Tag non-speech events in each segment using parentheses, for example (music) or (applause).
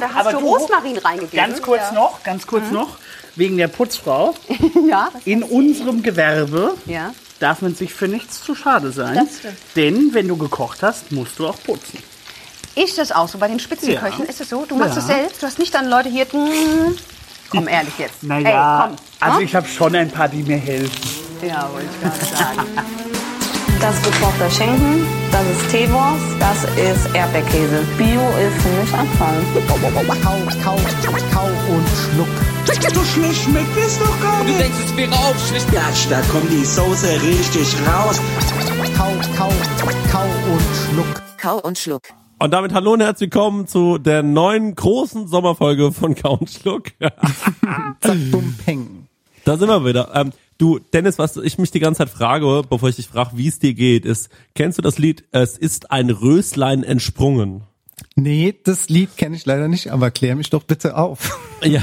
Mal, da hast Aber du Rosmarin reingegeben. Ganz kurz ja. noch, ganz kurz noch, wegen der Putzfrau. (laughs) Ja, In unserem Gewerbe ja. darf man sich für nichts zu schade sein. Das stimmt. Denn wenn du gekocht hast, musst du auch putzen. Ist das auch so? Bei den Spitzenköchen Ja. ist es so? Du machst Ja. es selbst? Du hast nicht dann Leute hier... mm, Komm, ehrlich jetzt. Naja, Ey, komm. also Hm? ich habe schon ein paar, die mir helfen. Ja, wollte ich gerade sagen. (laughs) Das ist gekochter Schinken, das ist Teewurst, das ist Erdbeerkäse. Bio ist für mich Abfall. Kau, kau, kau und schluck. So schlecht schmeckt es doch gar Du nicht. denkst, es wäre auch schlecht. Gatsch, da kommt die Soße richtig raus. Kau, kau, kau und schluck. Kau und Schluck. Und damit hallo und herzlich willkommen zu der neuen großen Sommerfolge von Count Schluck. (laughs) Zack, bum, peng. da sind wir wieder. Ähm, du, Dennis, was ich mich die ganze Zeit frage, bevor ich dich frage, wie es dir geht, ist, kennst du das Lied Es ist ein Röslein entsprungen? Nee, das Lied kenne ich leider nicht, aber klär mich doch bitte auf. (laughs) Ja,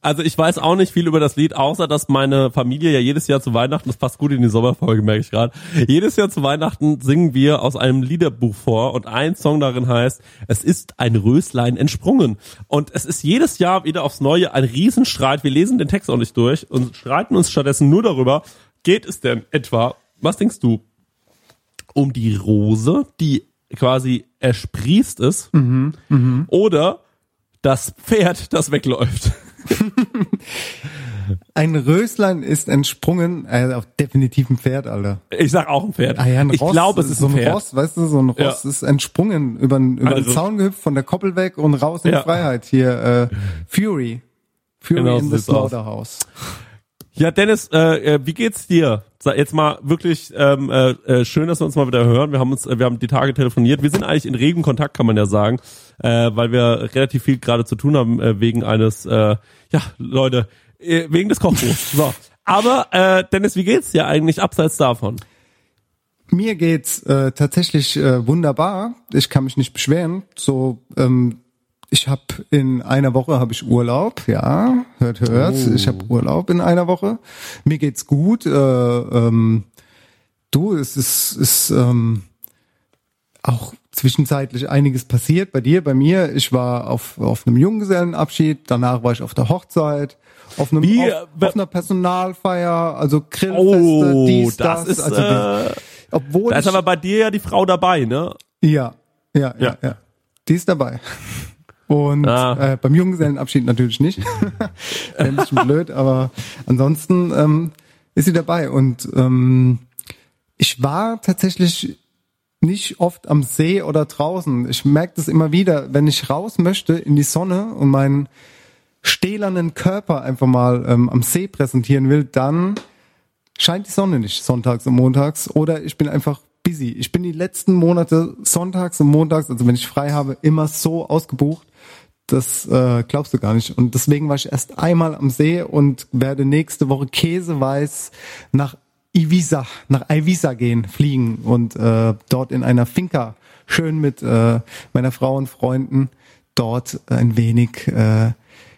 also ich weiß auch nicht viel über das Lied, außer dass meine Familie ja jedes Jahr zu Weihnachten, das passt gut in die Sommerfolge, merke ich gerade, jedes Jahr zu Weihnachten singen wir aus einem Liederbuch vor und ein Song darin heißt, es ist ein Röslein entsprungen. Und es ist jedes Jahr wieder aufs Neue ein Riesenstreit, wir lesen den Text auch nicht durch und streiten uns stattdessen nur darüber, geht es denn etwa, was denkst du, um die Rose, die quasi ersprießt ist, oder das Pferd, das wegläuft. (laughs) Ein Röslein ist entsprungen, äh, auf definitiv ein Pferd, Alter. Ich sag auch ein Pferd. Ah ja, ein ich Ross, glaube, es ist so ein Pferd. Ross, weißt du, so ein Ross Ja. ist entsprungen, über, den- über Eine den Zaun gehüpft, von der Koppel weg und raus in Ja. die Freiheit. Hier, äh, Fury. Fury Genau in so the sieht's aus. Ja, Dennis, äh, äh, wie geht's dir? Jetzt mal wirklich ähm, äh, äh, schön, dass wir uns mal wieder hören. Wir haben uns, äh, wir haben die Tage telefoniert. Wir sind eigentlich in regem Kontakt, kann man ja sagen, äh, weil wir relativ viel gerade zu tun haben äh, wegen eines, äh, ja, Leute, äh, wegen des Kochbuchs. So. Aber äh, Dennis, wie geht's dir eigentlich abseits davon? Mir geht's äh, tatsächlich äh, wunderbar. Ich kann mich nicht beschweren. So, ähm, ich habe in einer Woche habe ich Urlaub. Ja, hört, hört. Ich habe Urlaub in einer Woche. Mir geht's gut. Äh, ähm, du, es ist, ist ähm, auch zwischenzeitlich einiges passiert bei dir, bei mir. Ich war auf auf einem Junggesellenabschied. Danach war ich auf der Hochzeit. Auf, einem, Wie, auf, auf einer Personalfeier, also Grillfeste, Oh, dies, das das. ist, also, äh, obwohl Da ist aber bei dir ja die Frau dabei, ne? ja, ja, ja, Ja. ja. Die ist dabei. Und Ah. äh, beim Junggesellenabschied natürlich nicht. (laughs) Wäre ein bisschen blöd, aber ansonsten ähm, ist sie dabei. Und ähm, ich war tatsächlich nicht oft am See oder draußen. Ich merke das immer wieder, wenn ich raus möchte in die Sonne und meinen stählernen Körper einfach mal ähm, am See präsentieren will, dann scheint die Sonne nicht sonntags und montags oder ich bin einfach busy. Ich bin die letzten Monate sonntags und montags, also wenn ich frei habe, immer so ausgebucht. Das äh, glaubst du gar nicht. Und deswegen war ich erst einmal am See und werde nächste Woche käseweiß nach Ibiza, nach Ibiza gehen, fliegen und äh, dort in einer Finca schön mit äh, meiner Frau und Freunden dort ein wenig äh,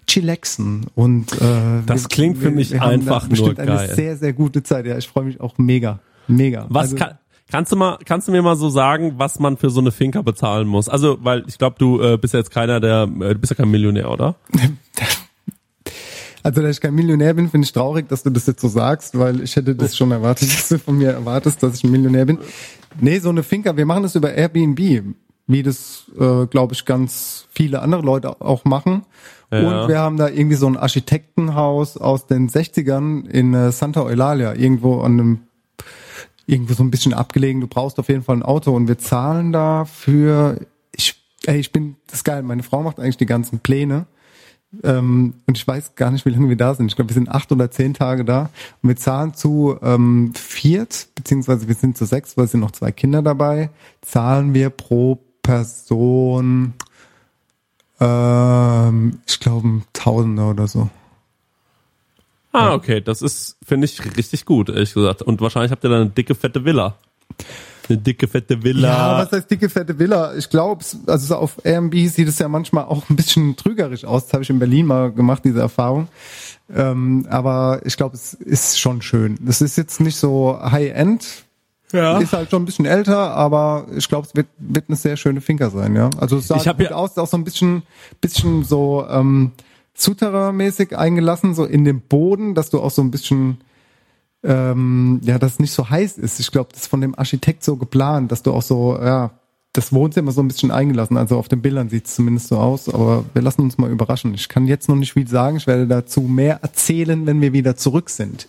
chillaxen und äh, Das klingt für mich haben da einfach bestimmt nur eine geil. sehr sehr gute Zeit. Ja, ich freue mich auch mega, mega. Was Also, kann, kannst du mal, kannst du mir mal so sagen, was man für so eine Finca bezahlen muss? Also, weil ich glaube, du äh, bist ja jetzt keiner der, äh, du bist ja kein Millionär, oder? (laughs) Also, dass ich kein Millionär bin, finde ich traurig, dass du das jetzt so sagst, weil ich hätte das schon erwartet, (laughs) dass du von mir erwartest, dass ich ein Millionär bin. Nee, so eine Finca, wir machen das über Airbnb, wie das, äh, glaube ich, ganz viele andere Leute auch machen. Ja. Und wir haben da irgendwie so ein Architektenhaus aus den 60ern in äh, Santa Eulalia, irgendwo an einem, irgendwo so ein bisschen abgelegen. Du brauchst auf jeden Fall ein Auto und wir zahlen da für, ich, ey, ich bin, das ist geil, meine Frau macht eigentlich die ganzen Pläne. Ähm, und ich weiß gar nicht, wie lange wir da sind. Ich glaube, wir sind acht oder zehn Tage da. Und wir zahlen zu ähm, viert, beziehungsweise wir sind zu sechs, weil es sind noch zwei Kinder dabei, zahlen wir pro Person Ähm, ich glaube Tausender oder so. Ah, okay, das ist, finde ich, richtig gut, ehrlich gesagt. Und wahrscheinlich habt ihr dann eine dicke, fette Villa. Eine dicke, fette Villa. Ja, was heißt dicke, fette Villa? Ich glaube, also so auf Airbnb sieht es ja manchmal auch ein bisschen trügerisch aus. Das habe ich in Berlin mal gemacht, diese Erfahrung. Ähm, aber ich glaube, es ist schon schön. Es ist jetzt nicht so High-End. Ja. Ist halt schon ein bisschen älter, aber ich glaube, es wird, wird eine sehr schöne Finca sein, ja. Also es sah Ich gut ja- aus, auch so ein bisschen, bisschen so ähm, Souterrain-mäßig eingelassen, so in den Boden, dass du auch so ein bisschen ähm, ja, dass es nicht so heiß ist. Ich glaube, das ist von dem Architekt so geplant, dass du auch so, ja, das Wohnzimmer so ein bisschen eingelassen. Also auf den Bildern sieht es zumindest so aus, aber wir lassen uns mal überraschen. Ich kann jetzt noch nicht viel sagen. Ich werde dazu mehr erzählen, wenn wir wieder zurück sind.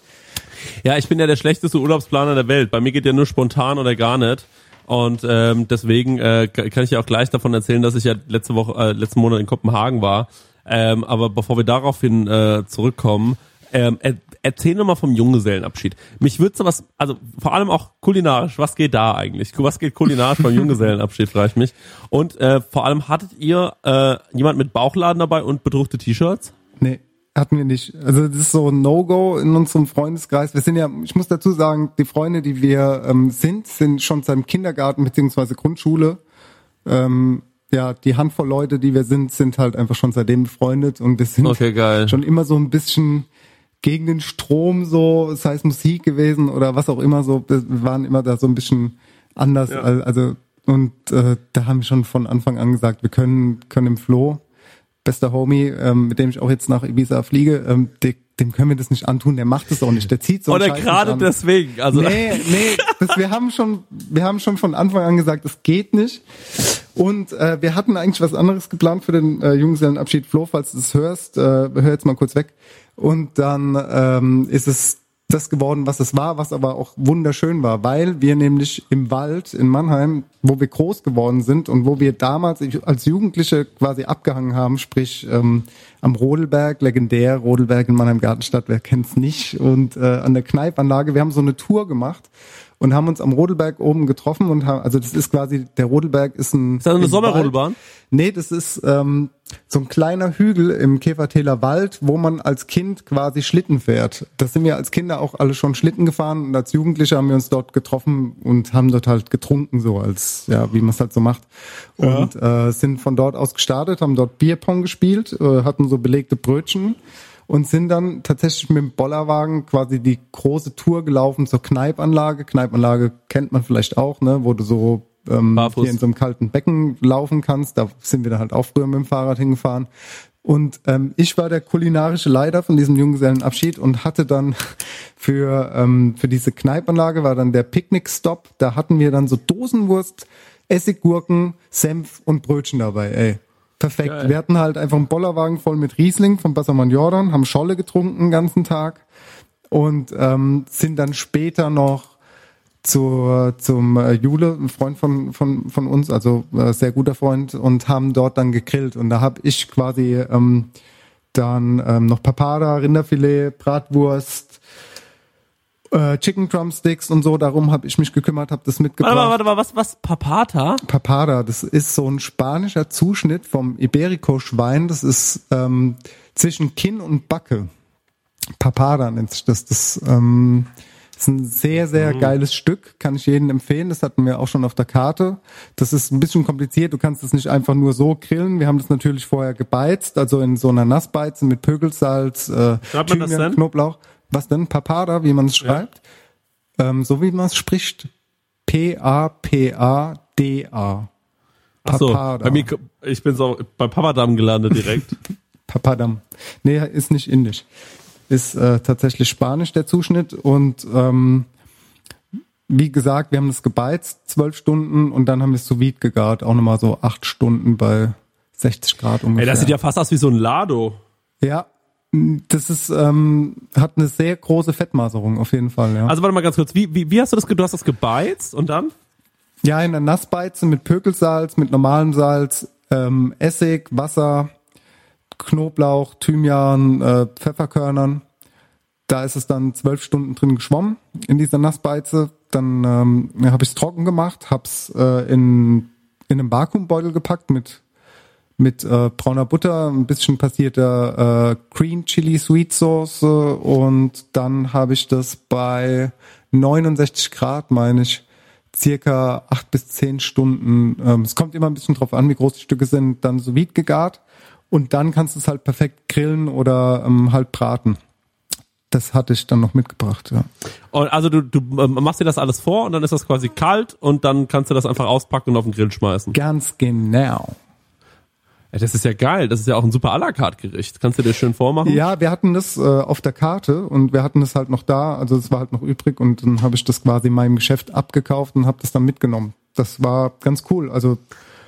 Ja, ich bin ja der schlechteste Urlaubsplaner der Welt. Bei mir geht ja nur spontan oder gar nicht. Und ähm, deswegen äh, kann ich ja auch gleich davon erzählen, dass ich ja letzte Woche, äh, letzten Monat in Kopenhagen war. Ähm, aber bevor wir daraufhin äh, zurückkommen, ähm, er, erzähl noch mal vom Junggesellenabschied. Mich würde so was, also vor allem auch kulinarisch, was geht da eigentlich? Was geht kulinarisch beim (laughs) Junggesellenabschied, frage ich mich. Und äh, vor allem hattet ihr äh, jemand mit Bauchladen dabei und bedruckte T-Shirts? Nee, hatten wir nicht. Also das ist so ein No-Go in unserem Freundeskreis. Wir sind ja, ich muss dazu sagen, die Freunde, die wir ähm, sind, sind schon seit dem Kindergarten beziehungsweise Grundschule. Ähm, ja, die Handvoll Leute, die wir sind, sind halt einfach schon seitdem befreundet und wir sind Okay, geil. schon immer so ein bisschen gegen den Strom so, sei es Musik gewesen oder was auch immer so, wir waren immer da so ein bisschen anders, al- also und äh, da haben wir schon von Anfang an gesagt, wir können können im Flo, bester Homie, ähm, mit dem ich auch jetzt nach Ibiza fliege, ähm, de, dem können wir das nicht antun, der macht es auch nicht, der zieht so Oder gerade deswegen. Also Nee, nee, das, wir haben schon, wir haben schon von Anfang an gesagt, es geht nicht. Und äh, wir hatten eigentlich was anderes geplant für den äh, Junggesellenabschied. Flo, falls du das hörst, äh, hör jetzt mal kurz weg. Und dann ähm, ist es das geworden, was es war, was aber auch wunderschön war, weil wir nämlich im Wald in Mannheim, wo wir groß geworden sind und wo wir damals als Jugendliche quasi abgehangen haben, sprich ähm, am Rodelberg, legendär, Rodelberg in Mannheim Gartenstadt, wer kennt's nicht, und äh, an der Kneipanlage, wir haben so eine Tour gemacht und haben uns am Rodelberg oben getroffen und haben, also das ist quasi, der Rodelberg ist ein... Ist das eine Sommerrodelbahn? Nee, das ist ähm, so ein kleiner Hügel im Käfertäler Wald, wo man als Kind quasi Schlitten fährt. Das sind wir als Kinder auch alle schon Schlitten gefahren und als Jugendliche haben wir uns dort getroffen und haben dort halt getrunken, so als, ja, wie man es halt so macht. Und äh, sind von dort aus gestartet, haben dort Bierpong gespielt, äh, hatten so belegte Brötchen und sind dann tatsächlich mit dem Bollerwagen quasi die große Tour gelaufen zur Kneipanlage. Kneipanlage kennt man vielleicht auch, ne, wo du so ähm, Barfuß. hier in so einem kalten Becken laufen kannst. Da sind wir dann halt auch früher mit dem Fahrrad hingefahren. Und ähm, ich war der kulinarische Leiter von diesem Junggesellenabschied und hatte dann (laughs) für, ähm, für diese Kneipanlage war dann der Picknick-Stop. Da hatten wir dann so Dosenwurst, Essiggurken, Senf und Brötchen dabei, ey. Perfekt. Geil. Wir hatten halt einfach einen Bollerwagen voll mit Riesling vom Bassermann Jordan, haben Scholle getrunken den ganzen Tag und ähm, sind dann später noch zur, zum äh, Jule, ein Freund von, von, von uns, also äh, sehr guter Freund, und haben dort dann gegrillt. Und da habe ich quasi ähm, dann ähm, noch Papada, Rinderfilet, Bratwurst, äh, Chicken Drumsticks und so. Darum habe ich mich gekümmert, habe das mitgebracht. Warte mal, warte mal, was, was, Papata? Papada, das ist so ein spanischer Zuschnitt vom Iberico-Schwein. Das ist ähm, zwischen Kinn und Backe. Papada nennt sich das. Das ähm, ist ein sehr, sehr geiles Stück. Kann ich jedem empfehlen. Das hatten wir auch schon auf der Karte. Das ist ein bisschen kompliziert. Du kannst das nicht einfach nur so grillen. Wir haben das natürlich vorher gebeizt, also in so einer Nassbeize mit Pökelsalz, äh? Knoblauch. Was denn? Papada, wie man es schreibt? Ähm, so wie man es spricht. P-A-P-A-D-A. Ach so, Papada. bei mir, ich bin so bei Papadam gelandet direkt. (laughs) Papadam. Nee, ist nicht indisch. Ist äh, tatsächlich spanisch der Zuschnitt und ähm, wie gesagt, wir haben das gebeizt, zwölf Stunden und dann haben wir es sous vide gegart, auch nochmal so acht Stunden bei 60 Grad ungefähr. Ey, das sieht ja fast aus wie so ein Lado. ja, das ist ähm, hat eine sehr große Fettmaserung auf jeden Fall, ja. Also warte mal ganz kurz, wie, wie, wie hast du das, du hast das gebeizt und dann? Ja, in der Nassbeize mit Pökelsalz, mit normalem Salz, ähm, Essig, Wasser, Knoblauch, Thymian, äh, Pfefferkörnern. Da ist es dann zwölf Stunden drin geschwommen in dieser Nassbeize. Dann ähm, habe ich es trocken gemacht, hab's äh, in, in einen Vakuumbeutel gepackt mit mit äh, brauner Butter, ein bisschen passierter äh, Green Chili Sweet Sauce und dann habe ich das bei 69 Grad, meine ich, circa acht bis zehn Stunden. Ähm, es kommt immer ein bisschen drauf an, wie groß die Stücke sind, dann so vide gegart und dann kannst du es halt perfekt grillen oder ähm, halt braten. Das hatte ich dann noch mitgebracht, ja. Und also du, du ähm, machst dir das alles vor und dann ist das quasi kalt und dann kannst du das einfach auspacken und auf den Grill schmeißen. Ganz genau. Das ist ja geil. Das ist ja auch ein super à la carte Gericht. Kannst du dir schön vormachen? Ja, wir hatten das äh, auf der Karte und wir hatten es halt noch da, also es war halt noch übrig und dann habe ich das quasi in meinem Geschäft abgekauft und habe das dann mitgenommen. Das war ganz cool. Also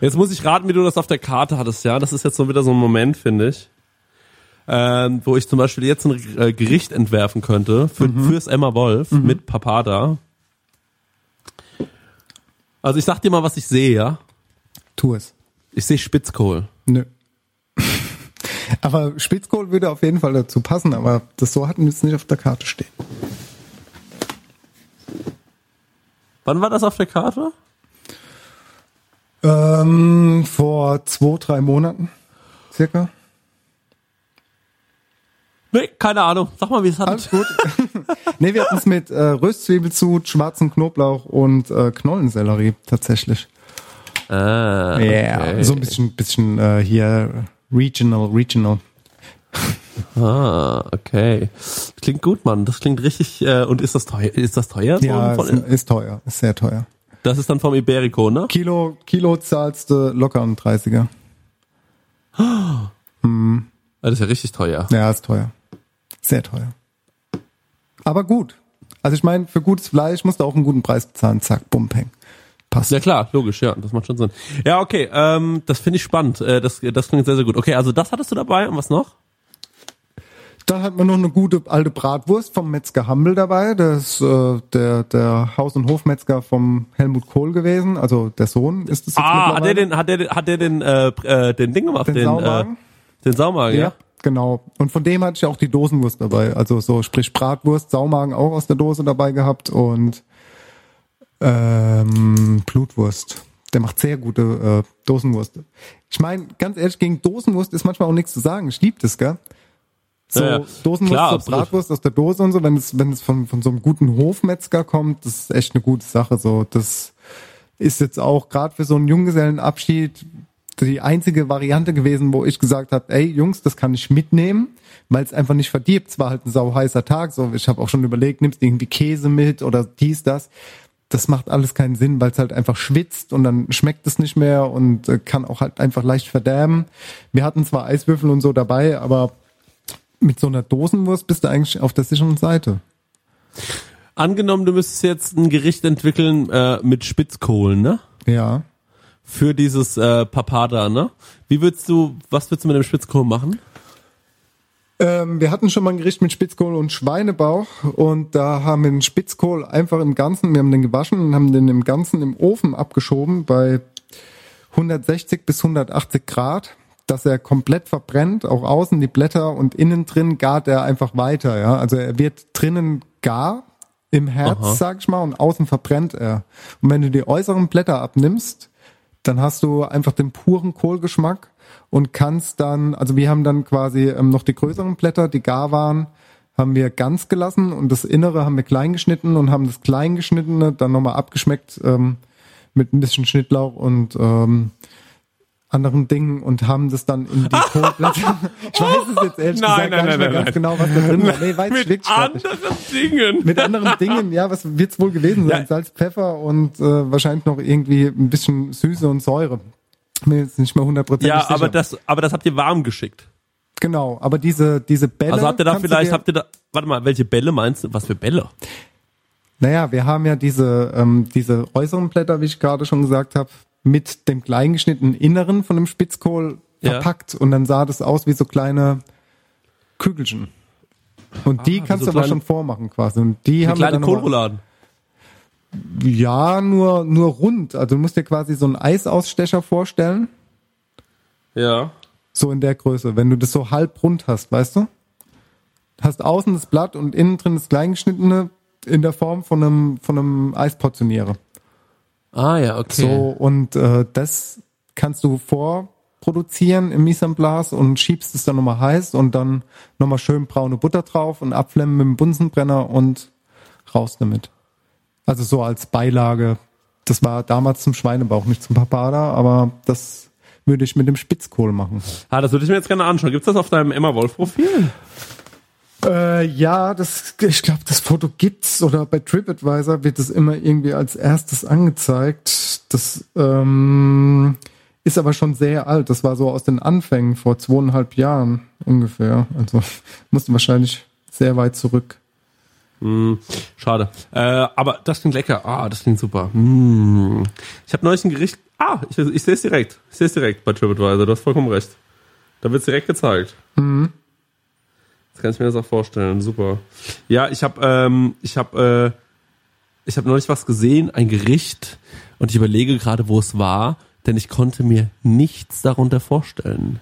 Jetzt muss ich raten, wie du das auf der Karte hattest, ja? Das ist jetzt so wieder so ein Moment, finde ich. Ähm, wo ich zum Beispiel jetzt ein äh, Gericht entwerfen könnte für, fürs Emma Wolf mit Papada. Also ich sag dir mal, was ich sehe, ja? tu es. Ich sehe Spitzkohl. Nö. (laughs) aber Spitzkohl würde auf jeden Fall dazu passen, aber das so hatten wir es nicht auf der Karte stehen. Wann war das auf der Karte? Ähm, vor zwei, drei Monaten circa. Nee, keine Ahnung. Sag mal, wie es hat. Alles gut. (laughs) nee, wir hatten es mit äh, Röstzwiebelzut, schwarzen Knoblauch und äh, Knollensellerie tatsächlich. Ah, Ja, okay. so ein bisschen, bisschen äh, hier regional, regional. Ah, okay. Klingt gut, Mann. Das klingt richtig. Äh, und ist das teuer? Ist das teuer? Ja, Von- ist, ist teuer, ist sehr teuer. das ist dann vom Iberico, ne? Kilo, Kilo zahlst du locker einen 30er. Das ist ja richtig teuer. Ja, ist teuer. Sehr teuer. Aber gut. Also ich meine, für gutes Fleisch musst du auch einen guten Preis bezahlen. Zack, bumm, peng. Passt. Ja klar, logisch, ja, das macht schon Sinn. Ja, okay, ähm, das finde ich spannend. Äh, das, das klingt sehr, sehr gut. Okay, also das hattest du dabei und was noch? Dann hat man noch eine gute alte Bratwurst vom Metzger Hammel dabei. Das ist äh, der, der Haus- und Hofmetzger vom Helmut Kohl gewesen. Also der Sohn ist es jetzt Ah, hat der den, hat der, hat der den, äh, äh, den Ding gemacht? Den den, Saumagen? Äh, den Saumagen, ja? Genau. Und von dem hatte ich auch die Dosenwurst dabei. Also so sprich Bratwurst, Saumagen auch aus der Dose dabei gehabt und ähm, Blutwurst. Der macht sehr gute äh, Dosenwurst. Ich meine, ganz ehrlich, gegen Dosenwurst ist manchmal auch nichts zu sagen. Ich lieb das, gell? So Ja, ja. Dosenwurst, Klar, so. Bratwurst aus der Dose und so, wenn es, wenn es von, von so einem guten Hofmetzger kommt, das ist echt eine gute Sache. So, das ist jetzt auch gerade für so einen Junggesellenabschied die einzige Variante gewesen, wo ich gesagt habe, ey Jungs, das kann ich mitnehmen, weil es einfach nicht verdirbt. Es war halt ein sau heißer Tag. So, ich habe auch schon überlegt, nimmst du irgendwie Käse mit oder dies, das. Das macht alles keinen Sinn, weil es halt einfach schwitzt und dann schmeckt es nicht mehr und äh, kann auch halt einfach leicht verderben. Wir hatten zwar Eiswürfel und so dabei, aber mit so einer Dosenwurst bist du eigentlich auf der sicheren Seite. Angenommen, du müsstest jetzt ein Gericht entwickeln äh, mit Spitzkohlen, ne? Ja. Für dieses äh, Papada, ne? Wie würdest du, was würdest du mit dem Spitzkohl machen? Ähm, wir hatten schon mal ein Gericht mit Spitzkohl und Schweinebauch und da haben wir den Spitzkohl einfach im Ganzen, wir haben den gewaschen und haben den im Ganzen im Ofen abgeschoben bei 160 bis 180 Grad, dass er komplett verbrennt, auch außen die Blätter und innen drin gart er einfach weiter, ja. Also er wird drinnen gar im Herz, Aha. sag ich mal, und außen verbrennt er. Und wenn du die äußeren Blätter abnimmst, dann hast du einfach den puren Kohlgeschmack und kannst dann, also wir haben dann quasi ähm, noch die größeren Blätter, die gar waren, haben wir ganz gelassen und das Innere haben wir klein geschnitten und haben das klein geschnittene dann nochmal abgeschmeckt ähm, mit ein bisschen Schnittlauch und ähm, anderen Dingen und haben das dann in die Kohlblätter. (laughs) ich weiß es jetzt ehrlich Nein, gesagt nein, gar nicht nein, mehr nein, ganz nein. genau, was da drin war. (laughs) Nee, weiß nicht. anderen Dingen. Mit anderen Dingen, ja, was wird's wohl gewesen sein? Ja. Salz, Pfeffer und äh, wahrscheinlich noch irgendwie ein bisschen Süße und Säure. Bin jetzt nicht mehr hundertprozentig Ja, sicher. aber das, aber das habt ihr warm geschickt. Genau, aber diese, diese Bälle. Also habt ihr da vielleicht, habt ihr da, warte mal, welche Bälle meinst du? Was für Bälle? Naja, wir haben ja diese, ähm, diese äußeren Blätter, wie ich gerade schon gesagt habe, mit dem kleingeschnittenen Inneren von dem Spitzkohl Ja. verpackt und dann sah das aus wie so kleine Kügelchen. Und die wie kannst so du aber schon vormachen quasi. Und die haben wir kleine Kohlrouladen. Ja, nur, nur rund. Also du musst dir quasi so einen Eisausstecher vorstellen. Ja. So in der Größe, wenn du das so halb rund hast, weißt du? Hast außen das Blatt und innen drin das kleingeschnittene in der Form von einem, von einem Eisportionierer. Ah ja, okay. So, und äh, das kannst du vor, produzieren im Mise en Place und schiebst es dann nochmal heiß und dann nochmal schön braune Butter drauf und abflemmen mit dem Bunsenbrenner und raus damit. Also so als Beilage. Das war damals zum Schweinebauch, nicht zum Papada, aber das würde ich mit dem Spitzkohl machen. Ah, das würde ich mir jetzt gerne anschauen. Gibt's das auf deinem Emma Wolf Profil? Äh, ja, das, ich glaube, das Foto gibt's oder bei TripAdvisor wird es immer irgendwie als erstes angezeigt. Das ähm, ist aber schon sehr alt. Das war so aus den Anfängen vor zweieinhalb Jahren ungefähr. Also (laughs) musste wahrscheinlich sehr weit zurück. Hm, schade. Äh, aber das klingt lecker. Ah, das klingt super. Hm. Ich habe neulich ein Gericht. Ah, ich, ich sehe es direkt. Ich sehe es direkt bei TripAdvisor. Du hast vollkommen recht. Da wird's direkt gezeigt. Mhm. Jetzt kann ich mir das auch vorstellen. Super. Ja, ich habe ähm, ich habe äh, ich habe neulich was gesehen, ein Gericht und ich überlege gerade, wo es war, denn ich konnte mir nichts darunter vorstellen.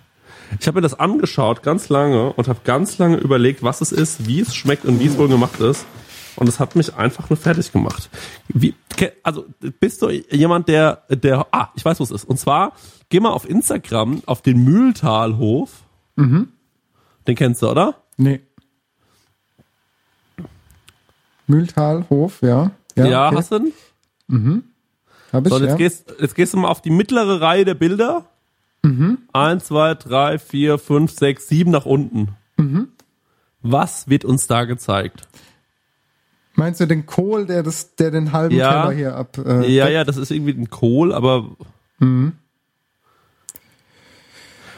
Ich habe mir das angeschaut ganz lange und habe ganz lange überlegt, was es ist, wie es schmeckt und wie es wohl gemacht ist. Und es hat mich einfach nur fertig gemacht. Wie, also bist du jemand, der, der, ah, ich weiß, wo es ist. Und zwar, geh mal auf Instagram auf den Mühltalhof. Den kennst du, oder? Nee. Mühltalhof, ja. Ja, okay. hast du den? Hab ich, So, jetzt, ja. gehst, jetzt gehst du mal auf die mittlere Reihe der Bilder. Mhm. Eins, zwei, drei, vier, fünf, sechs, sieben nach unten. Mhm. Was wird uns da gezeigt? Meinst du den Kohl, der das, der den halben Ja. Teller hier ab? Äh, Ja, ja, das ist irgendwie ein Kohl, aber. Mhm.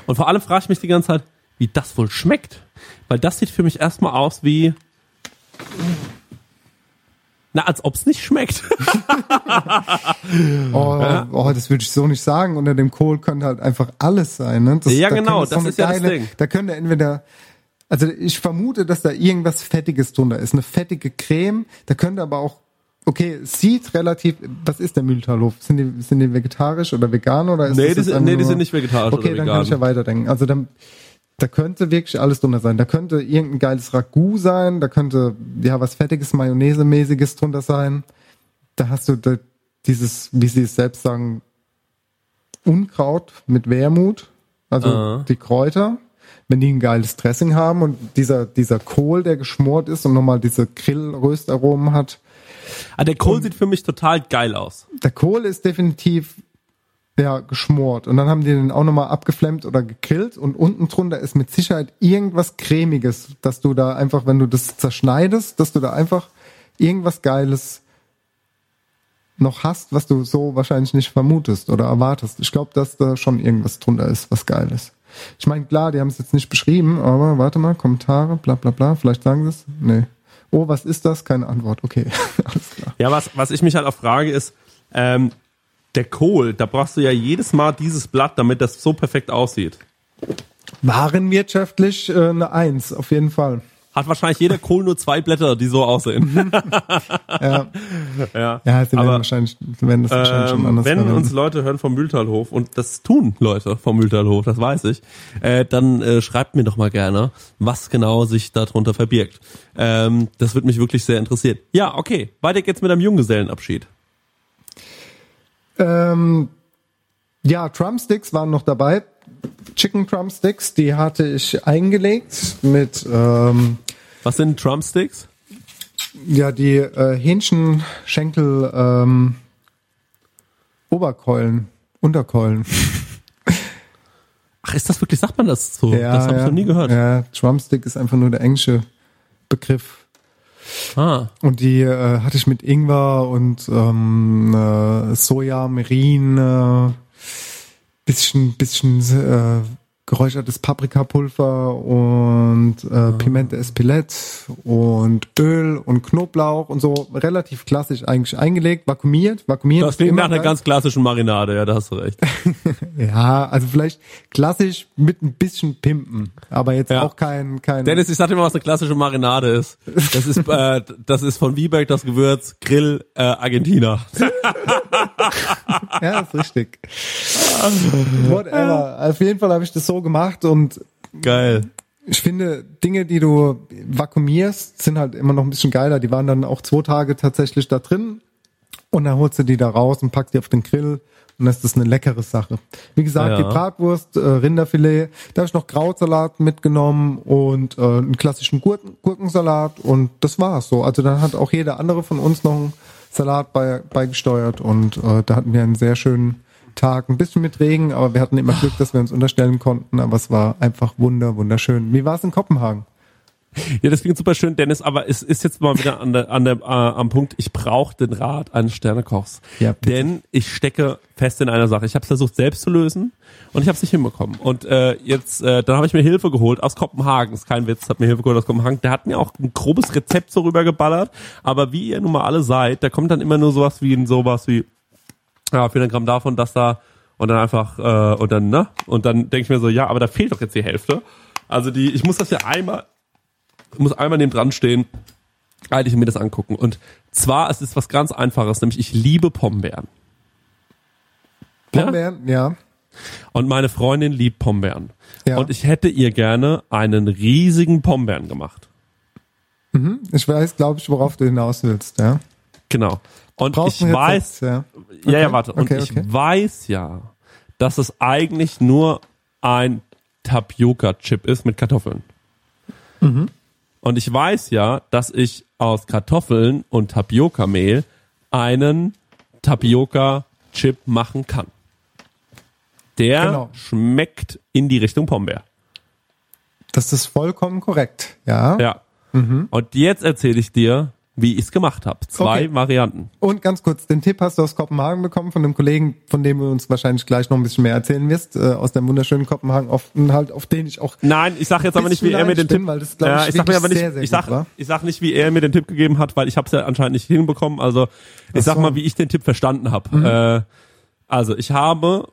Und vor allem frage ich mich die ganze Zeit, wie das wohl schmeckt. Weil das sieht für mich erstmal aus wie. Na, als ob's nicht schmeckt. (laughs) Oh, oh, das würde ich so nicht sagen. Unter dem Kohl könnte halt einfach alles sein. Ne? Das, Ja, da genau, das eine ist ja das Ding. Da könnte entweder, also ich vermute, dass da irgendwas Fettiges drunter ist. Eine fettige Creme. Da könnte aber auch, okay, sieht relativ, was ist der Mühltalhof? Sind die, sind die vegetarisch oder vegan oder ist Nee, das die jetzt sind- einfach nee, die sind nicht vegetarisch Okay, oder dann vegan. kann ich ja weiterdenken. Also dann, da könnte wirklich alles drunter sein. Da könnte irgendein geiles Ragout sein, da könnte ja was fettiges, Mayonnaise-mäßiges drunter sein. Da hast du da dieses, wie sie es selbst sagen, Unkraut mit Wermut, also Ah. die Kräuter. Wenn die ein geiles Dressing haben und dieser, dieser Kohl, der geschmort ist und nochmal diese Grillröstaromen hat. ah, der Kohl sieht für mich total geil aus. Der Kohl ist definitiv ja, geschmort. Und dann haben die den auch nochmal abgeflemmt oder gegrillt und unten drunter ist mit Sicherheit irgendwas Cremiges, dass du da einfach, wenn du das zerschneidest, dass du da einfach irgendwas Geiles noch hast, was du so wahrscheinlich nicht vermutest oder erwartest. Ich glaube, dass da schon irgendwas drunter ist, was geil ist. Ich meine, klar, die haben es jetzt nicht beschrieben, aber warte mal, Kommentare, bla bla bla, vielleicht sagen sie es. Nee. Oh, was ist das? Keine Antwort. Okay, (laughs) alles klar. Ja, was, was ich mich halt auch frage ist, ähm, der Kohl, da brauchst du ja jedes Mal dieses Blatt, damit das so perfekt aussieht. Warenwirtschaftlich äh, eine Eins, auf jeden Fall. Hat wahrscheinlich jeder Kohl nur zwei Blätter, die so aussehen. (laughs) Ja, ja. ja sie werden Aber, wahrscheinlich, sie werden das wahrscheinlich schon ähm, anders wenn verwenden. uns Leute hören vom Mühltalhof, und das tun Leute vom Mühltalhof, das weiß ich, äh, dann äh, schreibt mir doch mal gerne, was genau sich darunter verbirgt. Ähm, das würde mich wirklich sehr interessieren. Ja, okay, weiter geht's mit einem Junggesellenabschied. Ähm, ja, Drumsticks waren noch dabei. Chicken Drumsticks, die hatte ich eingelegt mit ähm, Was sind Drumsticks? ja die äh, Hähnchenschenkel ähm, Oberkeulen, Unterkeulen. Ach, ist das wirklich, sagt man das so? Ja, das habe ja, ich noch nie gehört. Ja, Drumstick ist einfach nur der englische Begriff. Ah. Und die äh, hatte ich mit Ingwer und ähm, äh, Soja, Merin, äh, bisschen, bisschen äh, geräuchertes Paprikapulver und äh, Pimente Espelette und Öl und Knoblauch und so relativ klassisch eigentlich eingelegt, vakuumiert, vakuumiert. Das klingt nach einer ganz klassischen Marinade, ja, da hast du recht. (laughs) Ja, also vielleicht klassisch mit ein bisschen Pimpen, aber jetzt Ja. auch kein kein Dennis, ich sag dir mal, was eine klassische Marinade ist. Das ist, äh, (laughs) das ist von Wieberg das Gewürz Grill äh, Argentina. (laughs) Ja, ist richtig. Whatever. Auf jeden Fall habe ich das so gemacht und Geil. ich finde, Dinge, die du vakuumierst, sind halt immer noch ein bisschen geiler. Die waren dann auch zwei Tage tatsächlich da drin und dann holst du die da raus und packst die auf den Grill und das ist eine leckere Sache. Wie gesagt, Ja. die Bratwurst, äh, Rinderfilet, da habe ich noch Krautsalat mitgenommen und äh, einen klassischen Gurken, Gurkensalat und das war's so. Also dann hat auch jeder andere von uns noch einen Salat bei, beigesteuert und äh, da hatten wir einen sehr schönen Tag. Ein bisschen mit Regen, aber wir hatten immer Glück, dass wir uns unterstellen konnten, aber es war einfach wunder, wunderschön. Wie war es in Kopenhagen? Ja, das klingt super schön, Dennis, aber es ist jetzt mal wieder an der, an der, äh, am Punkt, ich brauche den Rat eines Sternekochs. Ja, bitte. Denn ich stecke fest in einer Sache. Ich habe versucht selbst zu lösen und ich habe es nicht hinbekommen. Und äh, jetzt, äh, dann habe ich mir Hilfe geholt aus Kopenhagen. Ist kein Witz, hat mir Hilfe geholt aus Kopenhagen. Der hat mir auch ein grobes Rezept so rübergeballert. Aber wie ihr nun mal alle seid, da kommt dann immer nur sowas wie in sowas wie ja, 400 Gramm davon, das da und dann einfach äh, und dann ne und dann denke ich mir so, ja, aber da fehlt doch jetzt die Hälfte. Also die, ich muss das ja einmal, muss einmal neben dran stehen, eigentlich mir das angucken. Und zwar es ist was ganz Einfaches, nämlich ich liebe Pombeeren. Ja? Pombeeren? Ja. Und meine Freundin liebt Pombeeren. Ja. Und ich hätte ihr gerne einen riesigen Pombeeren gemacht. Ich weiß, glaube ich, worauf du hinaus willst, ja. Genau. Und Brauchst ich ein Rezept, weiß, ja. Ja, ja, warte. Und Okay, ich okay. weiß ja, dass es eigentlich nur ein Tapioca-Chip ist mit Kartoffeln. Mhm. Und ich weiß ja, dass ich aus Kartoffeln und Tapioca-Mehl einen Tapioca-Chip machen kann. Der Genau. schmeckt in die Richtung Pombeer. Das ist vollkommen korrekt, ja. Ja. Und jetzt erzähle ich dir, wie ich es gemacht habe. Zwei Okay. Varianten. Und ganz kurz, den Tipp hast du aus Kopenhagen bekommen von einem Kollegen, von dem du uns wahrscheinlich gleich noch ein bisschen mehr erzählen wirst, äh, aus dem wunderschönen Kopenhagen, auf, halt, auf den ich auch Nein, ich sag jetzt aber nicht, wie er mir den bin, Tipp, weil das, glaub ich, sag mir wirklich aber nicht, sehr, sehr ich sag, war. ich sag nicht, wie er mir den Tipp gegeben hat, weil ich habe es ja anscheinend nicht hinbekommen. Also ich sag so. Mhm. mal, wie ich den Tipp verstanden habe. Äh, also ich habe,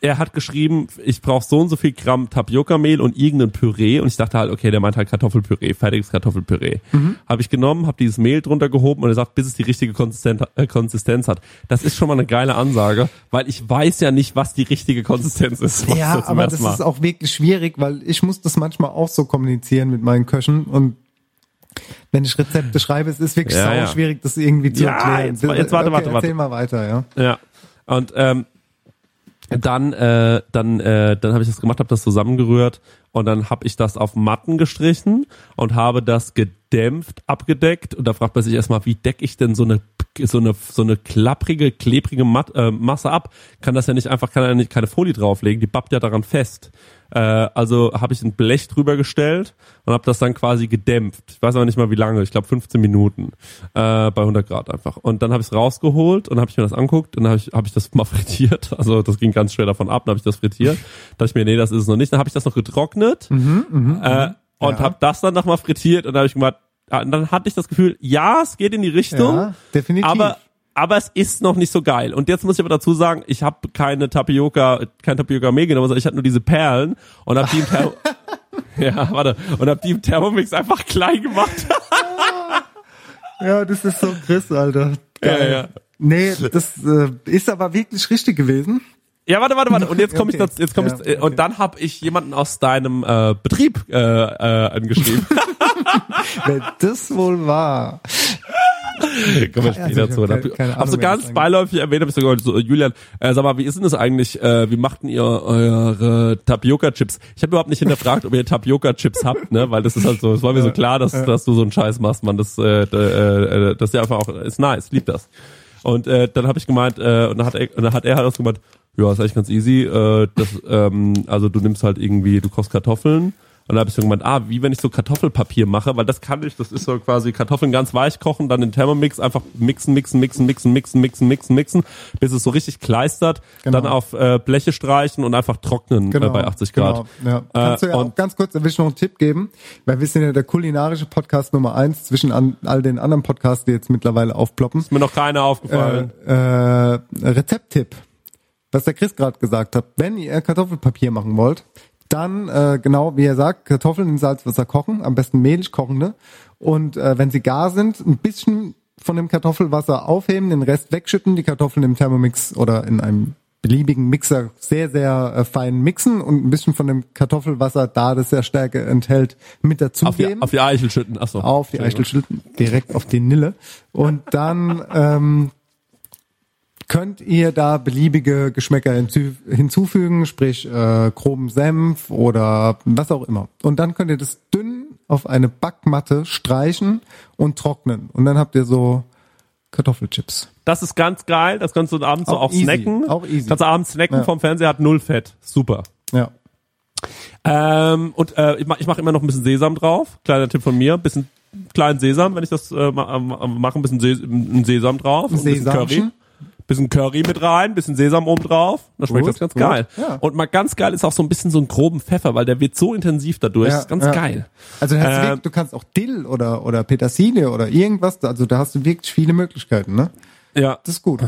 er hat geschrieben, ich brauche so und so viel Gramm Tapioca-Mehl und irgendein Püree und ich dachte halt, okay, der meint halt Kartoffelpüree, fertiges Kartoffelpüree. Mhm. Habe ich genommen, habe dieses Mehl drunter gehoben und er sagt, bis es die richtige Konsistenz, äh, Konsistenz hat. Das ist schon mal eine geile Ansage, weil ich weiß ja nicht, was die richtige Konsistenz ist. Ja, aber das Mal. ist auch wirklich schwierig, weil ich muss das manchmal auch so kommunizieren mit meinen Köchen und wenn ich Rezepte schreibe, es ist wirklich Ja, sau ja. schwierig, das irgendwie zu Ja, erklären. jetzt- jetzt warte, warte, warte. Erzähl mal weiter, ja. Ja. Und ähm, dann äh, dann äh, dann habe ich das gemacht, habe das zusammengerührt und dann habe ich das auf Matten gestrichen und habe das gedämpft abgedeckt und da fragt man sich erstmal, wie decke ich denn so eine so eine so eine klapprige klebrige Mat äh, Masse ab? Kann das ja nicht einfach kann ja nicht keine Folie drauflegen, die bappt ja daran fest. Äh, also habe ich ein Blech drüber gestellt und habe das dann quasi gedämpft. Ich weiß aber nicht mal wie lange, ich glaube 15 Minuten äh, bei 100 Grad einfach. Und dann habe ich es rausgeholt und habe ich mir das anguckt und dann habe ich, hab ich das (laughs) mal frittiert. Also das ging ganz schwer davon ab, dann habe ich das frittiert. Da dachte ich mir, nee, das ist es noch nicht. Dann habe ich das noch getrocknet äh, und Ja. habe das dann nochmal frittiert und dann habe ich ja, und dann hatte ich das Gefühl, ja, es geht in die Richtung, Ja, definitiv. aber aber es ist noch nicht so geil. Und jetzt muss ich aber dazu sagen, ich habe keine Tapioca, kein Tapioca Mehl genommen, sondern ich hatte nur diese Perlen und habe die im Thermo (laughs) Ja, warte, und habe die im Thermomix einfach klein gemacht. Ja, das ist so Chris, Alter. Ja, ja. Nee, das äh, ist aber wirklich richtig gewesen. Ja, warte, warte, warte. Und jetzt komme ich Okay. dazu, jetzt komme Ja, ich, äh, und dann habe ich jemanden aus deinem äh, Betrieb äh, äh, angeschrieben. (laughs) Wer das wohl war. (laughs) Kommen wir später ich zu. hab keine- keine Ahnung, so ganz das beiläufig erwähnt, hab ich sogar so, Julian, äh, sag mal, wie ist denn das eigentlich? Äh, wie macht denn ihr eure Tapioca-Chips? Ich habe überhaupt nicht hinterfragt, ob ihr Tapioca-Chips habt, ne? Weil das ist halt so, es war mir so klar, dass, dass du so einen Scheiß machst, man. Das, äh, äh, äh, das ist ja einfach auch, ist nice, lieb das. Und äh, dann habe ich gemeint, äh, und dann hat er, und dann hat er halt ausgemacht, ja, ist eigentlich ganz easy. Äh, das, ähm, also du nimmst halt irgendwie, du kochst Kartoffeln. Und dann habe ich so gemeint, ah, wie wenn ich so Kartoffelpapier mache, weil das kann ich, das ist so quasi Kartoffeln ganz weich kochen, dann den Thermomix einfach mixen, mixen, mixen, mixen, mixen, mixen, mixen, mixen, bis es so richtig kleistert, Genau. dann auf äh, Bleche streichen und einfach trocknen äh, bei 80 Grad. Genau, ja. Kannst du ja Äh, auch ganz kurz, da will ich noch einen Tipp geben, weil wir sind ja der kulinarische Podcast Nummer eins zwischen an, all den anderen Podcasts, die jetzt mittlerweile aufploppen. ist mir noch keiner aufgefallen. Äh, äh, Rezepttipp, was der Chris gerade gesagt hat. Wenn ihr Kartoffelpapier machen wollt, dann äh, genau wie er sagt, Kartoffeln in Salzwasser kochen, am besten mehlig kochende. Und äh, wenn sie gar sind, ein bisschen von dem Kartoffelwasser aufheben, den Rest wegschütten, die Kartoffeln im Thermomix oder in einem beliebigen Mixer sehr, sehr äh, fein mixen und ein bisschen von dem Kartoffelwasser, da das ja Stärke enthält, mit auf, die, dazugeben auf die Eichel schütten. Achso. auf die Eichel schütten, direkt auf die Nille. Und dann (laughs) ähm, könnt ihr da beliebige Geschmäcker hinzu, hinzufügen, sprich äh, groben Senf oder was auch immer. Und dann könnt ihr das dünn auf eine Backmatte streichen und trocknen. Und dann habt ihr so Kartoffelchips. Das ist ganz geil. Das kannst du abends so Auch auch easy, snacken. auch easy. Kannst du abends snacken Ja. vom Fernseher, hat null Fett. Super. Ja. Ähm, und äh, ich mache ich mach immer noch ein bisschen Sesam drauf. Kleiner Tipp von mir. Bisschen kleinen Sesam, wenn ich das äh, ma- mache, ein bisschen Ses Sesam drauf. ein bisschen Curry. Bisschen Curry mit rein, bisschen Sesam oben drauf. Das schmeckt Gut, das ganz gut. geil. Ja. Und mal ganz geil ist auch so ein bisschen so ein groben Pfeffer, weil der wird so intensiv dadurch. Ja, das ist ganz ja. geil. Also da du, Ähm, wirklich, du kannst auch Dill oder, oder Petersilie oder irgendwas, also da hast du wirklich viele Möglichkeiten, ne? Ja. Das ist gut.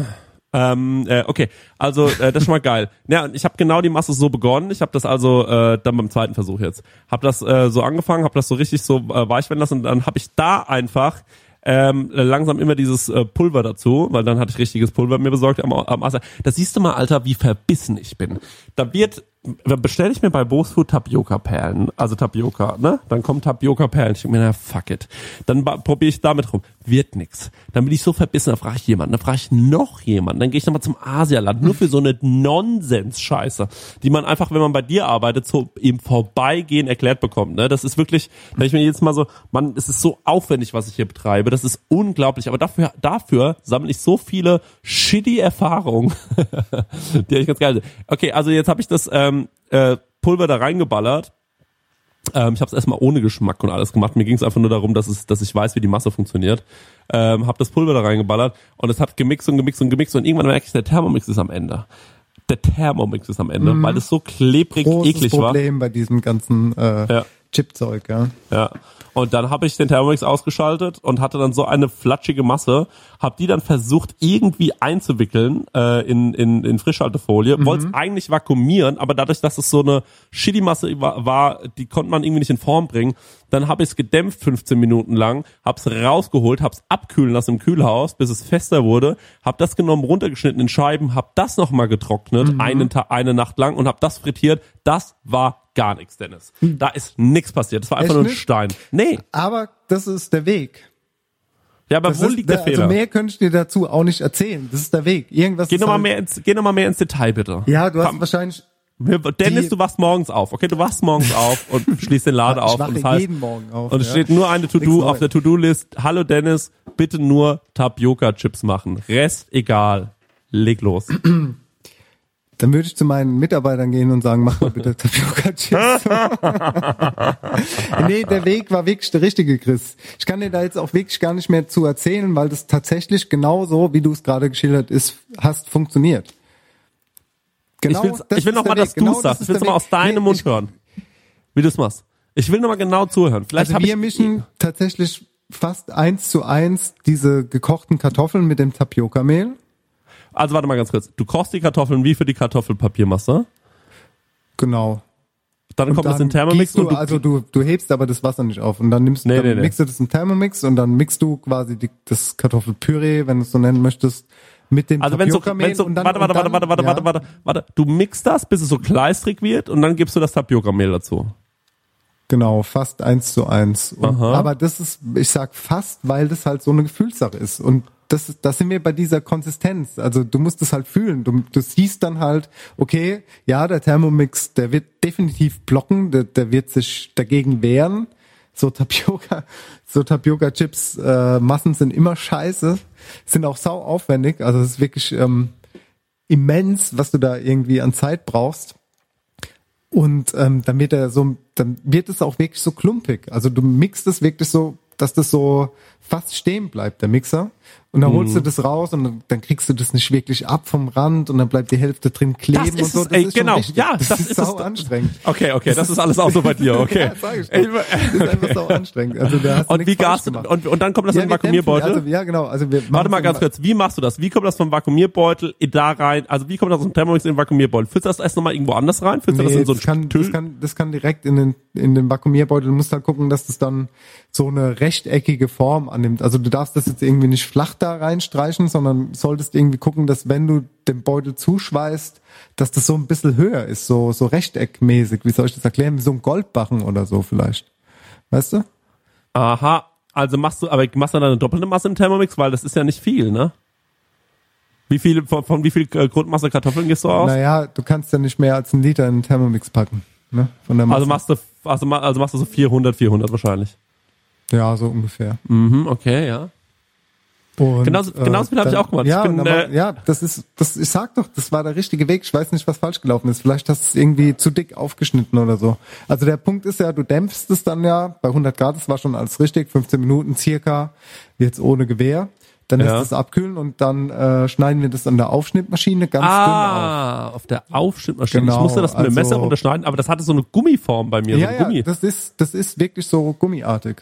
Ähm, äh, okay, also äh, das ist schon mal geil. (laughs) Ja, und ich habe genau die Masse so begonnen. Ich habe das also äh, dann beim zweiten Versuch jetzt. Habe das äh, so angefangen, habe das so richtig so äh, weich werden lassen und dann habe ich da einfach ähm, langsam immer dieses äh, Pulver dazu, weil dann hatte ich richtiges Pulver mir besorgt am, am Asser. Da siehst du mal, Alter, wie verbissen ich bin. Da wird, bestelle ich mir bei Bosfood Tapioca-Perlen, also Tapioca, ne? Dann kommen Tapioca-Perlen. Ich denke mir, na fuck it. Dann probiere ich damit rum. Wird nix. Dann bin ich so verbissen, dann frage ich jemanden, dann frage ich noch jemanden, dann gehe ich nochmal zum Asialand, nur für so eine Nonsens-Scheiße, die man einfach, wenn man bei dir arbeitet, so im Vorbeigehen erklärt bekommt. Ne? Das ist wirklich, wenn ich mir jetzt mal so, man, es ist so aufwendig, was ich hier betreibe, das ist unglaublich, aber dafür, dafür sammle ich so viele shitty Erfahrungen, (laughs) die eigentlich ganz geil sind. Okay, also jetzt habe ich das ähm, äh, Pulver da reingeballert ähm, ich habe es erstmal ohne Geschmack und alles gemacht. Mir ging es einfach nur darum, dass, es, dass ich weiß, wie die Masse funktioniert. Ähm, habe das Pulver da reingeballert und es hat gemixt und gemixt und gemixt und irgendwann merke ich, der Thermomix ist am Ende. Der Thermomix ist am Ende, weil es so klebrig Großes eklig war. Problem bei diesem ganzen äh, Ja. Chipzeug, ja. Ja. Und dann habe ich den Thermomix ausgeschaltet und hatte dann so eine flatschige Masse, habe die dann versucht irgendwie einzuwickeln äh, in, in, in Frischhaltefolie, Mhm. wollte es eigentlich vakuumieren, aber dadurch, dass es so eine shitty Masse war, war, die konnte man irgendwie nicht in Form bringen, dann habe ich es gedämpft 15 Minuten lang, habe es rausgeholt, habe es abkühlen lassen im Kühlhaus, bis es fester wurde, habe das genommen, runtergeschnitten in Scheiben, habe das nochmal getrocknet, Mhm. einen Ta eine Nacht lang und habe das frittiert. Das war gar nichts, Dennis. Da ist nichts passiert. Das war einfach Hm. Echt nur ein nicht? Stein. Nee. Aber das ist der Weg. Ja, aber Das wo ist liegt der, der, Fehler? Also mehr könnte ich dir dazu auch nicht erzählen. Das ist der Weg. Irgendwas geh ist nochmal halt, mehr ins, geh noch mal mehr ins Detail, bitte. Ja, du hast Komm. wahrscheinlich. Dennis, die- du wachst morgens auf. Okay, du wachst morgens auf und (laughs) schließt den Laden Ich auf. wache und das heißt, jeden Morgen auf, Und es ja. steht nur eine To-Do auf der To-Do-List. Hallo Dennis, bitte nur Tapioca-Chips machen. Rest egal. Leg los. (clears throat) Dann würde ich zu meinen Mitarbeitern gehen und sagen, mach mal bitte Tapioca Chips. (laughs) nee, der Weg war wirklich der richtige, Chris. Ich kann dir da jetzt auch wirklich gar nicht mehr zu erzählen, weil das tatsächlich genauso, wie du es gerade geschildert ist, hast funktioniert. Genau, ich, das ich will ist noch der mal, dass Weg. Genau du sagst. das Ich will der mal aus deinem Nee, Mund ich- hören, wie du es machst. Ich will noch mal genau zuhören. Vielleicht Also wir ich, mischen tatsächlich fast eins zu eins diese gekochten Kartoffeln mit dem Tapioca-Mehl. Also warte mal ganz kurz. Du kochst die Kartoffeln wie für die Kartoffelpapiermasse. Genau. Dann Und kommt das dann in Thermomix du, und du, also du, du hebst aber das Wasser nicht auf und dann nimmst Nee, dann nee, nee. du das im Thermomix und dann mixt du quasi die, das Kartoffelpüree, wenn du es so nennen möchtest, mit dem Also wenn so, Tapioca-Mehl wenn so, und dann, warte, warte, warte, warte, warte, ja, warte, warte, warte, du mixt das, bis es so kleistrig wird und dann gibst du das Tapioca-Mehl dazu. Genau, fast eins zu eins. Und, aber das ist, ich sag fast, weil das halt so eine Gefühlssache ist. Und das, das sind wir bei dieser Konsistenz. Also du musst es halt fühlen. Du, du siehst dann halt, okay, ja, der Thermomix, der wird definitiv blocken, der, der wird sich dagegen wehren. So Tapioca, (laughs) so Tapioca-Chips, äh, Massen sind immer scheiße, sind auch sau aufwendig. Also es ist wirklich ähm, immens, was du da irgendwie an Zeit brauchst. Und ähm, dann wird er so, dann wird es auch wirklich so klumpig. Also du mixt es wirklich so, dass das so fast stehen bleibt, der Mixer. Und dann Mhm. holst du das raus und dann, kriegst du das nicht wirklich ab vom Rand und dann bleibt die Hälfte drin kleben Das ist und so. es, ey, schon genau. richtig- Ja, das, das ist ist sau anstrengend. Okay, okay, das ist alles auch so bei dir, okay. (laughs) Ja, sag ich doch. Das ist einfach sau anstrengend. Also da hast Und wie gemacht. und, und dann kommt das ja, in den Vakuumierbeutel? Also, ja, genau. Also wir Warte mal ganz kurz, wie machst du das? Wie kommt das vom Vakuumierbeutel da rein? Also wie kommt das aus dem Thermomix in den Vakuumierbeutel? Füllst du das erst nochmal irgendwo anders rein? Füllst du das in so das, kann, ein das, kann, das kann direkt in den, in den Vakuumierbeutel. Du musst halt gucken, dass das dann so eine rechteckige Form annimmt. Also du darfst das jetzt irgendwie nicht flach da reinstreichen, sondern solltest irgendwie gucken, dass wenn du den Beutel zuschweißt, dass das so ein bisschen höher ist, so, so rechteckmäßig. Wie soll ich das erklären? Wie so ein Goldbarren oder so vielleicht. Weißt du? Aha, also machst du, aber machst du dann eine doppelte Masse im Thermomix, weil das ist ja nicht viel, ne? Wie viel, von, von wie viel äh, Grundmasse Kartoffeln gehst du aus? Naja, du kannst ja nicht mehr als einen Liter in den Thermomix packen. Ne? Von der Masse. also machst du, also, also machst du so 400, 400 wahrscheinlich. Ja, so ungefähr. Mhm, okay, ja. Und, Genauso- genauso viel hab ich dann- auch gemacht. Ja, Ich bin, aber, äh, ja, das ist, das, ich sag doch, das war der richtige Weg. Ich weiß nicht, was falsch gelaufen ist. Vielleicht hast du es irgendwie zu dick aufgeschnitten oder so. Also der Punkt ist ja, du dämpfst es dann ja bei 100 Grad. Das war schon alles richtig, 15 Minuten circa, jetzt ohne Gewehr. Dann Ja. lässt es abkühlen und dann äh, schneiden wir das an der Aufschnittmaschine ganz dünn auf. Ah, auf der Aufschnittmaschine. ich Genau, musste das mit dem also- Messer runterschneiden, aber das hatte so eine Gummiform bei mir, Ja, so ein ja, Gummi. das ist, das ist wirklich so gummiartig.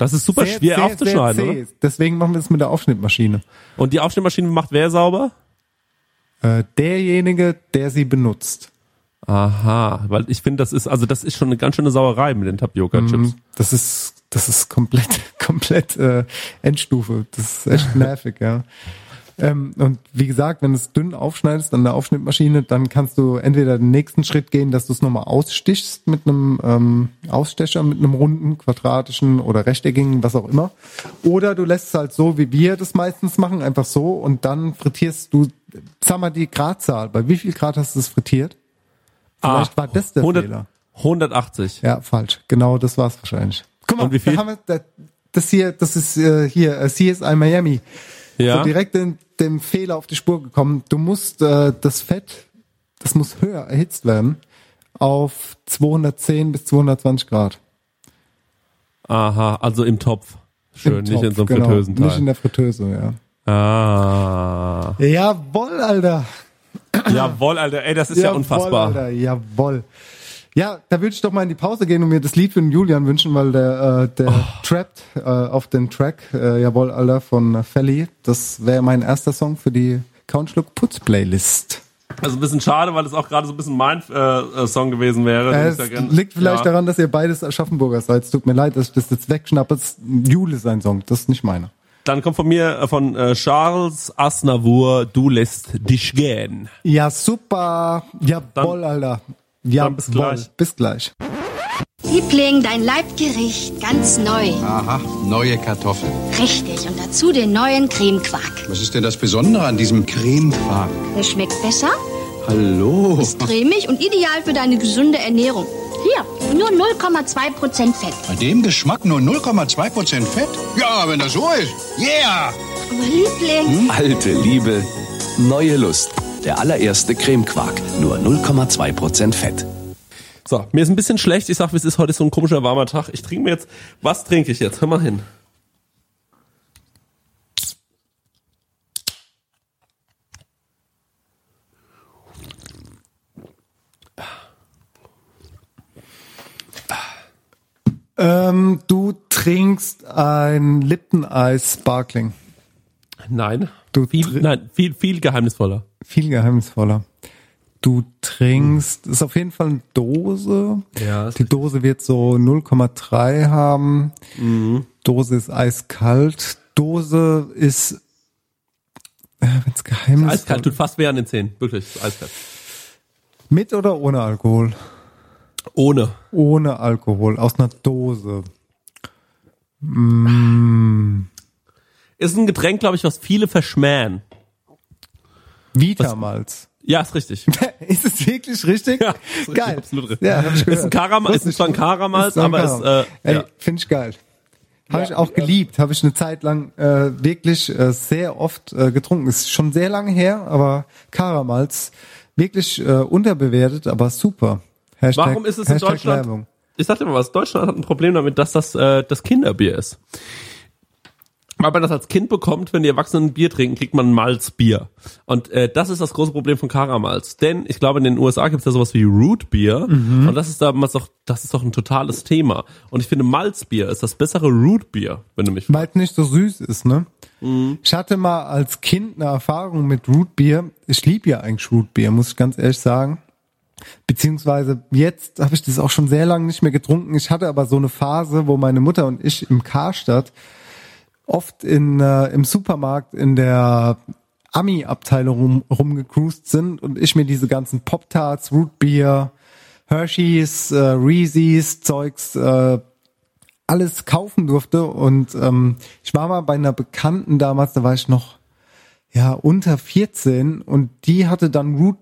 Das ist super schwer aufzuschneiden, zäh. oder? Deswegen machen wir das mit der Aufschnittmaschine. Und die Aufschnittmaschine macht wer sauber? Äh, derjenige, der sie benutzt. Aha, weil ich finde, das ist, also das ist schon eine ganz schöne Sauerei mit den Tapioca-Chips. Mhm. Das ist, das ist komplett, (laughs) komplett äh, Endstufe. Das ist echt (laughs) nervig, ja. Ähm, und wie gesagt, wenn du es dünn aufschneidest an der Aufschnittmaschine, dann kannst du entweder den nächsten Schritt gehen, dass du es nochmal ausstichst mit einem ähm, Ausstecher, mit einem runden, quadratischen oder rechteckigen, was auch immer. Oder du lässt es halt so, wie wir das meistens machen, einfach so und dann frittierst du, sag mal die Gradzahl. Bei wie viel Grad hast du es frittiert? Vielleicht war das der 100, Fehler. 180. Ja, falsch. Genau, das war's wahrscheinlich. Guck mal, Und wie viel? da haben wir, da, das hier, das ist äh, hier äh, CSI Miami. Ja. So direkt in dem Fehler auf die Spur gekommen. Du musst äh, das Fett, das muss höher erhitzt werden auf 210 bis 220 Grad. Aha, also im Topf. Schön, Im nicht Topf, in so einem genau. Fritteusenteil. Nicht in der Fritteuse, ja. ah. Jawoll, Alter. Jawohl, Alter, ey, das ist ja Jawoll, unfassbar. Alter, jawoll. Ja, da würde ich doch mal in die Pause gehen und mir das Lied für den Julian wünschen, weil der, äh, der Oh. trappt äh, auf den Track, äh, jawohl, Alter, von Felly. Das wäre mein erster Song für die Countschluck Putz Playlist. Also ein bisschen schade, weil es auch gerade so ein bisschen mein äh, äh, Song gewesen wäre. Äh, es liegt vielleicht ja. daran, dass ihr beides Aschaffenburger seid. Es tut mir leid, dass ich das jetzt wegschnappe. Jule ist ein Song, das ist nicht meiner. Dann kommt von mir, äh, von äh, Charles Aznavour, Du lässt dich gehen. Ja, super. Jawohl, Alter. Ja, dann bis gleich. Bis gleich. Liebling, dein Leibgericht, ganz neu. Aha, neue Kartoffeln. Richtig, und dazu den neuen Cremequark. Was ist denn das Besondere an diesem Cremequark? Der schmeckt besser, Hallo. ist cremig und ideal für deine gesunde Ernährung. Hier, nur 0,2% Fett. Bei dem Geschmack nur 0,2% Fett? Ja, wenn das so ist. Yeah! Aber Liebling, Alte Liebe, neue Lust. Der allererste Cremequark, nur 0,2% Fett. So, mir ist ein bisschen schlecht. Ich sag, es ist heute so ein komischer warmer Tag. Ich trinke mir jetzt, was trinke ich jetzt? Hör mal hin. Ähm, du trinkst ein Lipton-Eis Sparkling. Nein. Du viel, nein, viel, viel geheimnisvoller. Viel geheimnisvoller. Du trinkst, ist auf jeden Fall eine Dose. Ja, ist Die Dose wird so 0,3 haben. Dose ist eiskalt. Dose ist, äh, wenn es geheimnisvoll Eiskalt, tut fast weh an den Zähnen. Wirklich, eiskalt. Mit oder ohne Alkohol? Ohne. Ohne Alkohol, aus einer Dose. Ist ein Getränk, glaube ich, was viele verschmähen. Vitamalz. Ja, ist richtig. (laughs) ist es wirklich richtig? Ja, ist geil. absolut richtig. Ja, Ist ein Karamalz, ist zwar ein. Karamalz, aber ist, äh, Ey, ja. finde ich geil. Habe ich auch geliebt, habe ich eine Zeit lang äh, wirklich äh, sehr oft äh, getrunken. Ist schon sehr lange her, aber Karamalz wirklich äh, unterbewertet, aber super. Hashtag, Warum ist es in Hashtag Deutschland? Werbung. Ich dir mal was, Deutschland hat ein Problem damit, dass das äh, das Kinderbier ist. Weil man das als Kind bekommt, wenn die Erwachsenen Bier trinken, kriegt man Malzbier. Und äh, das ist das große Problem von Karamalz. Denn ich glaube, in den USA gibt es ja sowas wie Rootbier. Mhm. Und das ist damals doch, das ist doch ein totales Thema. Und ich finde, Malzbier ist das bessere Rootbier, wenn du mich fragst. Weil es nicht so süß ist, ne? Ich hatte mal als Kind eine Erfahrung mit Rootbier. Ich liebe ja eigentlich Rootbier, muss ich ganz ehrlich sagen. Beziehungsweise jetzt habe ich das auch schon sehr lange nicht mehr getrunken. Ich hatte aber so eine Phase, wo meine Mutter und ich im Karstadt oft in, äh, im Supermarkt in der Ami-Abteilung rum, rumgecruised sind und ich mir diese ganzen Pop-Tarts, Rootbier, Hershey's, äh, Reese's, Zeugs, äh, alles kaufen durfte. Und ähm, ich war mal bei einer Bekannten damals, da war ich noch ja, unter 14 und die hatte dann Root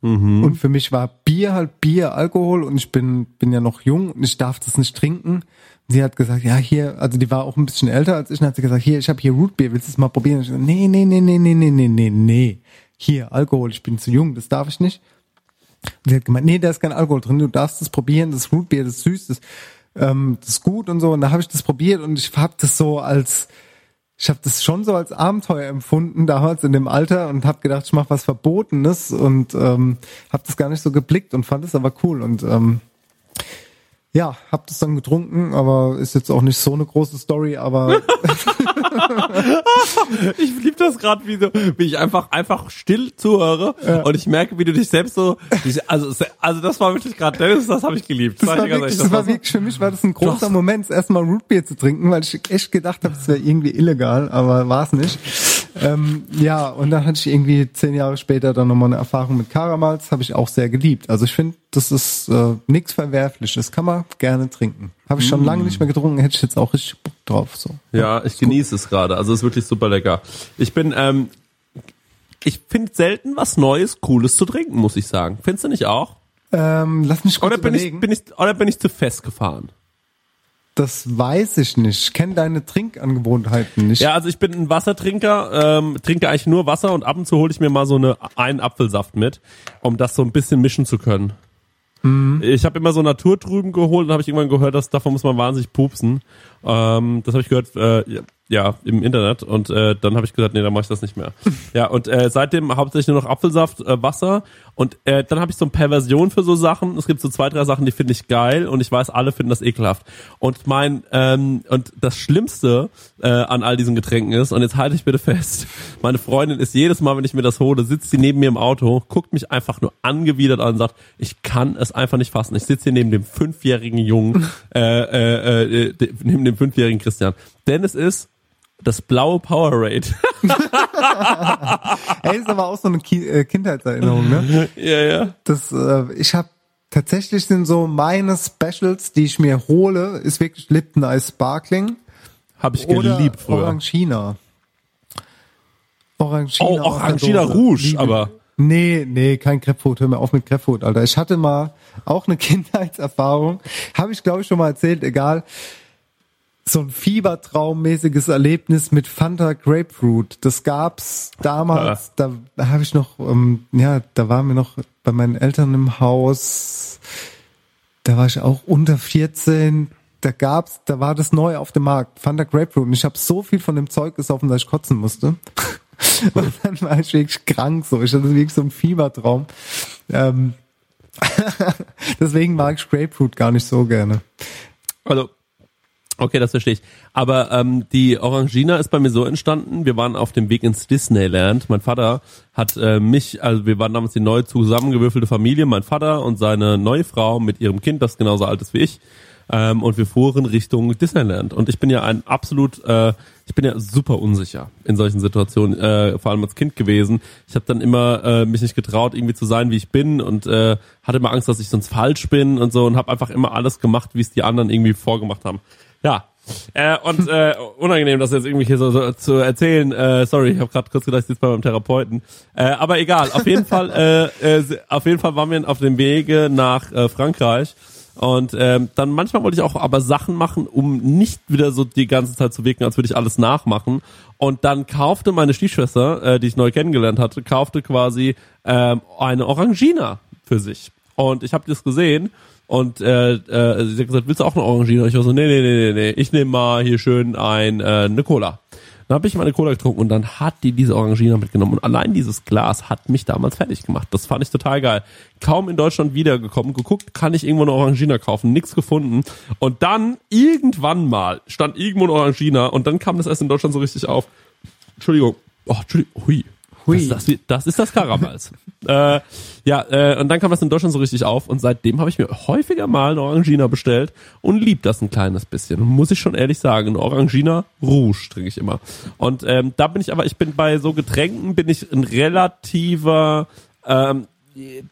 Beer. Und für mich war Bier halt Bier, Alkohol und ich bin, bin ja noch jung und ich darf das nicht trinken. Sie hat gesagt, ja, hier, also die war auch ein bisschen älter als ich und hat sie gesagt, hier, ich habe hier Rootbeer, willst du es mal probieren? Und ich gesagt, nee, nee, nee, nee, nee, nee, nee, nee, nee. Hier, Alkohol, ich bin zu jung, das darf ich nicht. Und sie hat gemeint, nee, da ist kein Alkohol drin, du darfst das probieren, das Rootbeer, das süß, das, ähm, das ist gut und so. Und da habe ich das probiert und ich habe das so als, ich habe das schon so als Abenteuer empfunden damals in dem Alter und habe gedacht, ich mache was Verbotenes und ähm, habe das gar nicht so geblickt und fand es aber cool und ähm, ja, hab das dann getrunken, aber ist jetzt auch nicht so eine große Story, aber (laughs) (laughs) Ich liebe das gerade, wie, so, wie ich einfach einfach still zuhöre und ich merke, wie du dich selbst so, also also das war wirklich gerade, Dennis, das habe ich geliebt. das ich war wirklich, ehrlich, das war so- wirklich für mich war das ein großer Moment, das erste Mal Rootbeer zu trinken, weil ich echt gedacht habe, es wäre irgendwie illegal, aber war es nicht. Ähm, ja, und dann hatte ich irgendwie zehn Jahre später dann nochmal eine Erfahrung mit Karamals, habe ich auch sehr geliebt. Also ich finde, das ist äh, nichts Verwerfliches, kann man gerne trinken. Habe ich schon lange nicht mehr getrunken, hätte ich jetzt auch richtig Bock drauf. So. Ja, ich genieße es gerade. Also es ist wirklich super lecker. Ich bin, ähm, ich finde selten was Neues, Cooles zu trinken, muss ich sagen. Findest du nicht auch? Ähm, lass mich kurz Oder bin ich, überlegen. bin ich, oder bin ich zu fest gefahren? Das weiß ich nicht. Ich kenne deine Trinkangewohnheiten nicht. Ja, also ich bin ein Wassertrinker, ähm, trinke eigentlich nur Wasser und ab und zu hole ich mir mal so eine einen Apfelsaft mit, um das so ein bisschen mischen zu können. Ich habe immer so Naturtrüben geholt und habe ich irgendwann gehört, dass davon muss man wahnsinnig pupsen. Ähm, das habe ich gehört, äh, ja, ja, im Internet und äh, dann habe ich gesagt, nee, dann mache ich das nicht mehr. (laughs) ja, und äh, seitdem hauptsächlich nur noch Apfelsaft, äh, Wasser und äh, dann habe ich so eine Perversion für so Sachen. Es gibt so zwei, drei Sachen, die finde ich geil und ich weiß, alle finden das ekelhaft. Und mein ähm, und das Schlimmste äh, an all diesen Getränken ist und jetzt halte ich bitte fest, (laughs) meine Freundin ist jedes Mal, wenn ich mir das hole, sitzt sie neben mir im Auto, guckt mich einfach nur angewidert an und sagt, ich kann es einfach nicht fassen. Ich sitze hier neben dem fünfjährigen Jungen, äh, äh, äh, de- neben dem fünfjährigen Christian. Denn es ist das blaue Powerade. (laughs) Ey, ist aber auch so eine äh, Kindheitserinnerung, ne? (laughs) ja, ja. Das, äh, ich habe tatsächlich sind so meine Specials, die ich mir hole, ist wirklich Lipton Ice Sparkling Habe ich oder geliebt früher. Orangina. Orangina. Oh, Orangina. Rouge, Liebe. aber- Nee, nee, kein Grapefruit. Hör mir auf mit Grapefruit, Alter. Ich hatte mal auch eine (laughs) Kindheitserfahrung. Habe ich, glaube ich, schon mal erzählt, egal. So ein Fiebertraummäßiges Erlebnis mit Fanta Grapefruit. Das gab's damals. Da habe ich noch, ähm, ja, da waren wir noch bei meinen Eltern im Haus. Da war ich auch unter 14. Da gab's, da war das neu auf dem Markt. Fanta Grapefruit. Und ich habe so viel von dem Zeug gesoffen, dass ich kotzen musste. (laughs) Und dann war ich wirklich krank so. Ich hatte wirklich so einen Fiebertraum. Ähm, (laughs) deswegen mag ich Grapefruit gar nicht so gerne. Also, okay, das verstehe ich. Aber ähm, die Orangina ist bei mir so entstanden, wir waren auf dem Weg ins Disneyland. Mein Vater hat äh, mich, also wir waren damals die neu zusammengewürfelte Familie, mein Vater und seine neue Frau mit ihrem Kind, das genauso alt ist wie ich. Ähm, und wir fuhren Richtung Disneyland. Und ich bin ja ein absolut, äh, ich bin ja super unsicher in solchen Situationen, äh, vor allem als Kind gewesen. Ich habe dann immer äh, mich nicht getraut, irgendwie zu sein, wie ich bin und äh, hatte immer Angst, dass ich sonst falsch bin und so und habe einfach immer alles gemacht, wie es die anderen irgendwie vorgemacht haben. Ja. Äh, und äh, unangenehm, das jetzt irgendwie hier so, so zu erzählen. Äh, sorry, ich habe gerade kurz gedacht, ich sitze bei meinem Therapeuten. Äh, aber egal, auf jeden Fall, äh, äh, auf jeden Fall waren wir auf dem Wege nach äh, Frankreich. Und ähm, dann manchmal wollte ich auch aber Sachen machen, um nicht wieder so die ganze Zeit zu wirken, als würde ich alles nachmachen. Und dann kaufte meine Stiefschwester, äh, die ich neu kennengelernt hatte, kaufte quasi ähm, eine Orangina für sich. Und ich habe das gesehen und äh, äh, sie hat gesagt, willst du auch eine Orangina? Und ich war so, nee, nee, nee, nee, nee, ich nehme mal hier schön ein, äh, eine Cola. Dann habe ich meine Cola getrunken und dann hat die diese Orangina mitgenommen. Und allein dieses Glas hat mich damals fertig gemacht. Das fand ich total geil. Kaum in Deutschland wiedergekommen, geguckt, kann ich irgendwo eine Orangina kaufen, nichts gefunden. Und dann irgendwann mal stand irgendwo eine Orangina und dann kam das erst in Deutschland so richtig auf. Entschuldigung. Oh, Entschuldigung. Hui. Hui. Das, das, das ist das Karamals. (laughs) äh, ja, äh, und dann kam das in Deutschland so richtig auf und seitdem habe ich mir häufiger mal eine Orangina bestellt und lieb das ein kleines bisschen. Muss ich schon ehrlich sagen, eine Orangina Rouge trinke ich immer. Und ähm, da bin ich aber, ich bin bei so Getränken bin ich ein relativer ähm,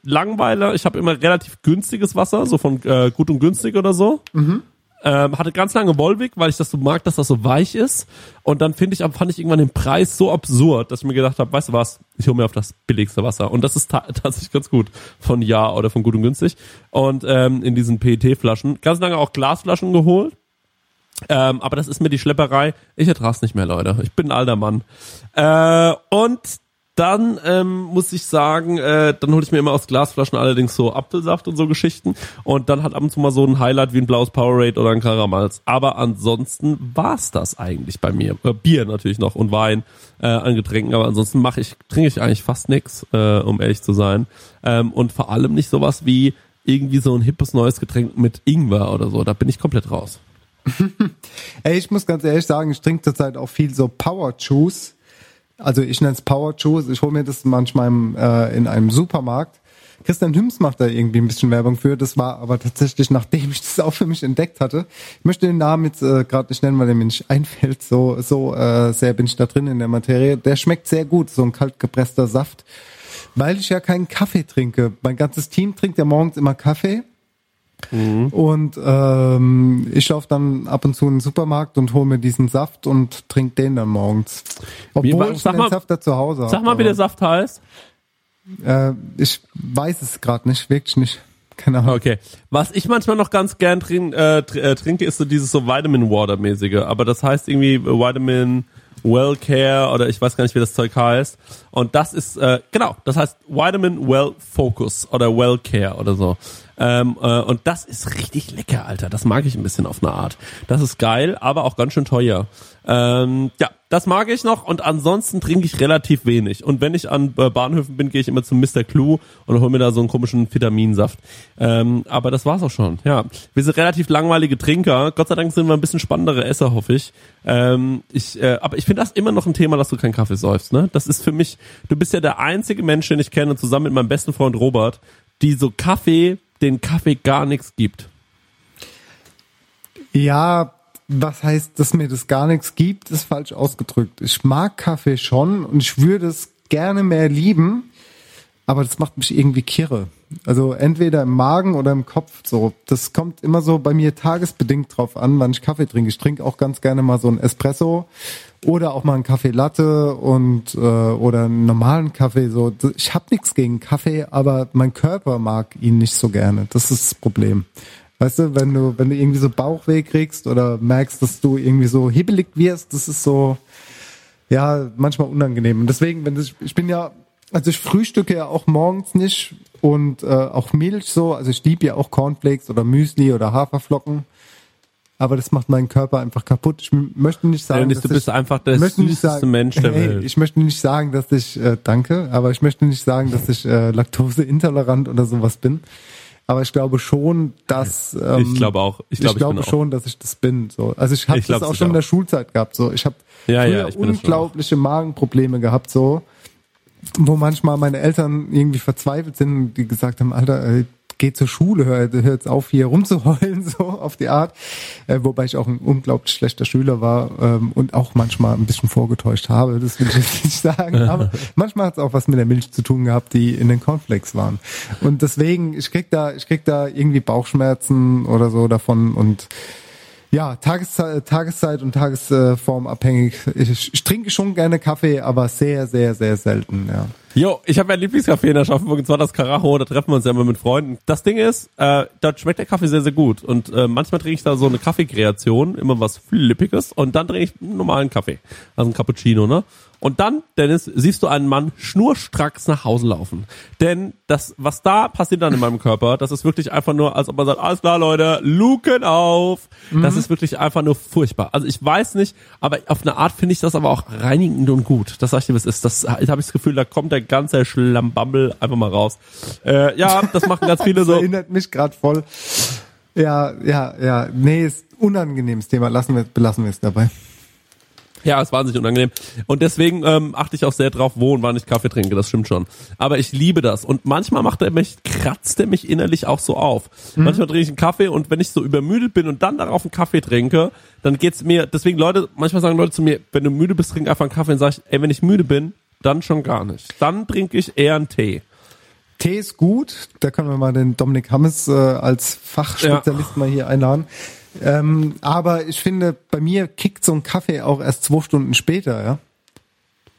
Langweiler. Ich habe immer relativ günstiges Wasser, so von äh, gut und günstig oder so. Ähm, hatte ganz lange Volvic, weil ich das so mag, dass das so weich ist. Und dann finde ich, fand ich irgendwann den Preis so absurd, dass ich mir gedacht habe, weißt du was, ich hole mir auf das billigste Wasser. Und das ist ta (laughs) tatsächlich ganz gut von Ja oder von Gut und Günstig. Und ähm, in diesen PET-Flaschen. Ganz lange auch Glasflaschen geholt. Ähm, aber das ist mir die Schlepperei. Ich ertrag's nicht mehr, Leute. Ich bin ein alter Mann. Äh, und dann ähm, muss ich sagen, äh, dann hole ich mir immer aus Glasflaschen allerdings so Apfelsaft und so Geschichten. Und dann hat ab und zu mal so ein Highlight wie ein blaues Powerade oder ein Karamals. Aber ansonsten war's das eigentlich bei mir. Äh, Bier natürlich noch und Wein äh, an Getränken. Aber ansonsten mache ich, trinke ich eigentlich fast nix, äh, um ehrlich zu sein. Ähm, und vor allem nicht sowas wie irgendwie so ein hippes neues Getränk mit Ingwer oder so. Da bin ich komplett raus. (laughs) Ey, ich muss ganz ehrlich sagen, ich trinke zurzeit auch viel so Power Juice. Also ich nenne es Power Juice. Ich hole mir das manchmal im, äh, in einem Supermarkt. Christian Hüms macht da irgendwie ein bisschen Werbung für. Das war aber tatsächlich, nachdem ich das auch für mich entdeckt hatte. Ich möchte den Namen jetzt äh, gerade nicht nennen, weil der mir nicht (laughs) einfällt. So, so äh, sehr bin ich da drin in der Materie. Der schmeckt sehr gut, so ein kalt gepresster Saft. Weil ich ja keinen Kaffee trinke. Mein ganzes Team trinkt ja morgens immer Kaffee. Mhm. Und ähm, ich laufe dann ab und zu in den Supermarkt und hole mir diesen Saft und trinke den dann morgens. Obwohl ich sag den mal- Safter zu Hause habe. Sag mal, wie der Saft heißt. Äh, ich weiß es gerade nicht, wirklich nicht. Keine Ahnung. Okay. Was ich manchmal noch ganz gern trin, äh, tr äh, trinke, ist so dieses so Vitamin Water mäßige. Aber das heißt irgendwie Vitamin Well Care oder ich weiß gar nicht, wie das Zeug heißt. Und das ist, äh, genau, das heißt Vitamin Well Focus oder Well Care oder so. Ähm, äh, und das ist richtig lecker, Alter. Das mag ich ein bisschen auf eine Art. Das ist geil, aber auch ganz schön teuer. Ähm, ja, das mag ich noch und ansonsten trinke ich relativ wenig. Und wenn ich an äh, Bahnhöfen bin, gehe ich immer zu Mr. Clue und hole mir da so einen komischen Vitaminsaft. Ähm, aber das war's auch schon. Ja, wir sind relativ langweilige Trinker. Gott sei Dank sind wir ein bisschen spannendere Esser, hoffe ich. Ähm, ich äh, aber ich finde das immer noch ein Thema, dass du keinen Kaffee säufst. Ne? Das ist für mich. Du bist ja der einzige Mensch, den ich kenne, zusammen mit meinem besten Freund Robert, die so Kaffee, den Kaffee gar nichts gibt. Ja, was heißt, dass mir das gar nichts gibt, ist falsch ausgedrückt. Ich mag Kaffee schon und ich würde es gerne mehr lieben, aber das macht mich irgendwie kirre. Also entweder im Magen oder im Kopf so. Das kommt immer so bei mir tagesbedingt drauf an, wann ich Kaffee trinke. Ich trinke auch ganz gerne mal so einen Espresso oder auch mal einen Kaffee Latte und äh, oder einen normalen Kaffee. So, ich habe nichts gegen Kaffee, aber mein Körper mag ihn nicht so gerne. Das ist das Problem. Weißt du, wenn du, wenn du irgendwie so Bauchweh kriegst oder merkst, dass du irgendwie so hibbelig wirst, das ist so, ja, manchmal unangenehm. Und deswegen, wenn das, ich bin ja, also ich frühstücke ja auch morgens nicht und äh, auch Milch so, also ich liebe ja auch Cornflakes oder Müsli oder Haferflocken. Aber das macht meinen Körper einfach kaputt. Ich möchte nicht sagen, Dennis, dass du bist ich, einfach der ich möchte nicht süßeste sagen- Mensch der hey, Welt. Ich möchte nicht sagen, dass ich, äh, danke, aber ich möchte nicht sagen, dass ich äh, laktoseintolerant oder sowas bin. Aber ich glaube schon, dass ähm, Ich glaube auch. Ich glaube, ich glaube bin auch. schon, dass ich das bin. So, also ich habe Ich glaub das auch schon in der auch. Schulzeit gehabt. So, ich habe Ja, ja, ich bin das schon unglaubliche Magenprobleme gehabt. So, wo manchmal meine Eltern irgendwie verzweifelt sind, und die gesagt haben, Alter, äh, geh zur Schule, hör, hör jetzt auf, hier rumzuheulen, (laughs) so auf die Art. Äh, wobei ich auch ein unglaublich schlechter Schüler war ähm, und auch manchmal ein bisschen vorgetäuscht habe, das will ich jetzt nicht sagen. Aber (laughs) manchmal hat es auch was mit der Milch zu tun gehabt, die in den Cornflakes waren. Und deswegen, ich krieg da, ich krieg da irgendwie Bauchschmerzen oder so davon und ja, Tageszeit, Tageszeit und Tagesform abhängig. Ich, ich trinke schon gerne Kaffee, aber sehr, sehr, sehr selten, ja. Jo, ich habe ja ein Lieblingscafé in der Schaffenburg, und zwar das Karacho, da treffen wir uns ja immer mit Freunden. Das Ding ist, äh, dort schmeckt der Kaffee sehr, sehr gut. Und äh, manchmal trinke ich da so eine Kaffeekreation, immer was Flippiges, und dann trinke ich einen normalen Kaffee. Also einen Cappuccino, ne? Und dann, Dennis, siehst du einen Mann schnurstracks nach Hause laufen. Denn das, was da passiert dann in meinem Körper, das ist wirklich einfach nur, als ob man sagt, alles klar, Leute, Luken auf. Das ist wirklich einfach nur furchtbar. Also ich weiß nicht, aber auf eine Art finde ich das aber auch reinigend und gut. Das sag ich dir, was ist. Das habe ich das Gefühl, da kommt der ganze Schlambambel einfach mal raus. Äh, ja, das machen ganz viele (laughs) Das so. erinnert mich gerade voll. Ja, ja, ja. Nee, ist unangenehmes Thema. Lassen wir, belassen wir es dabei. Ja, ist wahnsinnig unangenehm. Und deswegen ähm, achte ich auch sehr drauf, wo und wann ich Kaffee trinke, das stimmt schon. Aber ich liebe das. Und manchmal macht er mich, kratzt er mich innerlich auch so auf. Manchmal trinke ich einen Kaffee und wenn ich so übermüdet bin und dann darauf einen Kaffee trinke, dann geht's mir, deswegen Leute, manchmal sagen Leute zu mir, wenn du müde bist, trink einfach einen Kaffee und sag ich, ey, wenn ich müde bin, dann schon gar nicht. Dann trinke ich eher einen Tee. Tee ist gut. Da können wir mal den Dominik Hammes äh, als Fachspezialist mal hier einladen. Ähm, aber ich finde, bei mir kickt so ein Kaffee auch erst zwei Stunden später, ja.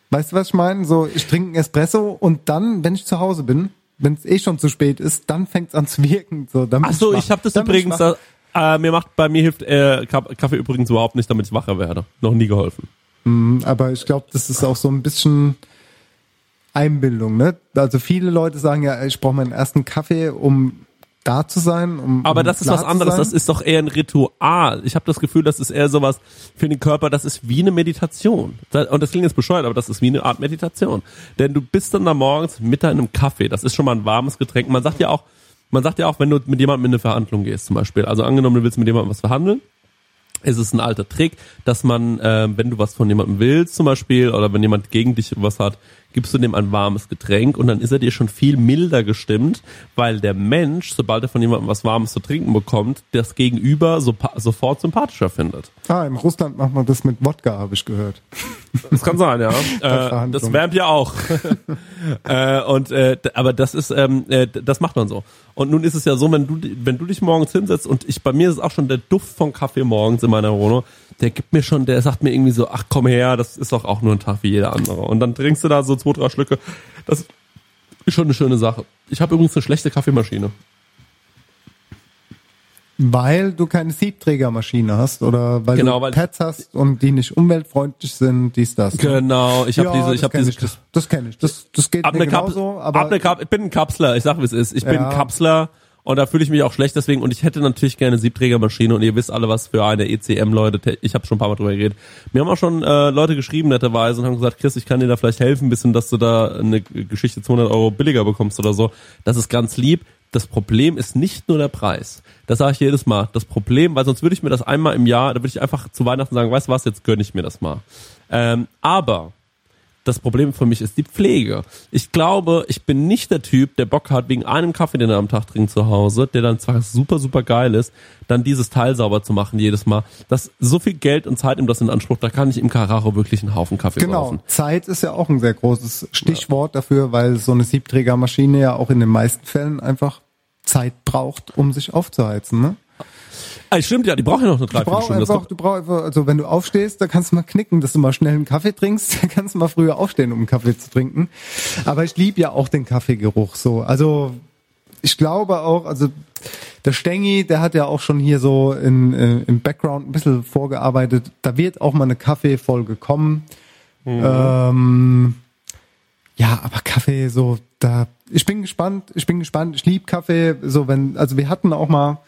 Weißt du, was ich meine? So, ich trinke einen Espresso und dann, wenn ich zu Hause bin, wenn es eh schon zu spät ist, dann fängt's an zu wirken. So, dann Ach so, wach. ich habe das Dann übrigens, da, äh, mir macht, bei mir hilft äh, Ka- Kaffee übrigens überhaupt nicht, damit ich wacher werde. Noch nie geholfen. Aber ich glaube, das ist auch so ein bisschen Einbildung, ne? Also viele Leute sagen ja, ich brauche meinen ersten Kaffee, um da zu sein. Um, Aber um das ist was anderes, das ist doch eher ein Ritual. Ich habe das Gefühl, das ist eher sowas für den Körper, das ist wie eine Meditation. Und das klingt jetzt bescheuert, aber das ist wie eine Art Meditation. Denn du bist dann da morgens mit deinem Kaffee, das ist schon mal ein warmes Getränk. Man sagt ja auch, man sagt ja auch, wenn du mit jemandem in eine Verhandlung gehst zum Beispiel, also angenommen, du willst mit jemandem was verhandeln, ist es ein alter Trick, dass man, äh, wenn du was von jemandem willst zum Beispiel, oder wenn jemand gegen dich was hat, gibst du dem ein warmes Getränk und dann ist er dir schon viel milder gestimmt, weil der Mensch, sobald er von jemandem was Warmes zu trinken bekommt, das Gegenüber so, sofort sympathischer findet. Ah, in Russland macht man das mit Wodka, habe ich gehört. Das kann sein, ja. (laughs) äh, das wärmt ja auch. (laughs) äh, und äh, aber das ist, ähm, äh, das macht man so. Und nun ist es ja so, wenn du, wenn du dich morgens hinsetzt und ich, bei mir ist es auch schon der Duft von Kaffee morgens in meiner Wohnung, der gibt mir schon, der sagt mir irgendwie so, ach komm her, das ist doch auch nur ein Tag wie jeder andere. Und dann trinkst du da so zwei, drei Schlücke. Das ist schon eine schöne Sache. Ich habe übrigens eine schlechte Kaffeemaschine. Weil du keine Siebträgermaschine hast oder weil Genau, du weil- Pads hast und die nicht umweltfreundlich sind, dies, das. ne? Genau, ich habe Ja, diese, ich das habe diese, ich, das, das kenne ich. Das, das geht ab mir genauso, aber ab eine Kap ich bin ein Kapsler, ich sag wie es ist. Ich bin Ja. ein Kapsler und da fühle ich mich auch schlecht deswegen und ich hätte natürlich gerne eine Siebträgermaschine und ihr wisst alle was für eine ECM Leute, ich habe schon ein paar mal drüber geredet. Mir haben auch schon äh, Leute geschrieben netterweise und haben gesagt, Chris, ich kann dir da vielleicht helfen, bisschen, dass du da eine Geschichte 200 Euro billiger bekommst oder so. Das ist ganz lieb. Das Problem ist nicht nur der Preis. Das sage ich jedes Mal. Das Problem, weil sonst würde ich mir das einmal im Jahr, da würde ich einfach zu Weihnachten sagen, weißt du was, jetzt gönne ich mir das mal. Ähm, aber das Problem für mich ist die Pflege. Ich glaube, ich bin nicht der Typ, der Bock hat, wegen einem Kaffee, den er am Tag trinkt zu Hause, der dann zwar super, super geil ist, dann dieses Teil sauber zu machen jedes Mal. Das so viel Geld und Zeit nimmt das in Anspruch, da kann ich im Carraro wirklich einen Haufen Kaffee Genau, saufen. Zeit ist ja auch ein sehr großes Stichwort dafür, weil so eine Siebträgermaschine ja auch in den meisten Fällen einfach Zeit braucht, um sich aufzuheizen. Ne? Ah, stimmt ja, die brauchen ja noch eine Du Dreiviertelstunde. Einfach, kommt- du brauchst einfach, also wenn du aufstehst, da kannst du mal knicken, dass du mal schnell einen Kaffee trinkst, (laughs) da kannst du mal früher aufstehen, um einen Kaffee zu trinken. Aber ich liebe ja auch den Kaffeegeruch so. Also ich glaube auch, also der Stengi, der hat ja auch schon hier so in, äh, im Background ein bisschen vorgearbeitet. Da wird auch mal eine Kaffeefolge kommen. Ähm, ja, aber Kaffee, so, da, ich bin gespannt, ich bin gespannt, ich lieb Kaffee, so wenn, also wir hatten auch mal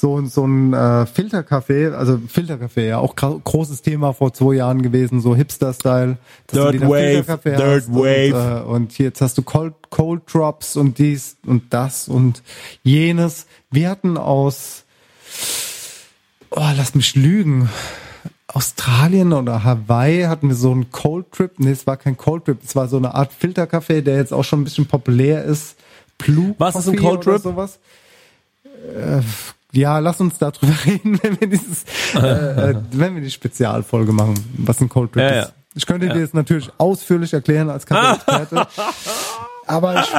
so, so ein äh, Filterkaffee, also Filterkaffee, ja, auch gro- großes Thema vor zwei Jahren gewesen, so Hipster-Style. Dirt Wave, Dirt Wave. Und, äh, und jetzt hast du Cold, Cold Drops und dies und das und jenes. Wir hatten aus, oh, lass mich lügen, Australien oder Hawaii hatten wir so einen Cold Trip. Nee, es war kein Cold Trip, es war so eine Art Filterkaffee, der jetzt auch schon ein bisschen populär ist. Blue Was ist ein Coffee Cold oder Trip? Sowas. Äh, ja, lass uns darüber (laughs) reden, wenn wir dieses, äh, äh, wenn wir die Spezialfolge machen, was ein Cold Trip Ja, ist. ja. Ich könnte dir das natürlich ausführlich erklären als Kaffee-Experte. (laughs) Aber ich,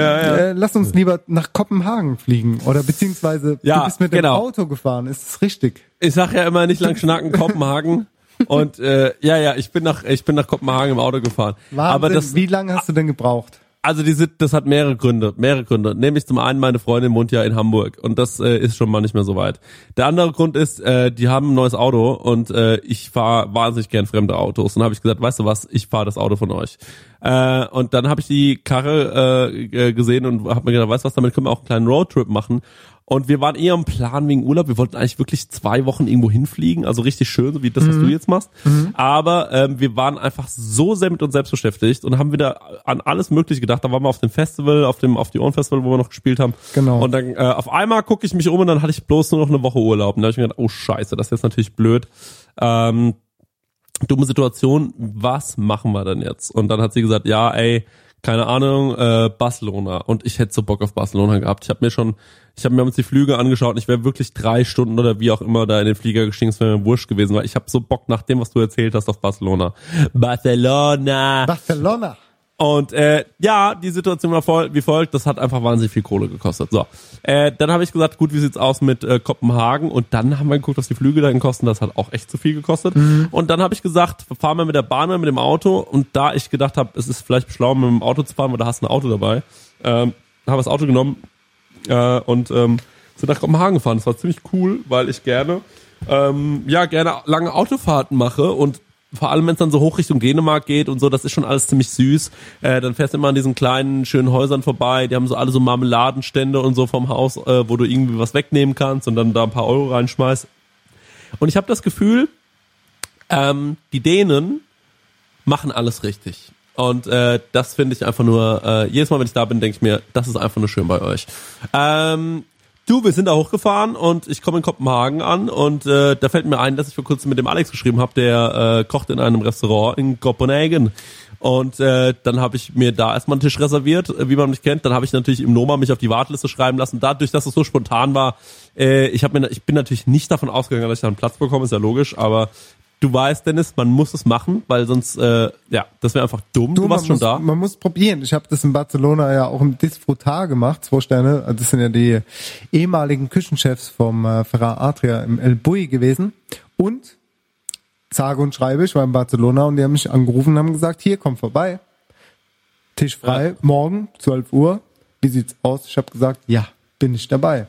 Äh, lass uns lieber nach Kopenhagen fliegen oder beziehungsweise Ja, du bist mit genau. dem Auto gefahren, ist das richtig? Ich sag ja immer nicht lang schnacken, Kopenhagen. Und äh, ja, ja, ich bin nach ich bin nach Kopenhagen im Auto gefahren. Wahnsinn, Aber das wie lange hast du denn gebraucht? Also diese das hat mehrere Gründe, mehrere Gründe. Nämlich zum einen meine Freundin wohnt ja in Hamburg und das äh, ist schon mal nicht mehr so weit. Der andere Grund ist, äh, die haben ein neues Auto und äh, ich fahre wahnsinnig gern fremde Autos. Und dann habe ich gesagt, weißt du was, ich fahre das Auto von euch. Äh, und dann habe ich die Karre äh, gesehen und habe mir gedacht, weißt du was, damit können wir auch einen kleinen Roadtrip machen. Und wir waren eher im Plan wegen Urlaub. Wir wollten eigentlich wirklich zwei Wochen irgendwo hinfliegen, also richtig schön, so wie das, was du jetzt machst. Aber ähm, wir waren einfach so sehr mit uns selbst beschäftigt und haben wieder an alles Mögliche gedacht. Da waren wir auf dem Festival, auf dem auf die Ohren Festival, wo wir noch gespielt haben. Genau. Und dann äh, auf einmal gucke ich mich um und dann hatte ich bloß nur noch eine Woche Urlaub. Und da habe ich mir gedacht, oh Scheiße, das ist jetzt natürlich blöd. Ähm, dumme Situation, was machen wir denn jetzt? Und dann hat sie gesagt, ja, ey, keine Ahnung, äh, Barcelona. Und ich hätte so Bock auf Barcelona gehabt. Ich habe mir schon, ich habe mir uns die Flüge angeschaut und ich wäre wirklich drei Stunden oder wie auch immer da in den Flieger gestiegen, es wäre mir wurscht gewesen, weil ich habe so Bock nach dem, was du erzählt hast, auf Barcelona. Barcelona! Barcelona. Und äh, ja, die Situation war voll, wie folgt, das hat einfach wahnsinnig viel Kohle gekostet. So, äh, dann habe ich gesagt, gut, wie sieht's aus mit äh, Kopenhagen? Und dann haben wir geguckt, was die Flüge dahin kosten. Das hat auch echt zu viel gekostet. Und dann habe ich gesagt, fahren wir mit der Bahn oder mit dem Auto. Und da ich gedacht habe, es ist vielleicht schlau, mit dem Auto zu fahren, weil da hast du ein Auto dabei, ähm, haben wir das Auto genommen äh, und ähm, sind nach Kopenhagen gefahren. Das war ziemlich cool, weil ich gerne ähm, ja gerne lange Autofahrten mache und vor allem wenn es dann so hoch Richtung Dänemark geht und so, das ist schon alles ziemlich süß. Äh, dann fährst du immer an diesen kleinen schönen Häusern vorbei, die haben so alle so Marmeladenstände und so vom Haus, äh, wo du irgendwie was wegnehmen kannst und dann da ein paar Euro reinschmeißt. Und ich habe das Gefühl, ähm, die Dänen machen alles richtig. Und äh, das finde ich einfach nur, äh, jedes Mal, wenn ich da bin, denke ich mir, das ist einfach nur schön bei euch. Ähm, du, wir sind da hochgefahren und ich komme in Kopenhagen an und äh, da fällt mir ein, dass ich vor kurzem mit dem Alex geschrieben habe, der äh, kocht in einem Restaurant in Kopenhagen. Und äh, dann habe ich mir da erstmal einen Tisch reserviert, äh, wie man mich kennt. Dann habe ich natürlich im Noma mich auf die Warteliste schreiben lassen. Dadurch, dass es so spontan war, äh, ich, hab mir, ich bin natürlich nicht davon ausgegangen, dass ich da einen Platz bekomme, ist ja logisch, aber du weißt, Dennis, man muss es machen, weil sonst, äh, ja, das wäre einfach dumm. Du, warst man schon muss, da. Man muss probieren. Ich habe das in Barcelona ja auch im Disfrutar gemacht, zwei Sterne. Das sind ja die ehemaligen Küchenchefs vom äh, Ferrar Adria im El Bui gewesen. Und sage und schreibe, ich war in Barcelona und die haben mich angerufen und haben gesagt, hier, komm vorbei. Tisch frei, morgen, 12 Uhr. Wie sieht's aus? Ich habe gesagt, ja, bin ich dabei.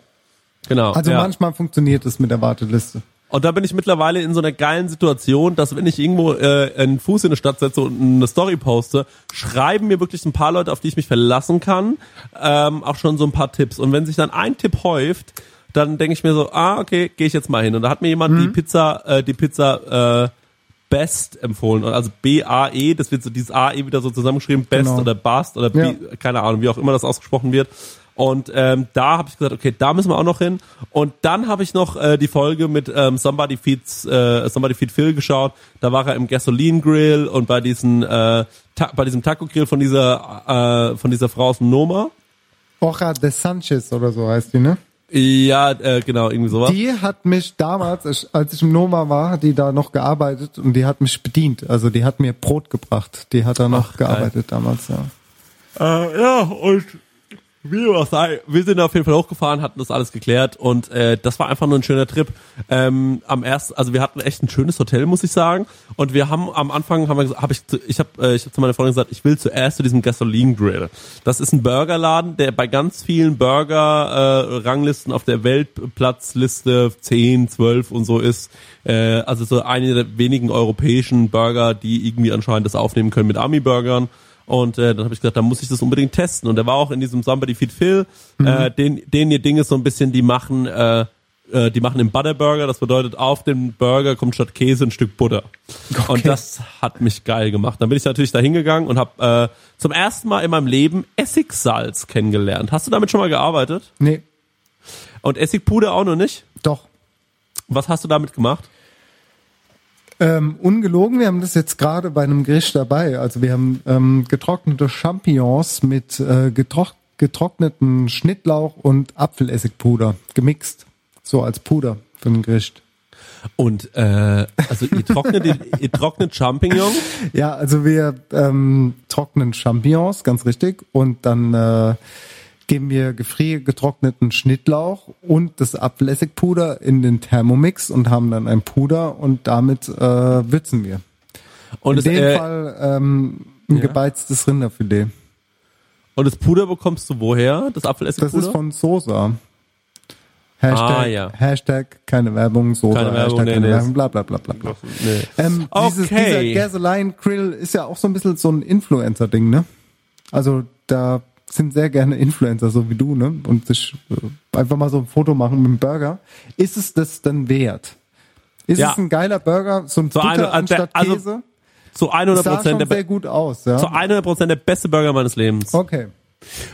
Genau. Also ja. manchmal funktioniert es mit der Warteliste. Und da bin ich mittlerweile in so einer geilen Situation, dass wenn ich irgendwo äh, einen Fuß in eine Stadt setze und eine Story poste, schreiben mir wirklich ein paar Leute, auf die ich mich verlassen kann, ähm, auch schon so ein paar Tipps. Und wenn sich dann ein Tipp häuft, dann denke ich mir so, ah, okay, gehe ich jetzt mal hin. Und da hat mir jemand die Pizza, äh, die Pizza äh, Best empfohlen. Also B-A-E, das wird so dieses A-E wieder so zusammengeschrieben, Best Genau. oder Bast oder B, Ja. keine Ahnung, wie auch immer das ausgesprochen wird. Und ähm, da habe ich gesagt, okay, da müssen wir auch noch hin. Und dann habe ich noch äh, die Folge mit ähm, Somebody Feeds äh, Somebody Feed Phil geschaut. Da war er im Gasoline Grill und bei diesen äh, bei diesem Taco Grill von dieser äh, von dieser Frau aus dem Noma. Oja de Sanchez oder so heißt die, ne? Ja, äh, genau, irgendwie sowas. Die hat mich damals, als ich im Noma war, hat die da noch gearbeitet und die hat mich bedient. Also die hat mir Brot gebracht. Die hat da noch Ach, geil. gearbeitet damals, ja. Äh, ja, und wie auch sei, wir sind auf jeden Fall hochgefahren, hatten das alles geklärt und äh, das war einfach nur ein schöner Trip. Ähm, am ersten, also wir hatten echt ein schönes Hotel, muss ich sagen. Und wir haben am Anfang haben wir hab ich, ich habe äh, ich hab zu meiner Freundin gesagt, ich will zuerst zu diesem Gasoline Grill. Das ist ein Burgerladen, der bei ganz vielen Burger äh, Ranglisten auf der Weltplatzliste 10, 12 und so ist. Äh, also so eine der wenigen europäischen Burger, die irgendwie anscheinend das aufnehmen können mit Ami-Burgern. Und äh, dann habe ich gesagt, da muss ich das unbedingt testen. Und der war auch in diesem Somebody Feed Phil. Äh, den, den ihr Ding ist so ein bisschen, die machen, äh, äh, die machen den Butterburger. Das bedeutet, auf den Burger kommt statt Käse ein Stück Butter. Und das hat mich geil gemacht. Dann bin ich natürlich da hingegangen und habe äh, zum ersten Mal in meinem Leben Essigsalz kennengelernt. Hast du damit schon mal gearbeitet? Nee, Und Essigpuder auch noch nicht? doch. Was hast du damit gemacht? Ähm, ungelogen, wir haben das jetzt gerade bei einem Gericht dabei. Also wir haben ähm, getrocknete Champignons mit äh, getrock getrockneten Schnittlauch und Apfelessigpuder gemixt. So als Puder für ein Gericht. Und äh, also ihr trocknet, (laughs) ihr trocknet Champignon. Ja, also wir ähm, trocknen Champignons, ganz richtig. Und dann äh, geben wir gefriergetrockneten Schnittlauch und das Apfelessigpuder in den Thermomix und haben dann ein Puder und damit äh, würzen wir. Und in das, dem äh, Fall ähm, ein ja. gebeiztes Rinderfilet. Und das Puder bekommst du woher? Das Das Apfelessigpuder? ist von Sosa. Hashtag, Ah, ja. Hashtag keine Werbung, Sosa, Keine Werbung, Hashtag nee, keine nee, Werbung, bla bla bla bla. bla. Nee. Ähm, dieses, Okay. dieser Gasoline Grill ist ja auch so ein bisschen so ein Influencer-Ding, ne? Also da sind sehr gerne Influencer, so wie du, ne? Und sich äh, einfach mal so ein Foto machen mit dem Burger. Ist es das denn wert? Ist Ja. es ein geiler Burger, so ein So Butter eine- anstatt also- Käse? Zu 100 sah schon Prozent der, sehr gut aus, ja. zu 100 Prozent der beste Burger meines Lebens. Okay.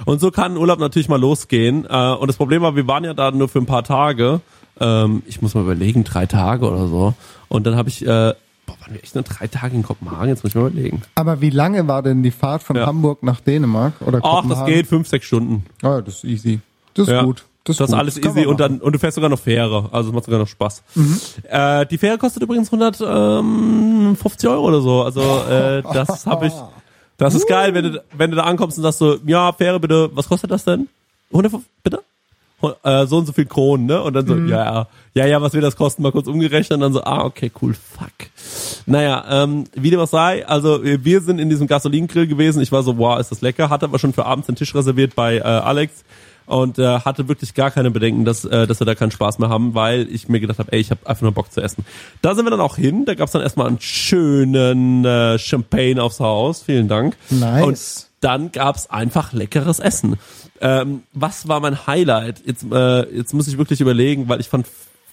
Und so kann ein Urlaub natürlich mal losgehen. Äh, Und das Problem war, wir waren ja da nur für ein paar Tage. Ähm, Ich muss mal überlegen, drei Tage oder so. Und dann habe ich, äh, boah, waren wir echt nur drei Tage in Kopenhagen? Jetzt muss ich mal überlegen. Aber wie lange war denn die Fahrt von Ja. Hamburg nach Dänemark oder Ach, Kopenhagen? das geht fünf, sechs Stunden. Ah, ja, das ist easy. Das ist Ja. gut. Das ist, Das ist alles kann easy und dann und du fährst sogar noch Fähre, also es macht sogar noch Spaß. Mhm. Äh, die Fähre kostet übrigens 150 Euro oder so, also äh, das (laughs) habe ich Das ist geil, wenn du, wenn du da ankommst und sagst so, ja, Fähre bitte, was kostet das denn? 100, bitte? Äh, so und so viel Kronen, ne? Und dann so, ja, ja, ja, ja, was wird das kosten? Mal kurz umgerechnet und dann so, ah, okay, cool, fuck. Naja, ähm, wie dem auch sei, also wir sind in diesem Gasolingrill gewesen. Ich war so, wow, ist das lecker. Hatte aber schon für abends den Tisch reserviert bei äh, Alex und äh, hatte wirklich gar keine Bedenken, dass, äh, dass wir da keinen Spaß mehr haben, weil ich mir gedacht habe, ey, ich habe einfach nur Bock zu essen. Da sind wir dann auch hin. Da gab's dann erstmal einen schönen äh, Champagne aufs Haus. Vielen Dank. Nice. Und dann gab's einfach leckeres Essen. Ähm, was war mein Highlight? Jetzt, äh, jetzt muss ich wirklich überlegen, weil ich fand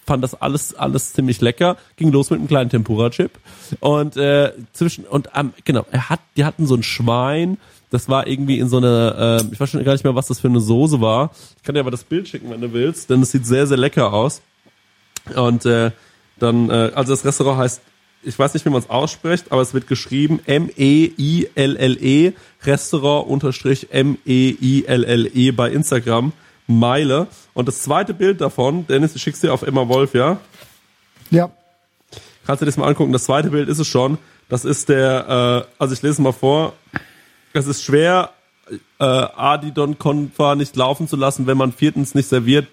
fand das alles alles ziemlich lecker. Ging los mit einem kleinen Tempura Chip und äh, zwischen und ähm, genau, er hat die hatten so ein Schwein, das war irgendwie in so einer äh, ich weiß schon gar nicht mehr, was das für eine Soße war. Ich kann dir aber das Bild schicken, wenn du willst, denn es sieht sehr sehr lecker aus. Und äh, dann äh, also das Restaurant heißt ich weiß nicht, wie man es ausspricht, aber es wird geschrieben M-E-I-L-L-E, Restaurant unterstrich M-E-I-L-L-E bei Instagram, Meile. Und das zweite Bild davon, Dennis, ich schick's dir auf Emma Wolf, ja? Ja. Kannst du dir das mal angucken? Das zweite Bild ist es schon. Das ist der, äh, also ich lese mal vor. Es ist schwer, äh, Adidon Konfa nicht laufen zu lassen, wenn man viertens nicht serviert.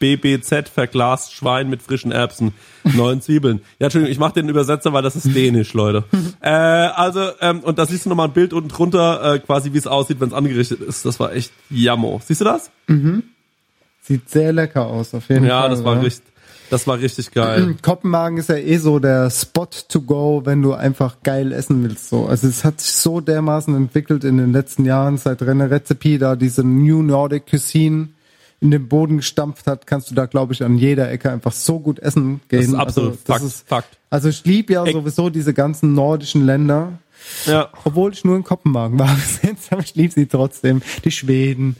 BBZ verglast Schwein mit frischen Erbsen, neuen Zwiebeln. Ja, Entschuldigung, ich mache den Übersetzer, weil das ist dänisch, Leute. (laughs) äh, also, ähm, und da siehst du nochmal ein Bild unten drunter, äh, quasi wie es aussieht, wenn es angerichtet ist. Das war echt jammer. Siehst du das? Sieht sehr lecker aus, auf jeden Ja, Fall. das war ja. richtig, das war richtig geil. (clears throat) Kopenhagen ist ja eh so der Spot to go, wenn du einfach geil essen willst. So. Also es hat sich so dermaßen entwickelt in den letzten Jahren, seit René Rezepi da diese New Nordic Cuisine in den Boden gestampft hat, kannst du da, glaube ich, an jeder Ecke einfach so gut essen gehen. Das ist absolut also, das Fakt, ist, Fakt. Also ich liebe ja sowieso diese ganzen nordischen Länder. Ja. Obwohl ich nur in Kopenhagen war (laughs) bis jetzt, aber ich liebe sie trotzdem. Die Schweden,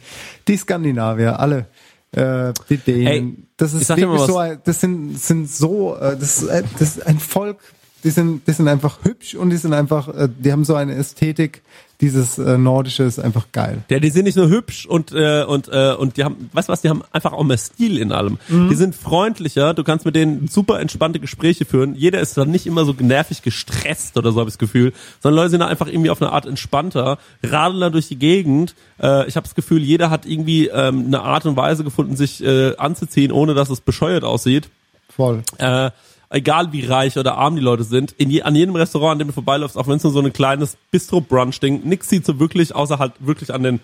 die Skandinavier, alle. Äh, die Dänen. Ey, das ist wirklich so, ein- das sind, sind so, äh, das, das ist ein Volk, die sind, die sind einfach hübsch und die sind einfach, äh, die haben so eine Ästhetik, dieses äh, Nordische ist einfach geil. Ja, die sind nicht nur hübsch und äh, und äh, und die haben, weißt du was, die haben einfach auch mehr Stil in allem. Die sind freundlicher, du kannst mit denen super entspannte Gespräche führen. Jeder ist dann nicht immer so nervig gestresst oder so habe ich das Gefühl, sondern Leute sind da einfach irgendwie auf eine Art entspannter, radeln da durch die Gegend. Äh, ich habe das Gefühl, jeder hat irgendwie ähm, eine Art und Weise gefunden, sich äh, anzuziehen, ohne dass es bescheuert aussieht Voll. äh, egal wie reich oder arm die Leute sind, in je, an jedem Restaurant, an dem du vorbeiläufst, auch wenn es nur so ein kleines Bistro-Brunch-Ding, nix sieht so wirklich, außer halt wirklich an den,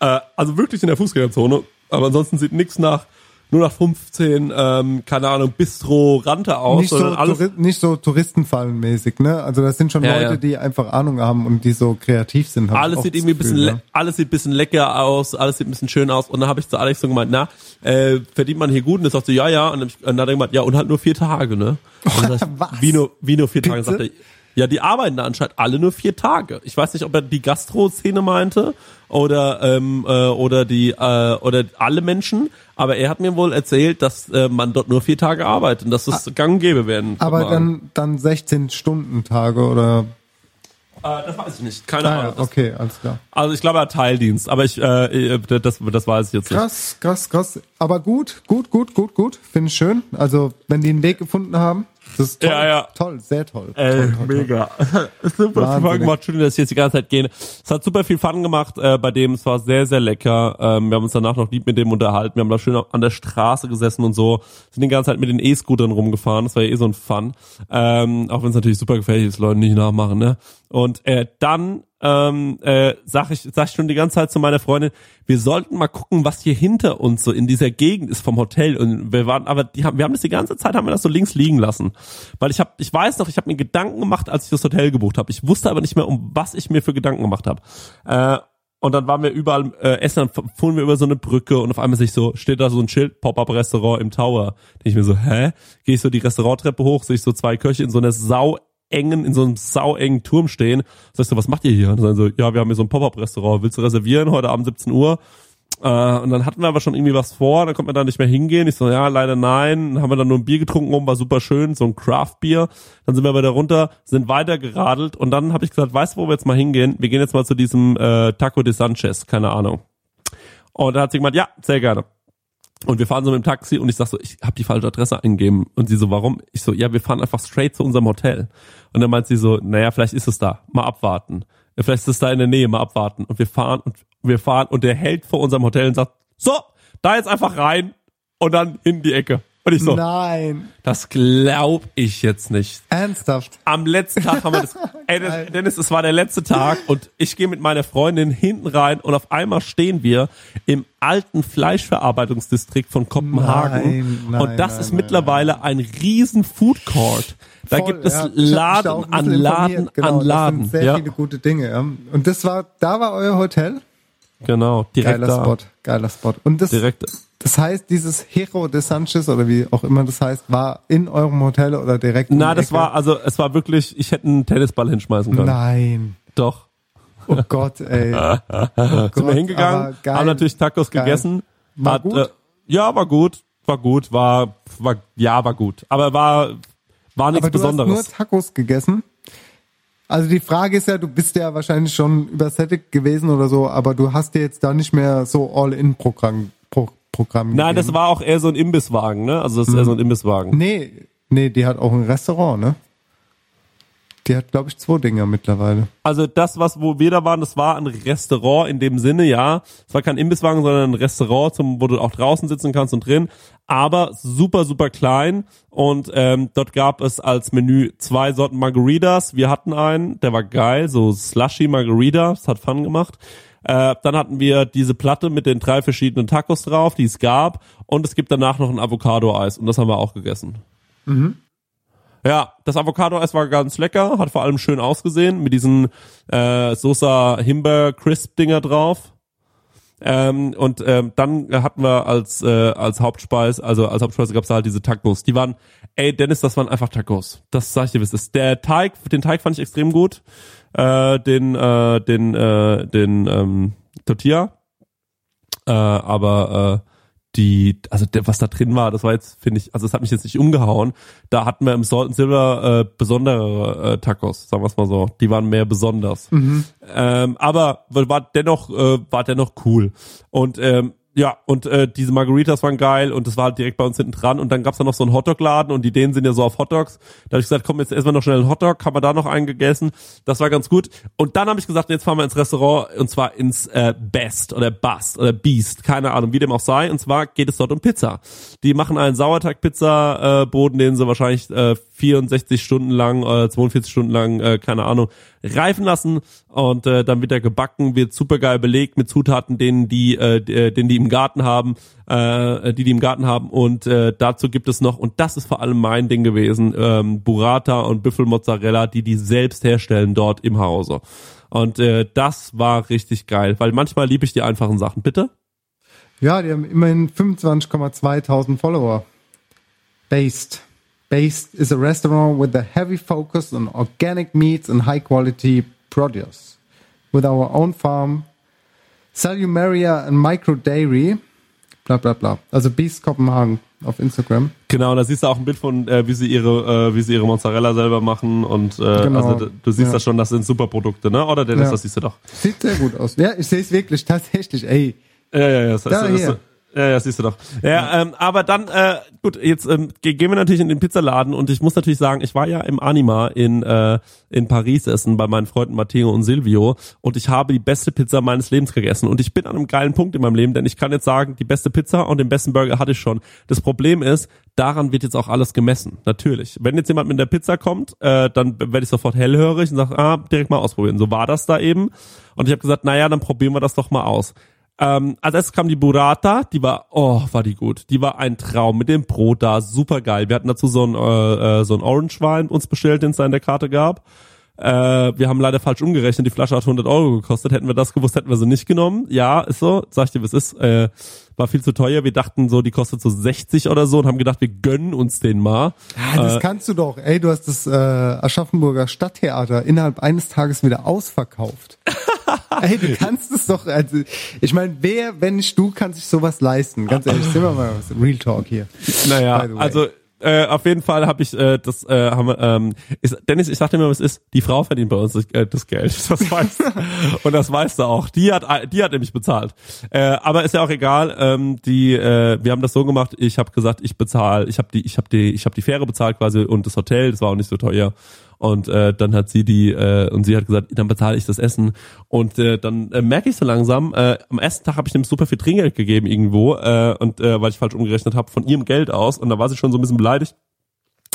äh, also wirklich in der Fußgängerzone, aber ansonsten sieht nix nach, nur nach 15, ähm, keine Ahnung, Bistro-Rante aus, Nicht so, alles, nicht so Touristenfallenmäßig, ne? Also das sind schon Ja, Leute, ja. die einfach Ahnung haben und die so kreativ sind. alles sieht das irgendwie ein bisschen, ja. alles sieht bisschen lecker aus, alles sieht ein bisschen schön aus. Und dann habe ich zu Alex so gemeint, na, äh, verdient man hier gut? Und er sagt so, ja, ja. Und dann, und hat er gemeint, ja, und halt nur vier Tage, ne? Und ich, (laughs) Was? Wie nur, wie nur vier Tage? Bitte? Sagt er, ja, die arbeiten da anscheinend alle nur vier Tage. Ich weiß nicht, ob er die Gastro-Szene meinte oder ähm, äh, oder die äh, oder alle Menschen, aber er hat mir wohl erzählt, dass äh, man dort nur vier Tage arbeitet und dass es gang und gäbe werden. Aber dann, dann 16 Stunden Tage oder, äh, das weiß ich nicht, keine ah, Ahnung. Das, okay, alles klar. Also ich glaube, er hat Teildienst, aber ich äh, äh, das das weiß ich jetzt nicht. Krass, krass, krass. Aber gut, gut, gut, gut, gut. Finde ich schön. Also, wenn die einen Weg gefunden haben, das ist toll. Ja, ja. Toll, sehr toll. Ey, toll, toll, toll. (laughs) mega. super Wahnsinnig. Fun gemacht. Entschuldigung, dass ich jetzt die ganze Zeit gehe. Es hat super viel Fun gemacht äh, bei dem. Es war sehr, sehr lecker. Ähm, wir haben uns danach noch lieb mit dem unterhalten. Wir haben da schön an der Straße gesessen und so. Sind die ganze Zeit mit den E-Scootern rumgefahren. Das war ja eh so ein Fun. Ähm, auch wenn es natürlich super gefährlich ist, Leute nicht nachmachen. Ne? Und äh, dann ähm, äh, sag ich, sag ich schon die ganze Zeit zu meiner Freundin, wir sollten mal gucken, was hier hinter uns so in dieser Gegend ist vom Hotel. Und wir waren, aber die haben, wir haben das die ganze Zeit, haben wir das so links liegen lassen, weil ich habe, ich weiß noch, ich habe mir Gedanken gemacht, als ich das Hotel gebucht habe. Ich wusste aber nicht mehr, um was ich mir für Gedanken gemacht habe. Äh, und dann waren wir überall äh, essen, dann fuhren wir über so eine Brücke und auf einmal sehe ich so, steht da so ein Schild, Pop-Up-Restaurant im Tower. Denke ich mir so, hä? Gehe ich so die Restauranttreppe hoch, sehe ich so zwei Köche in so einer sau engen, in so einem sauengen Turm stehen. Sag ich so, was macht ihr hier? Und dann so, ja, wir haben hier so ein Pop-Up-Restaurant. Willst du reservieren? Heute Abend 17 Uhr. Äh, und dann hatten wir aber schon irgendwie was vor, dann konnte man da nicht mehr hingehen. Ich so, ja, leider nein. Dann haben wir dann nur ein Bier getrunken oben, war super schön, so ein Craft-Bier. Dann sind wir wieder runter, sind weiter geradelt und dann habe ich gesagt, weißt du, wo wir jetzt mal hingehen? Wir gehen jetzt mal zu diesem äh, Taco de Sanchez, keine Ahnung. Und da hat sie gemeint, ja, sehr gerne. Und wir fahren so mit dem Taxi und ich sag so, ich habe die falsche Adresse eingegeben. Und sie so, warum? Ich so, ja, wir fahren einfach straight zu unserem Hotel. Und dann meint sie so, naja, vielleicht ist es da, mal abwarten. Vielleicht ist es da in der Nähe, mal abwarten. Und wir fahren und wir fahren und der hält vor unserem Hotel und sagt, so, da jetzt einfach rein und dann in die Ecke. Und ich so, Nein. das glaub ich jetzt nicht. Ernsthaft. Am letzten Tag haben wir das. (laughs) Ey, Geil. Dennis, es war der letzte Tag und ich gehe mit meiner Freundin hinten rein und auf einmal stehen wir im alten Fleischverarbeitungsdistrikt von Kopenhagen. Nein, nein, und das nein, ist mittlerweile ein riesen Food Court. Da Voll, gibt es ja. Laden an Laden genau, an Das Laden. sind sehr Ja, viele gute Dinge. Und das war, da war euer Hotel. genau, direkt Geiler da. Spot, geiler Spot. Und das, Direkt. Das heißt, dieses Hero de Sanchez oder wie auch immer das heißt, war in eurem Hotel oder direkt Na, das Ecke? war also, es war wirklich, ich hätte einen Tennisball hinschmeißen können. Nein. Doch. Oh Gott, ey. (laughs) Oh Sind wir Gott, hingegangen, geil. haben natürlich Tacos Geil. gegessen. War Hat, gut? Äh, ja, war gut, war gut, war, war, ja, war gut. Aber war, war nichts Aber du Besonderes. hast nur Tacos gegessen. Also die Frage ist ja, du bist ja wahrscheinlich schon übersättigt gewesen oder so, aber du hast dir jetzt da nicht mehr so All-In-Programm Pro, Programm Nein, das gegeben. war auch eher so ein Imbisswagen, ne? Also das ist eher so ein Imbisswagen. Nee, nee, die hat auch ein Restaurant, ne? Die hat, glaube ich, zwei Dinger mittlerweile. Also das, was wo wir da waren, das war ein Restaurant in dem Sinne, ja. Es war kein Imbisswagen, sondern ein Restaurant, zum, wo du auch draußen sitzen kannst und drin. Aber super, super klein. Und ähm, dort gab es als Menü zwei Sorten Margaritas. Wir hatten einen, der war geil, so Slushy Margarita. Das hat Fun gemacht. Äh, dann hatten wir diese Platte mit den drei verschiedenen Tacos drauf, die es gab. Und es gibt danach noch ein Avocado-Eis. Und das haben wir auch gegessen. Ja, das Avocado-Eis war ganz lecker, hat vor allem schön ausgesehen, mit diesen äh, Sosa Himbeer Crisp Dinger drauf. Ähm, und ähm, dann hatten wir als äh, als Hauptspeis, also als Hauptspeise gab's da halt diese Tacos. Die waren, ey Dennis, das waren einfach Tacos. Das sag ich dir, es ist. Der Teig, den Teig fand ich extrem gut. Äh, den äh, den äh, den ähm, Tortilla. Äh, aber äh, die, also der, was da drin war, das war jetzt, finde ich, also das hat mich jetzt nicht umgehauen. Da hatten wir im Salt and Silver äh, besondere äh, Tacos, sagen wir es mal so. Die waren mehr besonders. Ähm, aber war dennoch, äh, war dennoch cool. Und ähm, ja, und äh, diese Margaritas waren geil und das war halt direkt bei uns hinten dran. Und dann gab's da noch so einen Hotdog-Laden und die Ideen sind ja so auf Hotdogs. Da habe ich gesagt, komm, jetzt essen wir noch schnell einen Hotdog, haben wir da noch einen gegessen. Das war ganz gut. Und dann habe ich gesagt, jetzt fahren wir ins Restaurant und zwar ins äh, Best oder Bust oder Beast, keine Ahnung, wie dem auch sei. Und zwar geht es dort um Pizza. Die machen einen Sauerteig-Pizza-Boden, den sie wahrscheinlich äh, 64 Stunden lang, äh, 42 Stunden lang, äh, keine Ahnung, reifen lassen und äh, dann wird er gebacken, wird supergeil belegt mit Zutaten, denen die, äh, äh, den die im Garten haben, äh, die die im Garten haben und äh, dazu gibt es noch und das ist vor allem mein Ding gewesen, ähm, Burrata und Büffelmozzarella, die die selbst herstellen dort im Hause und äh, das war richtig geil, weil manchmal liebe ich die einfachen Sachen. Bitte? Ja, die haben immerhin 25,2 Follower. Based. Based is a restaurant with a heavy focus on organic meats and high quality produce. With our own farm, Salumeria and Micro Dairy. Bla bla bla. Also Beast Kopenhagen auf Instagram. Genau, da siehst du auch ein Bild von, äh, wie sie ihre, äh, wie sie ihre Mozzarella selber machen und äh, Genau. also du siehst Ja. das schon, das sind super Produkte, ne? Oder Dennis, Ja. das siehst du doch. Sieht sehr gut aus. Ja, ich sehe es wirklich tatsächlich. Ey, Ja, ja, ja, das, Da, das, hier. das, ja, ja, siehst du doch. Ja, Ähm, aber dann, äh, gut, jetzt ähm, ge- gehen wir natürlich in den Pizzaladen und ich muss natürlich sagen, ich war ja im Anima in, äh, in Paris essen bei meinen Freunden Matteo und Silvio und ich habe die beste Pizza meines Lebens gegessen und ich bin an einem geilen Punkt in meinem Leben, denn ich kann jetzt sagen, die beste Pizza und den besten Burger hatte ich schon. Das Problem ist, daran wird jetzt auch alles gemessen, natürlich. Wenn jetzt jemand mit der Pizza kommt, äh, dann werde ich sofort hellhörig und sage, ah, direkt mal ausprobieren. So war das da eben und ich habe gesagt, naja, dann probieren wir das doch mal aus. Ähm, als erstes kam die Burrata, die war, oh, war die gut. Die war ein Traum mit dem Brot da, super geil. Wir hatten dazu so ein, äh, äh, so ein Orange Wein uns bestellt, den es da in der Karte gab. Äh, wir haben leider falsch umgerechnet, die Flasche hat 100 Euro gekostet. Hätten wir das gewusst, hätten wir sie nicht genommen. Ja, ist so, sag ich dir, es ist. Äh, war viel zu teuer. Wir dachten so, die kostet so 60 oder so und haben gedacht, wir gönnen uns den mal. Ja, das Äh, kannst du doch. Ey, du hast das äh, Aschaffenburger Stadttheater innerhalb eines Tages wieder ausverkauft. (laughs) Ey, du kannst es doch. Also, ich meine, wer, wenn nicht du, kann sich sowas leisten? Ganz ehrlich, sind wir mal was. Real Talk hier. Naja, also äh, auf jeden Fall habe ich äh, das äh, haben ähm, ist, Dennis, ich sagte mir, was ist, die Frau verdient bei uns das, äh, das Geld. (laughs) Das weißt du. Und das weißt du auch. Die hat die hat nämlich bezahlt. Äh, aber ist ja auch egal. Ähm, die äh, wir haben das so gemacht, ich habe gesagt, ich bezahle, ich habe die ich habe die ich habe die Fähre bezahlt quasi und das Hotel, das war auch nicht so teuer. Und äh, dann hat sie die äh, und sie hat gesagt, dann bezahle ich das Essen. Und äh, dann äh, merke ich so langsam, äh, am ersten Tag habe ich dem super viel Trinkgeld gegeben irgendwo äh, und äh, weil ich falsch umgerechnet habe von ihrem Geld aus und da war sie schon so ein bisschen beleidigt.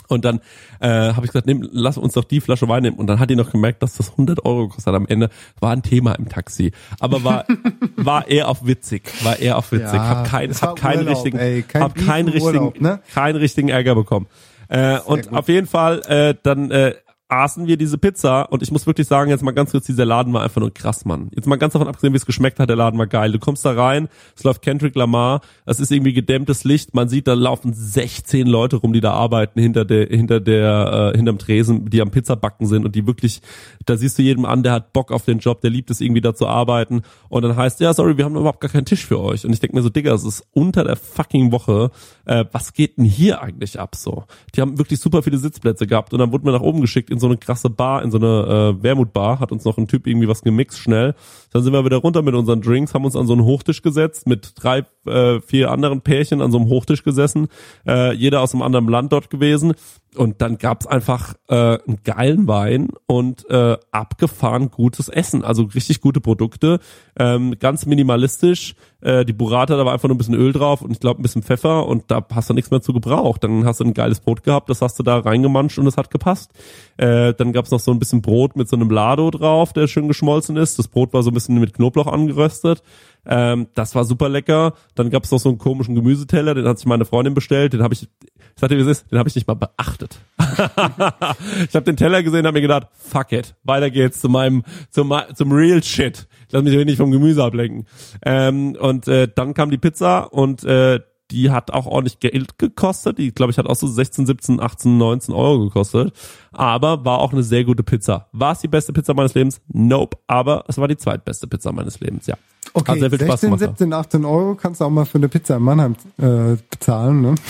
Und dann äh, habe ich gesagt, nehm, lass uns doch die Flasche Wein nehmen. Und dann hat die noch gemerkt, dass das 100 Euro kostet am Ende. War ein Thema im Taxi. Aber war (laughs) war eher auf witzig. War eher auf witzig. Ja, hab, kein, es hab keinen Urlaub, richtigen, ey, kein hab keinen richtigen, Urlaub, ne? keinen richtigen Ärger bekommen. Äh, und gut. auf jeden Fall äh, dann äh, aßen wir diese Pizza und ich muss wirklich sagen, jetzt mal ganz kurz, dieser Laden war einfach nur krass, Mann. Jetzt mal ganz davon abgesehen, wie es geschmeckt hat, der Laden war geil. Du kommst da rein, es läuft Kendrick Lamar, es ist irgendwie gedämmtes Licht, man sieht, da laufen 16 Leute rum, die da arbeiten hinter der, hinter der, äh, hinterm Tresen, die am Pizzabacken sind und die wirklich, da siehst du jedem an, der hat Bock auf den Job, der liebt es irgendwie da zu arbeiten und dann heißt, ja, sorry, wir haben überhaupt gar keinen Tisch für euch und ich denke mir so, Digga, es ist unter der fucking Woche, äh, was geht denn hier eigentlich ab so? Die haben wirklich super viele Sitzplätze gehabt und dann wurden wir nach oben geschickt in so eine krasse Bar, in so eine äh, Wermutbar, hat uns noch ein Typ irgendwie was gemixt schnell. Dann sind wir wieder runter mit unseren Drinks, haben uns an so einen Hochtisch gesetzt, mit drei, äh, vier anderen Pärchen an so einem Hochtisch gesessen, äh, jeder aus einem anderen Land dort gewesen. Und dann gab's einfach äh, einen geilen Wein und äh, abgefahren gutes Essen, also richtig gute Produkte, ähm, ganz minimalistisch. Äh, die Burrata, da war einfach nur ein bisschen Öl drauf und ich glaube ein bisschen Pfeffer und da hast du nichts mehr zu gebraucht. Dann hast du ein geiles Brot gehabt, das hast du da reingemanscht und es hat gepasst. Äh, dann gab's noch so ein bisschen Brot mit so einem Lado drauf, der schön geschmolzen ist. Das Brot war so ein bisschen mit Knoblauch angeröstet. Ähm, das war super lecker. Dann gab's noch so einen komischen Gemüseteller, den hat sich meine Freundin bestellt. Den habe ich, ich sagte, wie es ist, den habe ich nicht mal beachtet. (laughs) ich habe den Teller gesehen habe mir gedacht, fuck it, weiter geht's zu meinem, zum, zum Real Shit. Ich lass mich nicht vom Gemüse ablenken. Ähm, und äh, dann kam die Pizza und äh, die hat auch ordentlich Geld gekostet. Die, glaube ich, hat auch so 16, 17, 18, 19 Euro gekostet. Aber war auch eine sehr gute Pizza. War es die beste Pizza meines Lebens? Nope. Aber es war die zweitbeste Pizza meines Lebens, ja. Okay, Hat sehr viel Spaß 16, gemacht. 17, 18 Euro kannst du auch mal für eine Pizza in Mannheim äh, bezahlen, ne? (laughs)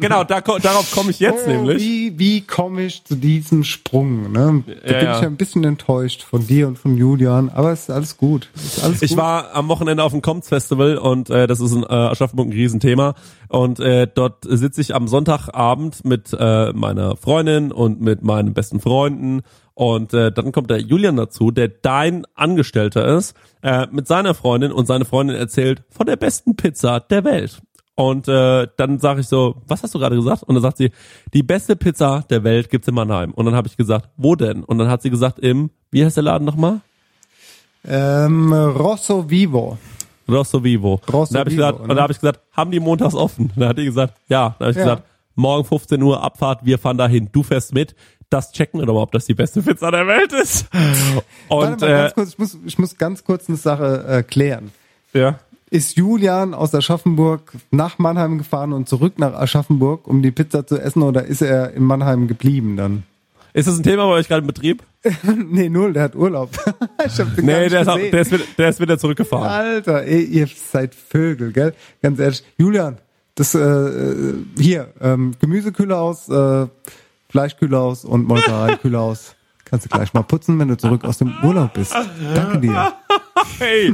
Genau, da, darauf komme ich jetzt Oh, nämlich. Wie, wie komme ich zu diesem Sprung? Ne? Da Ja, bin ja. ich ja ein bisschen enttäuscht von dir und von Julian, aber es ist alles gut. Ist alles Ich gut. war am Wochenende auf dem Comts Festival und äh, das ist in äh, Aschaffenburg ein Riesenthema. Und äh, dort sitze ich am Sonntagabend mit äh, meiner Freundin und mit meinen besten Freunden. Und äh, dann kommt der Julian dazu, der dein Angestellter ist, äh, mit seiner Freundin und seine Freundin erzählt von der besten Pizza der Welt. Und äh, dann sage ich so, was hast du gerade gesagt? Und dann sagt sie, die beste Pizza der Welt gibt's in Mannheim. Und dann habe ich gesagt, wo denn? Und dann hat sie gesagt, im, wie heißt der Laden nochmal? ähm, Rosso Vivo. Rosso Vivo. Rosso da habe ich Vivo, gesagt, ne? und da habe ich gesagt, haben die montags offen? Dann hat die gesagt, ja. Dann habe ich Ja. gesagt, morgen 15 Uhr Abfahrt, wir fahren dahin, du fährst mit. Das checken mal, ob das die beste Pizza der Welt ist. Und äh, kurz, ich muss, ich muss ganz kurz eine Sache äh, klären. ja. Ist Julian aus Aschaffenburg nach Mannheim gefahren und zurück nach Aschaffenburg, um die Pizza zu essen, oder ist er in Mannheim geblieben dann? Ist das ein Thema bei euch gerade im Betrieb? (laughs) nee, null, der hat Urlaub. (laughs) ich hab den Nee, der ist, auch- der, ist wieder, der ist wieder zurückgefahren. Alter, ey, ihr seid Vögel, gell? Ganz ehrlich. Julian, das, äh, äh, hier, ähm, Gemüsekühle aus, äh, Fleischkühle aus und Molkereikühle aus. Kannst du gleich mal putzen, wenn du zurück aus dem Urlaub bist. Danke dir. Hey.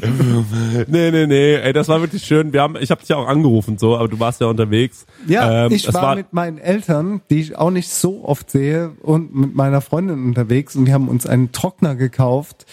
nee, nee, nee. Ey, das war wirklich schön. Wir haben, ich habe dich ja auch angerufen so, aber du warst ja unterwegs. Ja, Ähm, ich es war, mit meinen Eltern, die ich auch nicht so oft sehe, und mit meiner Freundin unterwegs und wir haben uns einen Trockner gekauft.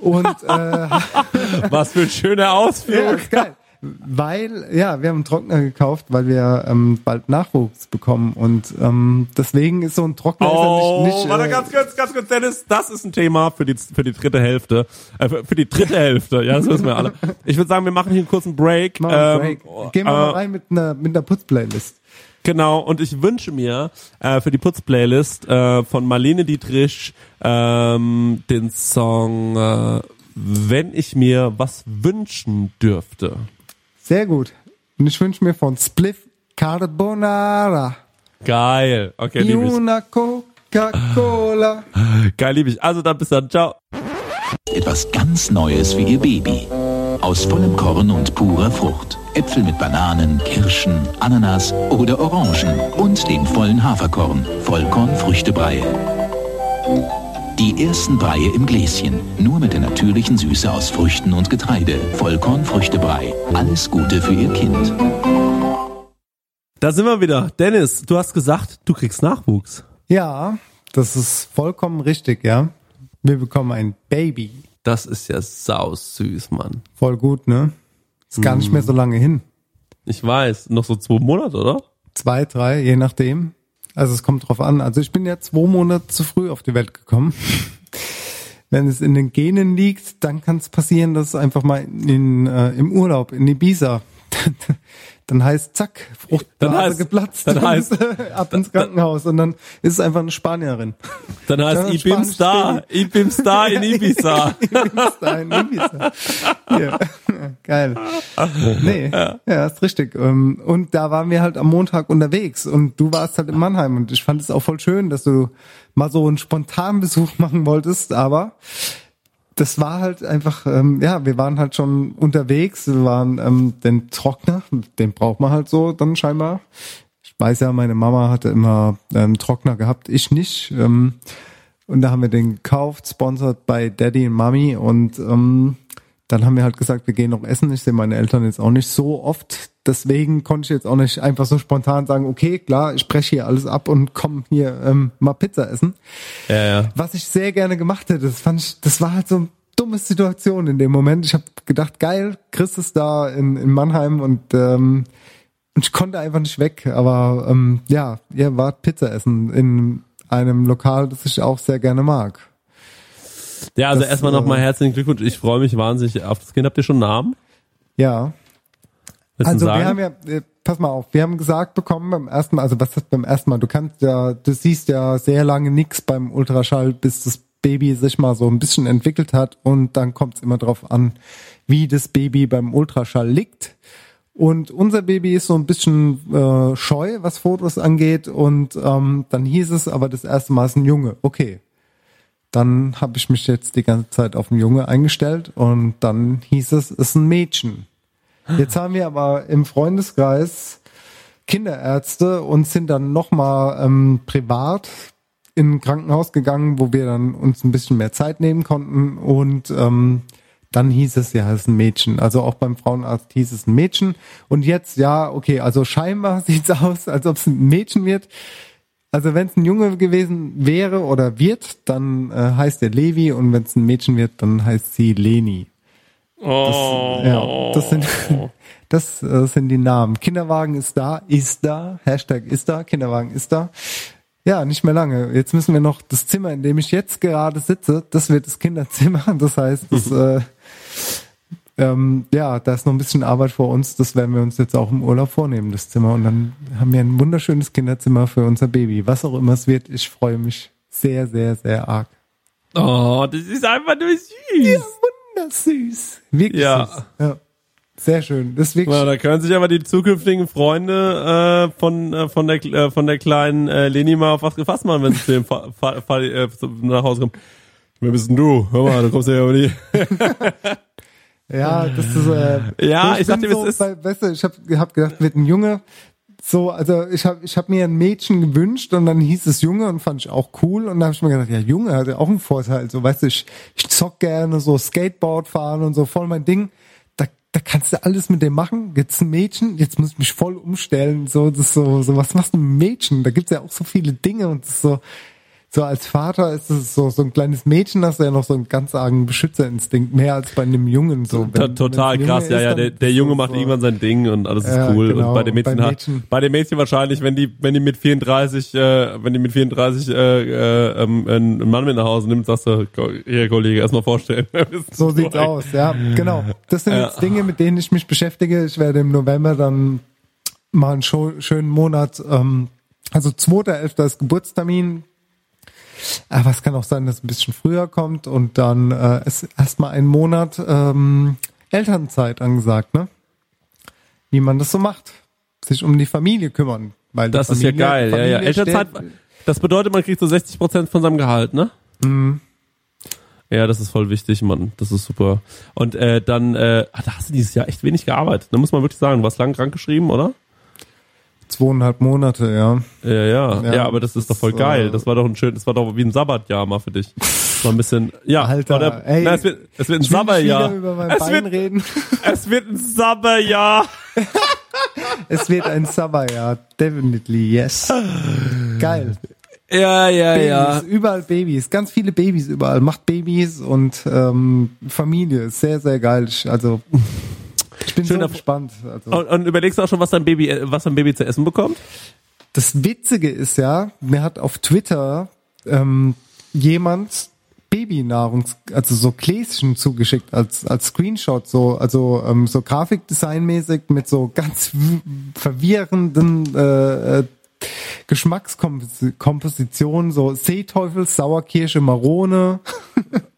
Und äh, (laughs) was für ein schöner Ausflug. Ja, geil. Weil, ja, wir haben einen Trockner gekauft, weil wir ähm, bald Nachwuchs bekommen und ähm, deswegen ist so ein Trockner Oh, nicht, nicht warte, äh, ganz kurz, ganz kurz, Dennis, das ist ein Thema für die, für die dritte Hälfte. Äh, für, für die dritte Hälfte, ja, das wissen wir alle. Ich würde sagen, wir machen hier einen kurzen Break. Machen Ähm, Break. Gehen wir mal äh, rein mit einer, mit einer Putzplaylist. Genau, und ich wünsche mir äh, für die Putzplaylist äh, von Marlene Dietrich ähm, den Song äh, Wenn ich mir was wünschen dürfte. Sehr gut. Und ich wünsche mir von Spliff Carbonara. Geil. Okay, liebe ich. Una Coca-Cola. Geil, liebe ich. Also dann bis dann. Ciao. Etwas ganz Neues für Ihr Baby. Aus vollem Korn und purer Frucht. Äpfel mit Bananen, Kirschen, Ananas oder Orangen und den vollen Haferkorn, Vollkornfrüchtebrei. Die ersten Breie im Gläschen, nur mit der natürlichen Süße aus Früchten und Getreide. Vollkornfrüchtebrei. Alles Gute für Ihr Kind. Da sind wir wieder. Dennis, du hast gesagt, du kriegst Nachwuchs. Ja, das ist vollkommen richtig, ja. Wir bekommen ein Baby. Das ist ja sau süß, Mann. Voll gut, ne? Ist gar nicht mehr so lange hin. Ich weiß, noch so zwei Monate, oder? Zwei, drei, je nachdem. Also es kommt drauf an. Also ich bin ja zwei Monate zu früh auf die Welt gekommen. (laughs) Wenn es in den Genen liegt, dann kann es passieren, dass es einfach mal in, äh, im Urlaub in Ibiza dann heißt zack, Fruchtblase Dann heißt- geplatzt dann heißt- (laughs) ab ins Krankenhaus und dann ist es einfach eine Spanierin. Dann heißt ich bin Star, ich bin Star in (laughs) Ibiza. Ibiza, in Ibiza. Ja. (laughs) Geil. Nee, ja. ist richtig. Ähm, Und da waren wir halt am Montag unterwegs und du warst halt in Mannheim und ich fand es auch voll schön, dass du mal so einen spontanen Besuch machen wolltest, aber das war halt einfach, ähm, ja, wir waren halt schon unterwegs, wir waren ähm, den Trockner, den braucht man halt so dann scheinbar. Ich weiß ja, meine Mama hatte immer ähm, Trockner gehabt, ich nicht. Ähm, und da haben wir den gekauft, sponsored bei Daddy und Mami. Und ähm, dann haben wir halt gesagt, wir gehen noch essen. Ich sehe meine Eltern jetzt auch nicht so oft. Deswegen konnte ich jetzt auch nicht einfach so spontan sagen, okay, klar, ich spreche hier alles ab und komm hier ähm, mal Pizza essen. Ja, ja. Was ich sehr gerne gemacht hätte, das fand ich, das war halt so eine dumme Situation in dem Moment. Ich habe gedacht, geil, Chris ist da in, in Mannheim und ähm, und ich konnte einfach nicht weg. Aber ähm, ja, ihr wart Pizza essen in einem Lokal, das ich auch sehr gerne mag. Ja, also Das, erstmal äh, nochmal herzlichen Glückwunsch. Ich freue mich wahnsinnig auf das Kind. Habt ihr schon einen Namen? Ja. Willst Also wir haben ja, äh, pass mal auf, wir haben gesagt bekommen beim ersten Mal, also was ist beim ersten Mal, du kannst ja, du siehst ja sehr lange nix beim Ultraschall, bis das Baby sich mal so ein bisschen entwickelt hat und dann kommt es immer drauf an, wie das Baby beim Ultraschall liegt. Und unser Baby ist so ein bisschen äh, scheu, was Fotos angeht. Und ähm, dann hieß es aber das erste Mal ist ein Junge. Okay. Dann habe ich mich jetzt die ganze Zeit auf einen Junge eingestellt und dann hieß es, es ist ein Mädchen. Jetzt haben wir aber im Freundeskreis Kinderärzte und sind dann nochmal ähm, privat in ein Krankenhaus gegangen, wo wir dann uns ein bisschen mehr Zeit nehmen konnten und ähm, dann hieß es ja, es ist ein Mädchen. Also auch beim Frauenarzt hieß es ein Mädchen. Und jetzt, ja, okay, also scheinbar (laughs) sieht's aus, als ob es ein Mädchen wird. Also wenn es ein Junge gewesen wäre oder wird, dann äh, heißt er Levi und wenn es ein Mädchen wird, dann heißt sie Leni. Oh. Ja, das sind, (laughs) das äh, sind die Namen. Kinderwagen ist da, ist da, Hashtag ist da, Kinderwagen ist da. Ja, nicht mehr lange. Jetzt müssen wir noch das Zimmer, in dem ich jetzt gerade sitze, das wird das Kinderzimmer. Das heißt, das, (laughs) äh, ähm, ja, da ist noch ein bisschen Arbeit vor uns. Das werden wir uns jetzt auch im Urlaub vornehmen, das Zimmer. Und dann haben wir ein wunderschönes Kinderzimmer für unser Baby. Was auch immer es wird, ich freue mich sehr, sehr, sehr arg. Oh, das ist einfach nur süß. Ja, wundersüß. Wirklich Ja. süß. Ja. Sehr schön. Das ist wirklich Ja, da können sich aber die zukünftigen Freunde äh, von äh, von der äh, von der kleinen äh, Leni mal auf was gefasst machen, wenn sie zu dem Fa Fa Fa äh, nach Hause kommen. Wer bist denn du? Hör mal, du kommst ja aber nie. (laughs) Ja, das ist äh, Ja, ich bin dachte, so, es ist- bei, weißt du, ich habe hab gedacht, wird ein Junge. So, also ich habe ich hab mir ein Mädchen gewünscht und dann hieß es Junge und fand ich auch cool und dann habe ich mir gedacht, ja Junge hat ja auch einen Vorteil. So, weißt du, ich, ich zock gerne so Skateboard fahren und so voll mein Ding. Da, da kannst du alles mit dem machen. Jetzt ein Mädchen, jetzt muss ich mich voll umstellen. So, das ist so, so was machst du mit einem Mädchen? Da gibt's ja auch so viele Dinge und das ist so. So als Vater ist es so, so ein kleines Mädchen, hast du ja noch so einen ganz argen Beschützerinstinkt, mehr als bei einem Jungen so. To- Total krass, ja, ja. Der, der Junge macht so- irgendwann sein Ding und alles ist Ja, cool. genau. Und bei den Und bei Mädchen, hat- Mädchen- bei den Mädchen wahrscheinlich, wenn die, wenn die mit 34, äh, wenn die mit 34 äh, äh, ähm, einen Mann mit nach Hause nimmt, sagst du, hier Kollege, erstmal vorstellen. (laughs) So sieht's eigentlich? aus, ja, genau. Das sind Ja. jetzt Dinge, mit denen ich mich beschäftige. Ich werde im November dann mal einen schönen Monat, ähm, also 2.11. ist Geburtstermin. Aber es kann auch sein, dass es ein bisschen früher kommt und dann äh, ist erstmal ein Monat ähm, Elternzeit angesagt, ne? Wie man das so macht. Sich um die Familie kümmern. Weil Das ist ja Familie- geil, ja, ja. Familie Elternzeit, das bedeutet, man kriegt so 60 Prozent von seinem Gehalt, ne? Mhm. Ja, das ist voll wichtig, Mann. Das ist super. Und äh, dann, äh, ah, da hast du dieses Jahr echt wenig gearbeitet. Da muss man wirklich sagen, du warst lang krank geschrieben, oder? Zweieinhalb Monate, ja. Ja, ja, ja, Ja, aber das ist doch voll das, geil. äh, Das war doch ein schön, das war doch wie ein Sabbatjahr mal für dich. Das war ein bisschen, ja, Alter, der, ey, na, es wird, es wird ein Sabbatjahr. Es Bein wird, reden. (laughs) es wird ein Sabbatjahr. (laughs) Es wird ein Sabberjahr, definitely, yes. Geil. Ja, ja, Babys, ja. überall Babys, ganz viele Babys überall. Macht Babys und ähm, Familie, ist sehr, sehr geil. Also, ich bin Schöner- so gespannt. Also. Und, und überlegst du auch schon, was dein Baby, was dein Baby zu essen bekommt? Das Witzige ist ja, mir hat auf Twitter ähm, jemand Babynahrung, also so Gläschen zugeschickt als als Screenshot, so also ähm, so Grafikdesignmäßig mit so ganz verwirrenden äh, äh, Geschmackskompositionen, so Seeteufel, Sauerkirsche, Marone,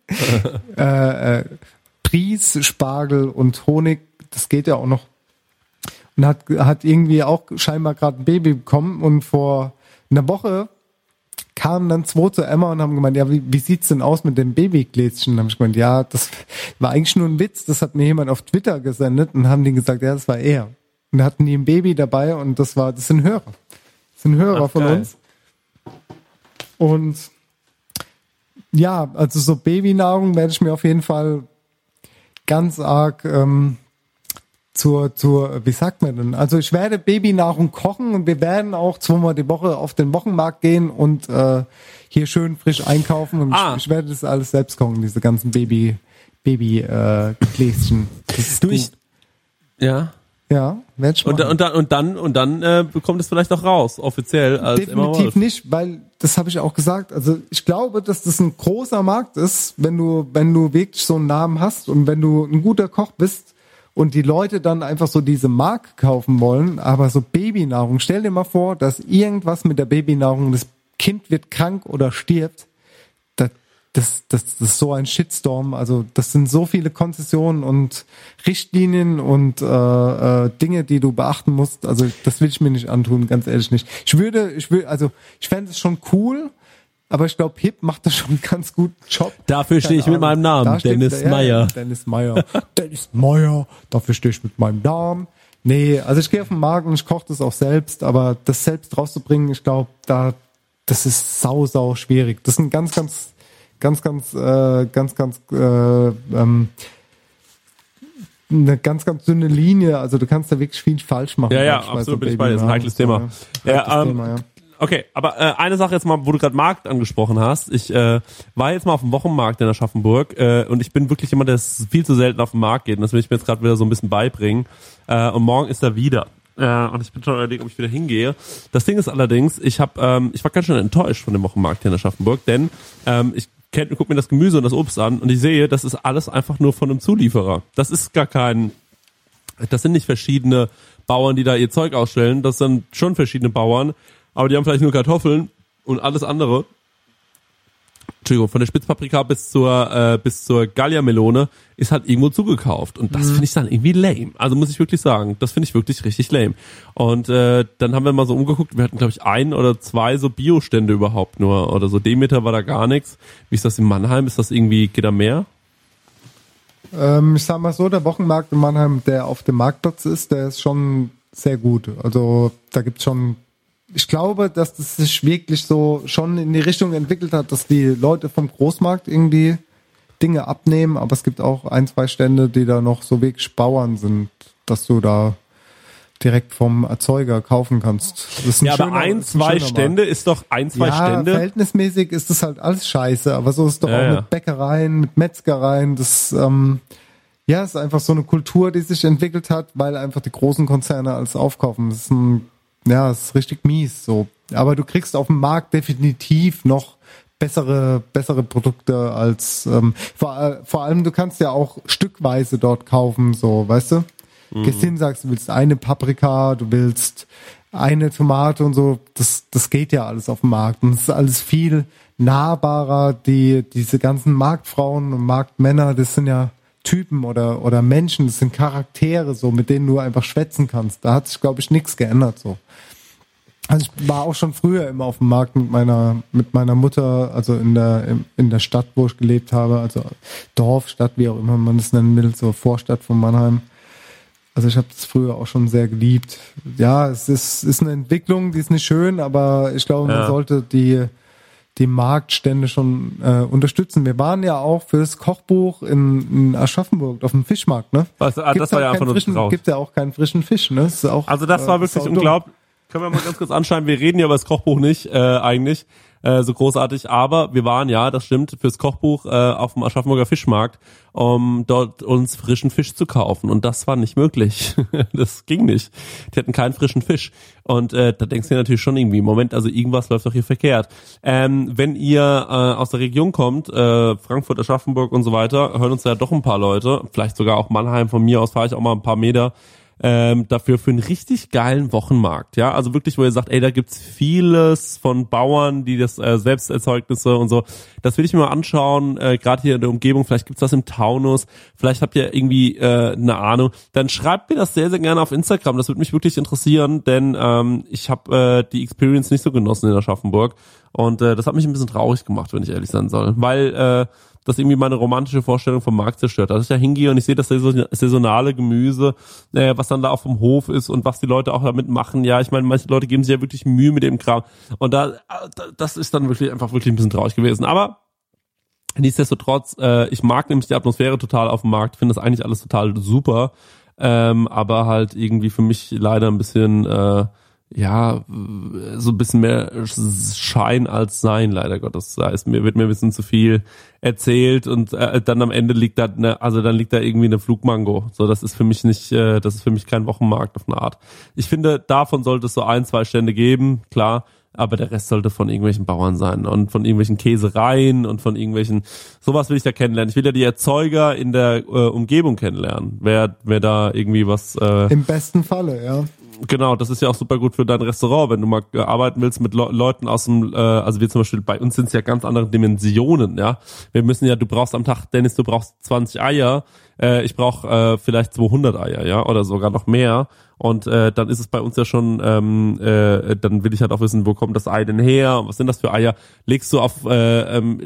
(laughs) äh, äh, Pries, Spargel und Honig. Das geht ja auch noch und hat, hat irgendwie auch scheinbar gerade ein Baby bekommen und vor einer Woche kamen dann zwei zu Emma und haben gemeint, ja, wie, wie sieht's denn aus mit dem Babygläschen? Dann habe ich gemeint, ja, das war eigentlich nur ein Witz, das hat mir jemand auf Twitter gesendet und haben die gesagt, ja, das war er. Und da hatten die ein Baby dabei und das war, das sind Hörer. Das sind Hörer Ach, von geil. uns. Und ja, also so Babynahrung werde ich mir auf jeden Fall ganz arg ähm, zur, zur, wie sagt man denn? Also ich werde Babynahrung kochen und wir werden auch zweimal die Woche auf den Wochenmarkt gehen und äh, hier schön frisch einkaufen und Ah. ich, ich werde das alles selbst kochen, diese ganzen Baby, Baby äh, Gläschen. Du, gut. ich, ja. ja, ich Und, und dann, und dann, und dann äh, bekommt es vielleicht auch raus, offiziell. Als Definitiv nicht, weil das habe ich auch gesagt. Also ich glaube, dass das ein großer Markt ist, wenn du, wenn du wirklich so einen Namen hast und wenn du ein guter Koch bist und die Leute dann einfach so diese Marke kaufen wollen, aber so Babynahrung. Stell dir mal vor, dass irgendwas mit der Babynahrung, das Kind wird krank oder stirbt. Das, das, das, das ist so ein Shitstorm. Also das sind so viele Konzessionen und Richtlinien und äh, äh, Dinge, die du beachten musst. Also das will ich mir nicht antun, ganz ehrlich nicht. Ich würde, ich will, also ich fände es schon cool, aber ich glaube, Hip macht da schon einen ganz guten Job. Dafür stehe ich mit meinem. Namen, steht- Dennis ja, Meyer. Dennis Meyer. (laughs) Dennis Meyer, dafür stehe ich mit meinem Namen. Nee, also ich gehe auf den Markt und ich koche das auch selbst, aber das selbst rauszubringen, ich glaube, da, das ist sau, sau schwierig. Das ist ein ganz, ganz, ganz, ganz, äh, ganz, ganz, äh, ähm, eine ganz, ganz dünne Linie. Also du kannst da wirklich viel falsch machen. Ja, ja, absolut so bin ich bei dir. Das ist ein heikles Thema. Babynahrung. Ja, Heikles ähm, Thema, ja. Okay, aber äh, eine Sache jetzt mal, wo du gerade Markt angesprochen hast. Ich äh, war jetzt mal auf dem Wochenmarkt in Aschaffenburg äh, und ich bin wirklich jemand, der viel zu selten auf den Markt geht. Und das will ich mir jetzt gerade wieder so ein bisschen beibringen. Äh, und morgen ist er wieder. Äh, und ich bin schon überlegen, ob ich wieder hingehe. Das Ding ist allerdings, ich habe, ähm, ich war ganz schön enttäuscht von dem Wochenmarkt hier in Aschaffenburg, denn ähm, ich kenn, guck mir das Gemüse und das Obst an und ich sehe, das ist alles einfach nur von einem Zulieferer. Das ist gar kein das sind nicht verschiedene Bauern, die da ihr Zeug ausstellen, das sind schon verschiedene Bauern, aber die haben vielleicht nur Kartoffeln und alles andere. Entschuldigung, von der Spitzpaprika bis zur äh, bis zur Gallia-Melone ist halt irgendwo zugekauft und das finde ich dann irgendwie lame. Also muss ich wirklich sagen, das finde ich wirklich richtig lame. Und äh, dann haben wir mal so umgeguckt, wir hatten glaube ich ein oder zwei so Biostände überhaupt nur oder so Demeter war da gar nichts. Wie ist das in Mannheim? Ist das irgendwie geht da mehr? Ähm, ich sag mal so, der Wochenmarkt in Mannheim, der auf dem Marktplatz ist, der ist schon sehr gut. Also da gibt's schon, ich glaube, dass das sich wirklich so schon in die Richtung entwickelt hat, dass die Leute vom Großmarkt irgendwie Dinge abnehmen, aber es gibt auch ein, zwei Stände, die da noch so wirklich Bauern sind, dass du da direkt vom Erzeuger kaufen kannst. Ein Ja, aber schöner- ein, ist ein zwei schöner Stände ist doch ein, zwei ja, Stände. verhältnismäßig ist das halt alles scheiße, aber so ist es doch Ja, auch ja. mit Bäckereien, mit Metzgereien, das, ähm, ja, ist einfach so eine Kultur, die sich entwickelt hat, weil einfach die großen Konzerne alles aufkaufen. Das ist ein, ja, das ist richtig mies, so. Aber du kriegst auf dem Markt definitiv noch bessere, bessere Produkte als, ähm, vor, vor allem du kannst ja auch stückweise dort kaufen, so, weißt du? Mhm. Gehst hin, sagst, du willst eine Paprika, du willst eine Tomate und so, das, das geht ja alles auf dem Markt. Und es ist alles viel nahbarer, die, diese ganzen Marktfrauen und Marktmänner, das sind ja Typen oder, oder Menschen, das sind Charaktere, so, mit denen du einfach schwätzen kannst. Da hat sich, glaube ich, nichts geändert, so. Also ich war auch schon früher immer auf dem Markt mit meiner mit meiner Mutter, also in der in, der Stadt, wo ich gelebt habe, also Dorf, Stadt, wie auch immer man es nennen will, so Vorstadt von Mannheim. Also ich habe das früher auch schon sehr geliebt. Ja, es ist ist eine Entwicklung, die ist nicht schön, aber ich glaube, man Ja. sollte die die Marktstände schon äh, unterstützen. Wir waren ja auch für das Kochbuch in, in Aschaffenburg auf dem Fischmarkt, ne? Was, ah, Gibt's das war ja einfach nur frischen, raus. Gibt ja auch keinen frischen Fisch, ne? Ist auch, Also das war äh, wirklich unglaublich. Können wir mal ganz kurz anschreiben, wir reden ja über das Kochbuch nicht, äh, eigentlich, äh, so großartig, aber wir waren ja, das stimmt, fürs Kochbuch äh, auf dem Aschaffenburger Fischmarkt, um dort uns frischen Fisch zu kaufen. Und das war nicht möglich. (laughs) das ging nicht. Die hatten keinen frischen Fisch. Und äh, da denkst du dir natürlich schon irgendwie, Moment, also irgendwas läuft doch hier verkehrt. Ähm, wenn ihr äh, aus der Region kommt, äh, Frankfurt, Aschaffenburg und so weiter, hören uns ja doch ein paar Leute, vielleicht sogar auch Mannheim, von mir aus fahre ich auch mal ein paar Meter ähm, dafür für einen richtig geilen Wochenmarkt. Ja, also wirklich, wo ihr sagt, ey, da gibt's vieles von Bauern, die das äh, Selbsterzeugnisse und so. Das will ich mir mal anschauen, äh, gerade hier in der Umgebung. Vielleicht gibt's das im Taunus. Vielleicht habt ihr irgendwie äh, eine Ahnung. Dann schreibt mir das sehr, sehr gerne auf Instagram. Das würde mich wirklich interessieren, denn ähm, ich habe äh, die Experience nicht so genossen in Aschaffenburg. Und äh, das hat mich ein bisschen traurig gemacht, wenn ich ehrlich sein soll. Weil äh, das irgendwie meine romantische Vorstellung vom Markt zerstört. Dass ich da hingehe und ich sehe das saison- saisonale Gemüse, äh, was dann da auf dem Hof ist und was die Leute auch damit machen. Ja, ich meine, manche Leute geben sich ja wirklich Mühe mit dem Kram. Und da- das ist dann wirklich einfach wirklich ein bisschen traurig gewesen. Aber nichtsdestotrotz, äh, ich mag nämlich die Atmosphäre total auf dem Markt, finde das eigentlich alles total super. Ähm, aber halt irgendwie für mich leider ein bisschen äh, ja, so ein bisschen mehr Schein als Sein, leider Gottes. Da ist mir, wird mir ein bisschen zu viel erzählt und äh, dann am Ende liegt da, ne, also dann liegt da irgendwie eine Flugmango. So, das ist für mich nicht, äh, das ist für mich kein Wochenmarkt auf eine Art. Ich finde, davon sollte es so ein, zwei Stände geben, klar, aber der Rest sollte von irgendwelchen Bauern sein und von irgendwelchen Käsereien und von irgendwelchen, sowas will ich da kennenlernen. Ich will ja die Erzeuger in der äh, Umgebung kennenlernen. Wer, wer da irgendwie was, äh, Im besten Falle, ja. Genau, das ist ja auch super gut für dein Restaurant, wenn du mal äh, arbeiten willst mit Le Leuten aus dem, äh, also wir zum Beispiel, bei uns sind es ja ganz andere Dimensionen, ja. Wir müssen ja, du brauchst am Tag, Dennis, du brauchst 20 Eier, äh, ich brauche äh, vielleicht 200 Eier, ja, oder sogar noch mehr. Und äh, dann ist es bei uns ja schon, ähm, äh, dann will ich halt auch wissen, wo kommt das Ei denn her? Was sind das für Eier? Legst du auf, äh, ähm,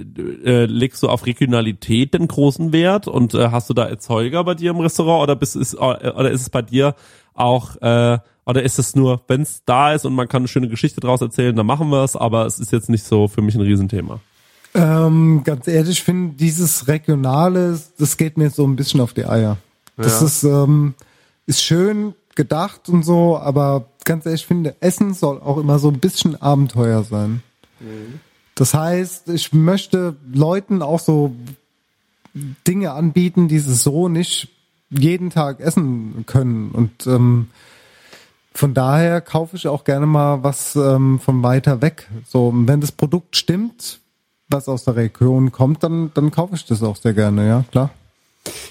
äh, legst du auf Regionalität den großen Wert und äh, hast du da Erzeuger bei dir im Restaurant oder bist ist, äh, oder ist es bei dir auch äh, oder ist es nur, wenn es da ist und man kann eine schöne Geschichte draus erzählen, dann machen wir es, aber es ist jetzt nicht so für mich ein Riesenthema. Ähm, ganz ehrlich, ich finde dieses Regionale, das geht mir so ein bisschen auf die Eier. Das Ja. ist, ähm, ist schön gedacht und so, aber ganz ehrlich, ich finde, Essen soll auch immer so ein bisschen Abenteuer sein. Das heißt, ich möchte Leuten auch so Dinge anbieten, die sie so nicht jeden Tag essen können. Und ähm, von daher kaufe ich auch gerne mal was ähm, von weiter weg. So, wenn das Produkt stimmt, was aus der Region kommt, dann, dann kaufe ich das auch sehr gerne, ja, klar.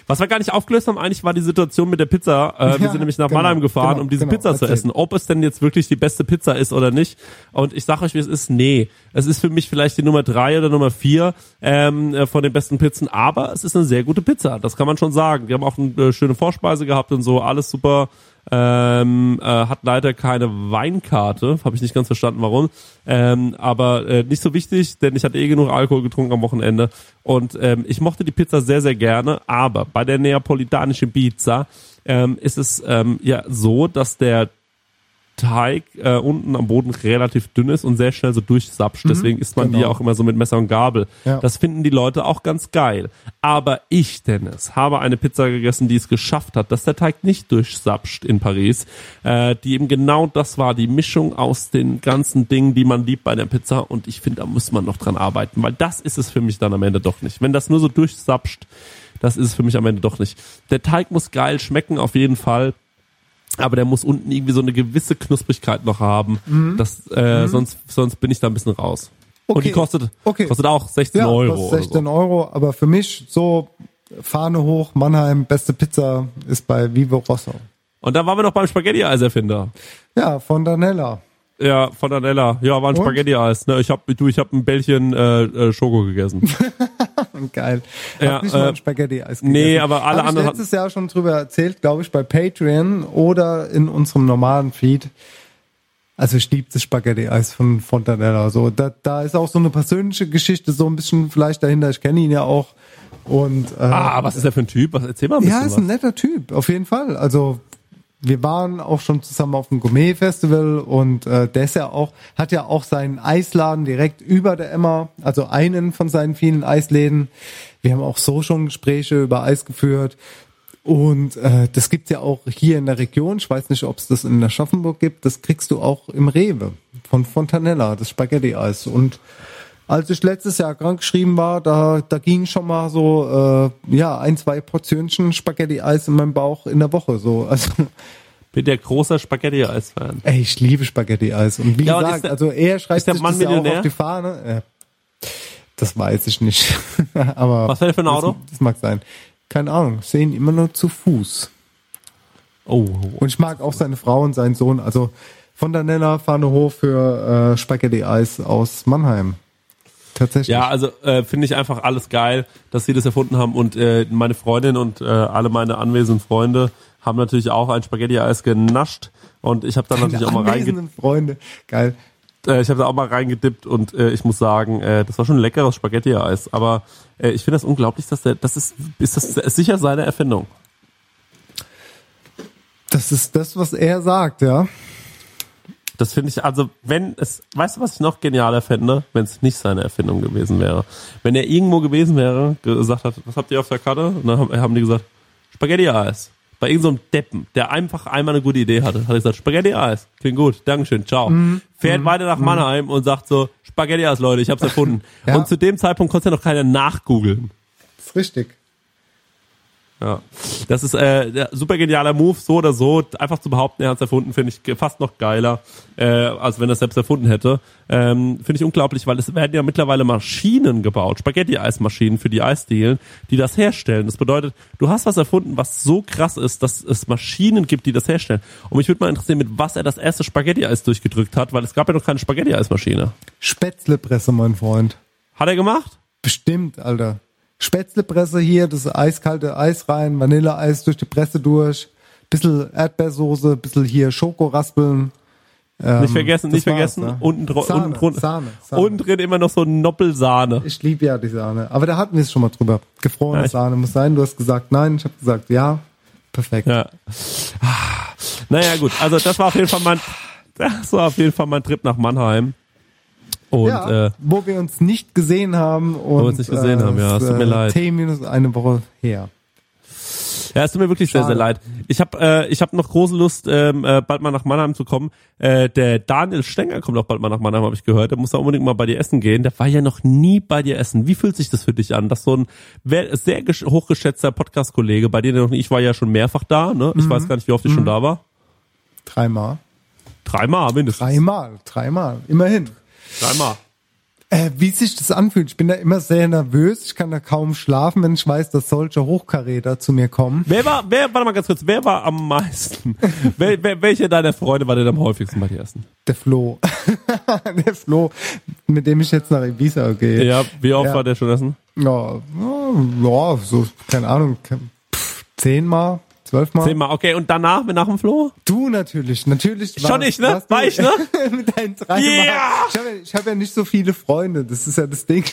Was wir gar nicht aufgelöst haben, eigentlich war die Situation mit der Pizza. Äh, wir Ja, sind nämlich nach genau, Mannheim gefahren, genau, um diese genau, Pizza zu erzähl. essen. Ob es denn jetzt wirklich die beste Pizza ist oder nicht. Und ich sage euch, wie es ist, nee. Es ist für mich vielleicht die Nummer drei oder Nummer vier ähm, äh, von den besten Pizzen, aber es ist eine sehr gute Pizza. Das kann man schon sagen. Die haben auch eine äh, schöne Vorspeise gehabt und so, alles super. Ähm, äh, hat leider keine Weinkarte, habe ich nicht ganz verstanden, warum. Ähm, aber äh, nicht so wichtig, denn ich hatte eh genug Alkohol getrunken am Wochenende. Und ähm, ich mochte die Pizza sehr, sehr gerne. Aber bei der neapolitanischen Pizza ähm, ist es ähm, ja so, dass der Teig äh, unten am Boden relativ dünn ist und sehr schnell so durchsapscht. Mhm, Deswegen isst man die genau. auch immer so mit Messer und Gabel. Ja. Das finden die Leute auch ganz geil. Aber ich, Dennis, habe eine Pizza gegessen, die es geschafft hat, dass der Teig nicht durchsapscht in Paris. Äh, die eben genau das war, die Mischung aus den ganzen Dingen, die man liebt bei der Pizza. Und ich finde, da muss man noch dran arbeiten, weil das ist es für mich dann am Ende doch nicht. Wenn das nur so durchsapscht, das ist es für mich am Ende doch nicht. Der Teig muss geil schmecken, auf jeden Fall aber der muss unten irgendwie so eine gewisse Knusprigkeit noch haben. Mhm. Das, äh, Mhm. sonst, sonst bin ich da ein bisschen raus. Und Okay. die kostet, Okay. kostet auch 16 ja, Euro. kostet oder 16 Euro, aber für mich so Fahne hoch, Mannheim, beste Pizza ist bei Vivo Rosso. So. Und da waren wir noch beim Spaghetti-Eis-Erfinder. Ja, von Danella. Ja, von Danella. Ja, war ein Und? Spaghetti-Eis. Ne, ich hab, du, ich hab ein Bällchen äh, äh, Schoko gegessen. (laughs) (laughs) Geil. Ja, Hab nicht mal äh, ein Spaghetti-Eis nee, gegessen. aber alle Hab anderen ich letztes Jahr schon drüber erzählt, glaube ich, bei Patreon oder in unserem normalen Feed. Also ich liebe das Spaghetti-Eis von Fontanella. So, da, da ist auch so eine persönliche Geschichte so ein bisschen vielleicht dahinter. Ich kenne ihn ja auch. Und, äh, Ah, was ist der für ein Typ? Was erzähl mal ein ja, bisschen ist ein netter Typ, auf jeden Fall. Also wir waren auch schon zusammen auf dem Gourmet-Festival und äh, der ist ja auch, hat ja auch seinen Eisladen direkt über der Emma, also einen von seinen vielen Eisläden. Wir haben auch so schon Gespräche über Eis geführt. Und äh, das gibt's ja auch hier in der Region. Ich weiß nicht, ob es das in Aschaffenburg gibt. Das kriegst du auch im Rewe von Fontanella, das Spaghetti-Eis. Und als ich letztes Jahr krank geschrieben war, da, da ging schon mal so äh, ja ein, zwei Portionchen Spaghetti-Eis in meinem Bauch in der Woche. So, (laughs) also Bin der großer Spaghetti-Eis-Fan. ey, ich liebe Spaghetti-Eis. Und wie Ja, und gesagt, der- also er schreibt sich Mann das ja auch auf die Fahne. Ja. Das weiß ich nicht. (laughs) Aber Was wäre für ein Auto? Das, das mag sein. Keine Ahnung. Ich sehe ihn immer nur zu Fuß. Oh, Und ich mag auch seine Frau und seinen Sohn. Also von der Nenner Fahne hoch für äh, Spaghetti-Eis aus Mannheim. Tatsächlich. Ja, also äh, finde ich einfach alles geil, dass sie das erfunden haben und äh, meine Freundin und äh, alle meine anwesenden Freunde haben natürlich auch ein Spaghetti-Eis genascht und ich habe Deine natürlich auch mal reingedippt. Freunde. Geil. Äh, ich habe da auch mal reingedippt und äh, ich muss sagen, äh, das war schon ein leckeres Spaghetti-Eis. Aber äh, ich finde das unglaublich, dass der, das ist, ist das ist sicher seine Erfindung. Das ist das, was er sagt, ja. Das finde ich, also wenn es, weißt du, was ich noch genialer fände, wenn es nicht seine Erfindung gewesen wäre? Wenn er irgendwo gewesen wäre, gesagt hat, was habt ihr auf der Karte? Und dann haben, die gesagt, Spaghetti-Eis. Bei irgendeinem so einem Deppen, der einfach einmal eine gute Idee hatte, hat er gesagt, Spaghetti-Eis. Klingt gut, Dankeschön, ciao. Fährt weiter nach Mannheim und sagt so, Spaghetti-Eis, Leute, ich hab's (laughs) erfunden. Ja. Und zu dem Zeitpunkt konnte ja noch keiner nachgoogeln. Das ist richtig. Ja, das ist äh, super genialer Move, so oder so. Einfach zu behaupten, er hat es erfunden, finde ich fast noch geiler, äh, als wenn er es selbst erfunden hätte. Ähm, finde ich unglaublich, weil es werden ja mittlerweile Maschinen gebaut, Spaghetti-Eismaschinen für die Eisdielen, die das herstellen. Das bedeutet, du hast was erfunden, was so krass ist, dass es Maschinen gibt, die das herstellen. Und mich würde mal interessieren, mit was er das erste Spaghetti-Eis durchgedrückt hat, weil es gab ja noch keine Spaghetti-Eismaschine. Spätzlepresse, mein Freund. Hat er gemacht? Bestimmt, Alter. Spätzlepresse hier, das eiskalte Eis rein, Vanilleeis durch die Presse durch, bisschen Erdbeersoße, bisschen hier Schokoraspeln. Ähm, nicht vergessen, nicht vergessen, ne? unten, dro- Sahne, unten drunter, Sahne, Sahne. unten drin immer noch so Noppelsahne. Ich liebe ja die Sahne. Aber da hatten wir es schon mal drüber. Gefrorene Ja, Sahne muss sein. Du hast gesagt nein, ich habe gesagt ja. Perfekt. Ja. Ah. Naja, gut. Also das war auf jeden Fall mein, das war auf jeden Fall mein Trip nach Mannheim. Und ja, äh, wo wir uns nicht gesehen haben und wir uns nicht gesehen haben, ja, es tut mir leid. T minus eine Woche her. ja, es tut mir wirklich sehr, Schade. sehr leid. Ich habe äh, ich hab noch große Lust, ähm, äh, bald mal nach Mannheim zu kommen. Äh, der Daniel Stenger kommt auch bald mal nach Mannheim, habe ich gehört. Der muss da unbedingt mal bei dir essen gehen. Der war ja noch nie bei dir essen. Wie fühlt sich das für dich an, dass so ein sehr gesch- hochgeschätzter Podcast-Kollege, bei dir noch nicht, ich war ja schon mehrfach da, ne? Ich Mhm. weiß gar nicht, wie oft ich schon da war. Dreimal. Dreimal mindestens. Dreimal, dreimal. Immerhin. Dreimal. Äh, wie sich das anfühlt, ich bin da immer sehr nervös. Ich kann da kaum schlafen, wenn ich weiß, dass solche Hochkaräter zu mir kommen. Wer war, wer, warte mal ganz kurz, wer war am meisten? (laughs) wer, wer, welche deiner Freunde war denn am häufigsten bei dir essen? Der Flo. (laughs) der Flo, mit dem ich jetzt nach Ibiza gehe. Ja, wie oft Ja. war der schon essen? Ja, ja, so, keine Ahnung, pff, zehnmal, zwölfmal. Zehnmal, okay, und danach, nach dem Flo? Du natürlich, natürlich. Schon ich, ne? du- War ich, ne? (laughs) mit deinen drei Yeah! Ich habe ja, ich hab ja nicht so viele Freunde, das ist ja das Ding.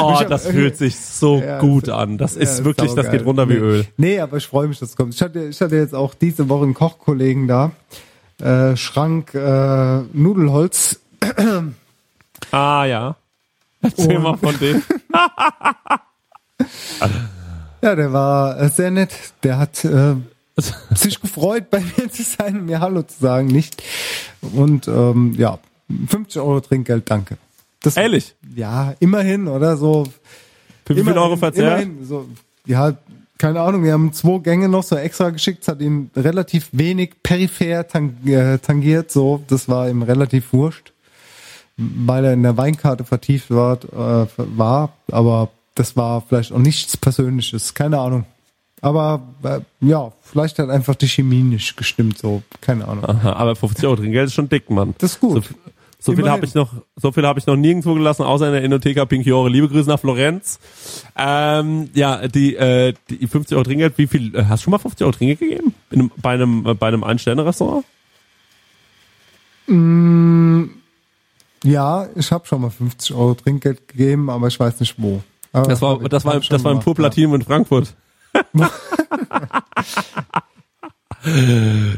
Oh, (laughs) hab das fühlt sich so Ja, gut an. Das Ja, ist wirklich, das geht runter wie. Öl. Nee, aber ich freue mich, dass es kommt. Ich hatte, ich hatte jetzt auch diese Woche einen Kochkollegen da. Äh, Schrank äh, Nudelholz. Ah, ja. Erzähl Und- mal von dem. (laughs) Ja, der war äh, sehr nett. Der hat äh, (laughs) sich gefreut, bei mir zu sein und mir Hallo zu sagen, nicht. Und ähm, ja, 50 Euro Trinkgeld, danke. Das, Ehrlich? Ja, immerhin, oder so. Für wie viel Euro verzehrt? Immerhin, so, ja, keine Ahnung, wir haben zwei Gänge noch so extra geschickt, es hat ihm relativ wenig peripher tang äh, tangiert, so, das war ihm relativ wurscht, weil er in der Weinkarte vertieft war, äh, war aber das war vielleicht auch nichts Persönliches, keine Ahnung. Aber äh, ja, vielleicht hat einfach die Chemie nicht gestimmt, so, keine Ahnung. Aha, aber 50 Euro Trinkgeld ist schon dick, Mann. Das ist gut. So, so viel habe ich noch, so viel habe ich noch nirgendwo gelassen, außer in der Enotheka Pinchiore. Liebe Grüße nach Florenz. Ähm, ja, die, äh, die 50 Euro Trinkgeld, wie viel, äh, hast du schon mal 50 Euro Trinkgeld gegeben? In einem, bei einem, äh, bei einem Ein-Sterne-Restaurant? Mm, ja, ich habe schon mal 50 Euro Trinkgeld gegeben, aber ich weiß nicht wo. Aber Das war, das war, das war im gemacht, Pur Platinum in Frankfurt. (laughs)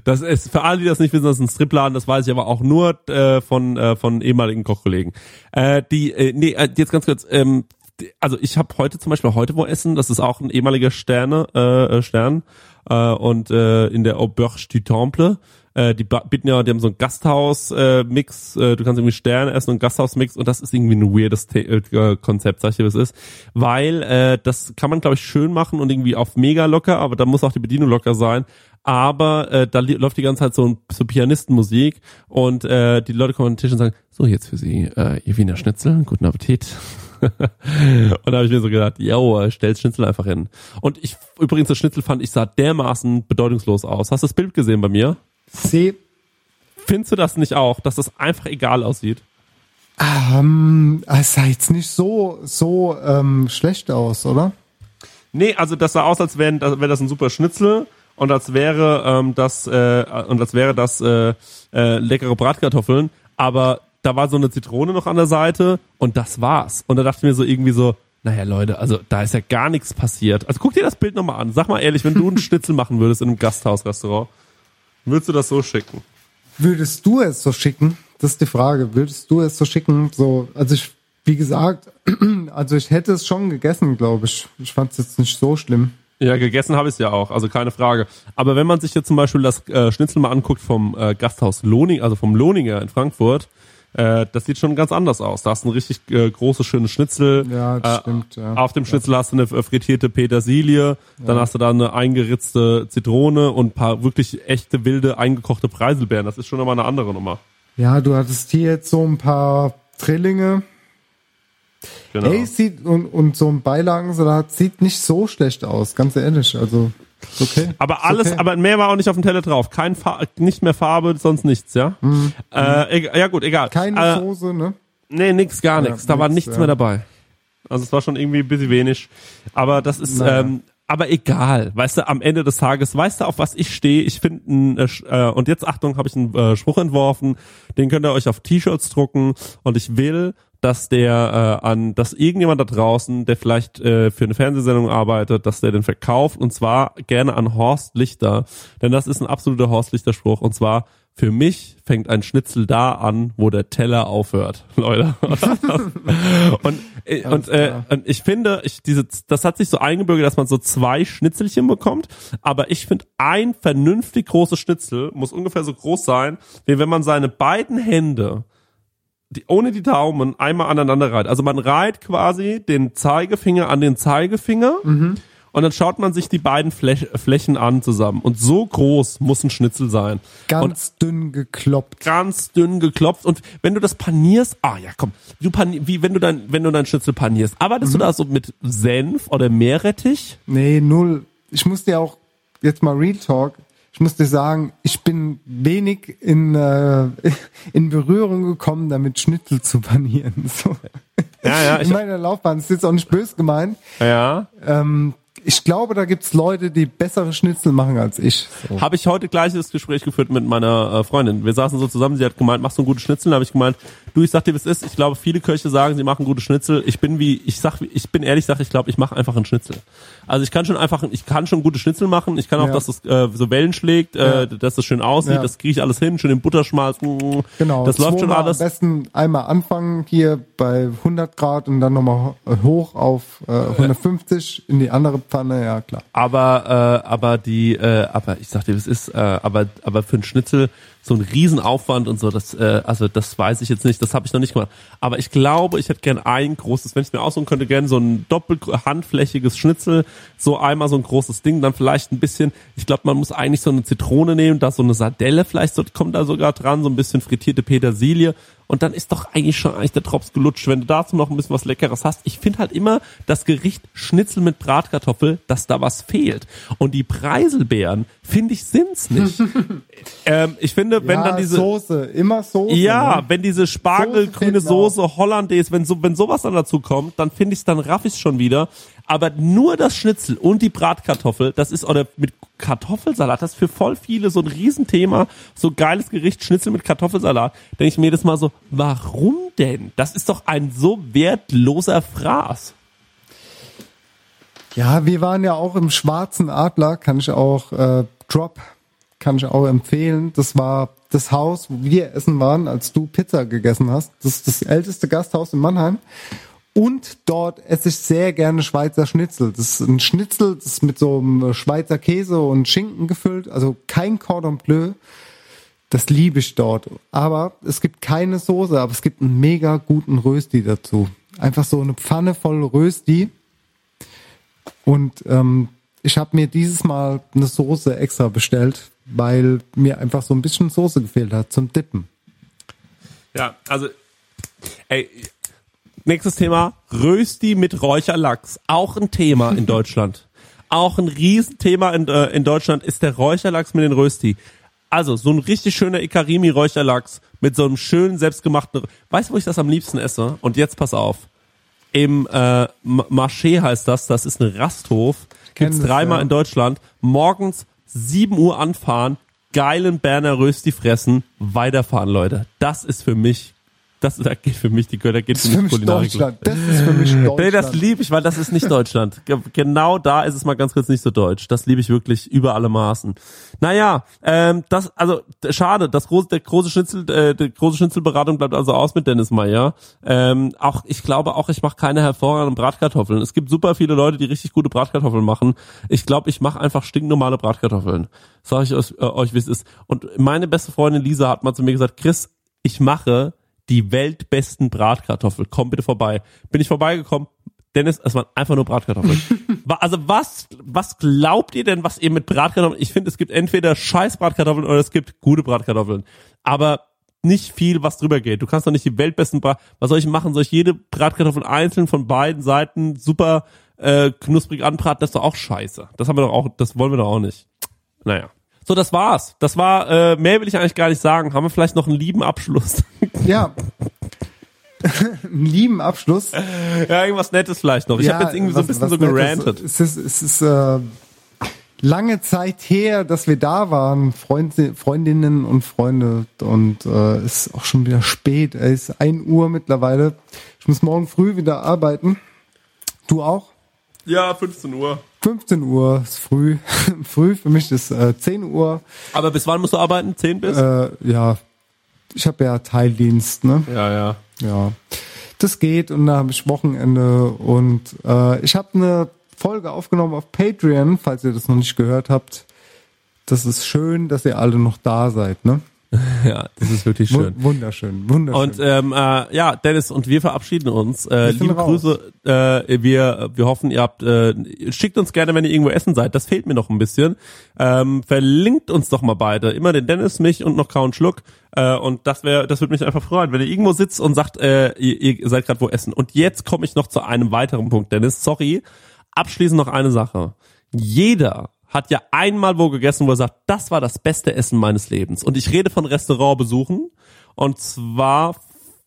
Das ist, für alle, die das nicht wissen, das ist ein Stripladen, das weiß ich aber auch nur äh, von, äh, von ehemaligen Kochkollegen. Äh, die, äh, nee, äh, jetzt ganz kurz, ähm, die- also ich habe heute zum Beispiel heute wo essen, das ist auch ein ehemaliger Sterne, äh, äh, Stern, äh, und äh, in der Auberge du Temple. Äh, die bieten ja, die haben so ein Gasthaus-Mix, äh, du kannst irgendwie Sterne essen und Gasthaus-Mix und das ist irgendwie ein weirdes The äh, Konzept, sag ich dir, was ist. Weil äh, das kann man, glaube ich, schön machen und irgendwie auf mega locker, aber da muss auch die Bedienung locker sein. Aber äh, da läuft die ganze Zeit so, ein- so Pianistenmusik und äh, die Leute kommen an den Tisch und sagen, so jetzt für Sie, äh, Ihr Wiener Schnitzel, guten Appetit. (laughs) und da habe ich mir so gedacht, yo, stell's Schnitzel einfach hin. Und ich, übrigens, das Schnitzel fand ich sah dermaßen bedeutungslos aus. Hast du das Bild gesehen bei mir? C. Findest du das nicht auch, dass das einfach egal aussieht? Ähm, es sah jetzt nicht so, so ähm, schlecht aus, oder? Nee, also das sah aus, als wäre das, wär das ein super Schnitzel und als wäre ähm, das äh, und als wäre das äh, äh, leckere Bratkartoffeln, aber da war so eine Zitrone noch an der Seite und das war's. Und da dachte ich mir so irgendwie so, naja Leute, also da ist ja gar nichts passiert. Also guck dir das Bild nochmal an. Sag mal ehrlich, wenn du einen (laughs) Schnitzel machen würdest in einem Gasthausrestaurant, würdest du das so schicken? Würdest du es so schicken? Das ist die Frage. Würdest du es so schicken? So, also ich, wie gesagt, (clears throat) also ich hätte es schon gegessen, glaube ich. Ich fand es jetzt nicht so schlimm. Ja, gegessen habe ich es ja auch, also keine Frage. Aber wenn man sich jetzt zum Beispiel das äh, Schnitzel mal anguckt vom äh, Gasthaus Lohning, also vom Lohninger in Frankfurt, äh, das sieht schon ganz anders aus. Da hast du ein richtig äh, großes, schönes Schnitzel. Ja, das äh, stimmt, ja. Auf dem Schnitzel hast du eine äh, frittierte Petersilie, dann hast du da eine eingeritzte Zitrone und ein paar wirklich echte, wilde, eingekochte Preiselbeeren. Das ist schon nochmal eine andere Nummer. Ja, du hattest hier jetzt so ein paar Trillinge. Genau. Ey, sieht, und, und so ein Beilagensalat sieht nicht so schlecht aus, ganz ehrlich. Also, okay. Aber alles, okay. aber mehr war auch nicht auf dem Teller drauf. Kein Fa nicht mehr Farbe, sonst nichts, ja? Äh, egal, ja gut, egal. Mhm. Keine äh, Soße, ne? Nee, nix, gar Ja, nichts. da war nix, nichts ja. mehr dabei. Also es war schon irgendwie ein bisschen wenig. Aber das ist, Naja. ähm, aber egal. Weißt du, am Ende des Tages, weißt du, auf was ich stehe? Ich finde, äh, äh, und jetzt Achtung, habe ich einen äh, Spruch entworfen, den könnt ihr euch auf T-Shirts drucken und ich will, dass der äh, an, dass irgendjemand da draußen, der vielleicht äh, für eine Fernsehsendung arbeitet, dass der den verkauft und zwar gerne an Horst Lichter, denn das ist ein absoluter Horst Lichter Spruch. Und zwar für mich fängt ein Schnitzel da an, wo der Teller aufhört, (laughs) Leute. (laughs) und äh, und, äh, und ich finde, ich diese das hat sich so eingebürgert, dass man so zwei Schnitzelchen bekommt, aber ich finde ein vernünftig großes Schnitzel muss ungefähr so groß sein, wie wenn man seine beiden Hände die, ohne die Daumen einmal aneinander reiht. Also man reiht quasi den Zeigefinger an den Zeigefinger Mhm. und dann schaut man sich die beiden Flech Flächen an zusammen. Und so groß muss ein Schnitzel sein. und Ganz dünn gekloppt. ganz dünn geklopft und wenn du das panierst, ah ja, komm, du pani wie wenn du dein wenn du dein Schnitzel panierst, arbeitest Mhm. du da so mit Senf oder Meerrettich? Nee, null. Ich muss dir auch jetzt mal Real Talk. Ich muss dir sagen, ich bin wenig in, äh, (laughs) in Berührung gekommen, damit Schnitzel zu panieren. (laughs) So. Ja, ja, ich, In meiner Laufbahn. Das ist jetzt auch nicht böse gemeint. ja. Ähm, ich glaube, da gibt's Leute, die bessere Schnitzel machen als ich. So. Habe ich heute gleiches Gespräch geführt mit meiner äh, Freundin. Wir saßen so zusammen, sie hat gemeint, machst du einen guten Schnitzel? Dann habe ich gemeint, du, ich sag dir, wie es ist. Ich glaube, viele Köche sagen, sie machen gute Schnitzel. Ich bin wie, ich sag, ich bin ehrlich, sag, ich glaube, ich mache einfach einen Schnitzel. Also ich kann schon einfach, ich kann schon gute Schnitzel machen. Ich kann auch, Ja. dass es äh, so Wellen schlägt, äh, dass es schön aussieht. Ja. Das kriege ich alles hin, schön im Butterschmalz. mm, Genau. Das läuft schon alles. Am besten einmal anfangen hier bei 100 Grad und dann nochmal hoch auf äh, 150 in die andere Pfanne. Ja, klar. aber äh, aber die äh, aber ich sag dir, es ist äh, aber aber für einen Schnitzel so ein Riesenaufwand und so das äh, also das weiß ich jetzt nicht, das habe ich noch nicht gemacht. Aber ich glaube, ich hätte gern ein großes, wenn ich mir aussuchen könnte, gern so ein doppelt handflächiges Schnitzel, so einmal so ein großes Ding, dann vielleicht ein bisschen. Ich glaube, man muss eigentlich so eine Zitrone nehmen, da so eine Sardelle vielleicht so, kommt da sogar dran, so ein bisschen frittierte Petersilie. Und dann ist doch eigentlich schon eigentlich der Drops gelutscht, wenn du dazu noch ein bisschen was Leckeres hast. Ich finde halt immer das Gericht Schnitzel mit Bratkartoffel, dass da was fehlt. Und die Preiselbeeren, finde ich, sind's nicht. (laughs) ähm, ich finde, wenn ja, dann diese... Soße, immer Soße. Ja, ne? wenn diese spargelgrüne Soße Soße Hollandaise, wenn so, wenn sowas dann dazu kommt, dann finde ich dann raff ich's schon wieder. Aber nur das Schnitzel und die Bratkartoffel, das ist, oder mit Kartoffelsalat, das ist für voll viele so ein Riesenthema. So geiles Gericht, Schnitzel mit Kartoffelsalat. Denke ich mir jedes Mal so, warum denn? Das ist doch ein so wertloser Fraß. Ja, wir waren ja auch im Schwarzen Adler, kann ich auch, äh, Drop, kann ich auch empfehlen. Das war das Haus, wo wir essen waren, als du Pizza gegessen hast. Das ist das älteste Gasthaus in Mannheim. Und dort esse ich sehr gerne Schweizer Schnitzel. Das ist ein Schnitzel, das ist mit so einem Schweizer Käse und Schinken gefüllt, also kein Cordon Bleu. Das liebe ich dort. Aber es gibt keine Soße, aber es gibt einen mega guten Rösti dazu. Einfach so eine Pfanne voll Rösti. Und ähm, ich habe mir dieses Mal eine Soße extra bestellt, weil mir einfach so ein bisschen Soße gefehlt hat zum Dippen. Ja, also, ey, nächstes Thema, Rösti mit Räucherlachs. Auch ein Thema in (laughs) Deutschland. Auch ein Riesenthema in, äh, in Deutschland ist der Räucherlachs mit den Rösti. Also, so ein richtig schöner Ikarimi-Räucherlachs mit so einem schönen, selbstgemachten, weißt du, wo ich das am liebsten esse? Und jetzt pass auf. Im äh, Marché heißt das, das ist ein Rasthof. Gibt's das, dreimal ja. in Deutschland. Morgens 7 Uhr anfahren, geilen Berner Rösti fressen, weiterfahren, Leute. Das ist für mich, das da geht für mich die Götter geht Das ist für mich Kulinarik. Deutschland. Das ist für mich Deutschland. (laughs) Nee, das liebe ich, weil das ist nicht Deutschland. Ge- genau da ist es mal ganz kurz nicht so deutsch. Das liebe ich wirklich über alle Maßen. Naja, ähm, das, also schade, das große, der große Schnitzel, äh, die große Schnitzelberatung bleibt also aus mit Dennis Meyer. Ähm, auch ich glaube auch, ich mache keine hervorragenden Bratkartoffeln. Es gibt super viele Leute, die richtig gute Bratkartoffeln machen. Ich glaube, ich mache einfach stinknormale Bratkartoffeln. Sag ich euch, äh, euch, wie es ist. Und meine beste Freundin Lisa hat mal zu mir gesagt, Chris, ich mache die weltbesten Bratkartoffeln. Komm bitte vorbei. Bin ich vorbeigekommen. Dennis, es waren einfach nur Bratkartoffeln. (laughs) Also was, was glaubt ihr denn, was ihr mit Bratkartoffeln, ich finde, es gibt entweder scheiß Bratkartoffeln oder es gibt gute Bratkartoffeln. Aber nicht viel, was drüber geht. Du kannst doch nicht die weltbesten Brat, was soll ich machen? Soll ich jede Bratkartoffel einzeln von beiden Seiten super äh, knusprig anbraten? Das ist doch auch scheiße. Das haben wir doch auch, das wollen wir doch auch nicht. Naja. So, das war's. Das war, äh, mehr will ich eigentlich gar nicht sagen. Haben wir vielleicht noch einen lieben Abschluss? (laughs) Ja. (laughs) Einen lieben Abschluss. ja, irgendwas Nettes vielleicht noch. Ich Ja, habe jetzt irgendwie so ein was- bisschen was so Nettes. gerantet. Es ist, es ist äh, lange Zeit her, dass wir da waren, Freund, Freundinnen und Freunde. Und äh, es ist auch schon wieder spät. Es ist 1 Uhr mittlerweile. Ich muss morgen früh wieder arbeiten. Du auch? Ja, 15 Uhr. 15 Uhr ist früh. (laughs) früh für mich ist äh, 10 Uhr. Aber bis wann musst du arbeiten? 10 bis? Äh, ja, ich habe ja Teildienst, ne? Ja, ja. Ja, das geht und da habe ich Wochenende und äh, ich habe eine Folge aufgenommen auf Patreon, falls ihr das noch nicht gehört habt. Das ist schön, dass ihr alle noch da seid, ne? (laughs) Ja, das ist wirklich schön. Wu- Wunderschön, wunderschön. Und ähm, äh, ja, Dennis und wir verabschieden uns. Äh, liebe raus. Grüße. Äh, wir wir hoffen, ihr habt äh, schickt uns gerne, wenn ihr irgendwo essen seid. Das fehlt mir noch ein bisschen. Ähm, verlinkt uns doch mal beide. Immer den Dennis, mich und noch Kauen Schluck. Äh, und das wäre, das würde mich einfach freuen, wenn ihr irgendwo sitzt und sagt, äh, ihr, ihr seid gerade wo essen. Und jetzt komme ich noch zu einem weiteren Punkt, Dennis. Sorry. Abschließend noch eine Sache. Jeder hat ja einmal wo gegessen, wo er sagt, das war das beste Essen meines Lebens. Und ich rede von Restaurantbesuchen. Und zwar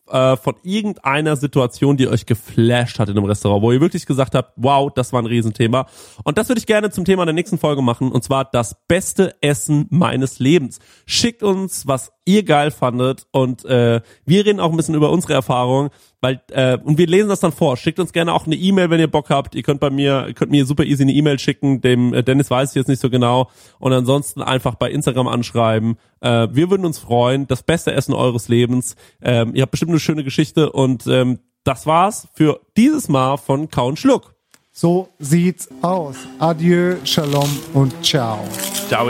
äh, von irgendeiner Situation, die euch geflasht hat in einem Restaurant, wo ihr wirklich gesagt habt, wow, das war ein Riesenthema. Und das würde ich gerne zum Thema der nächsten Folge machen, und zwar das beste Essen meines Lebens. Schickt uns, was ihr geil fandet, und äh, wir reden auch ein bisschen über unsere Erfahrungen, weil äh, und wir lesen das dann vor. Schickt uns gerne auch eine E-Mail, wenn ihr Bock habt. Ihr könnt bei mir, ihr könnt mir super easy eine E-Mail schicken. Dem äh, Dennis weiß ich jetzt nicht so genau. Und ansonsten einfach bei Instagram anschreiben. Äh, wir würden uns freuen. Das beste Essen eures Lebens. Ähm, ihr habt bestimmt eine schöne Geschichte und ähm, das war's für dieses Mal von Kauen Schluck. so sieht's aus. Adieu, Shalom und ciao. Ciao.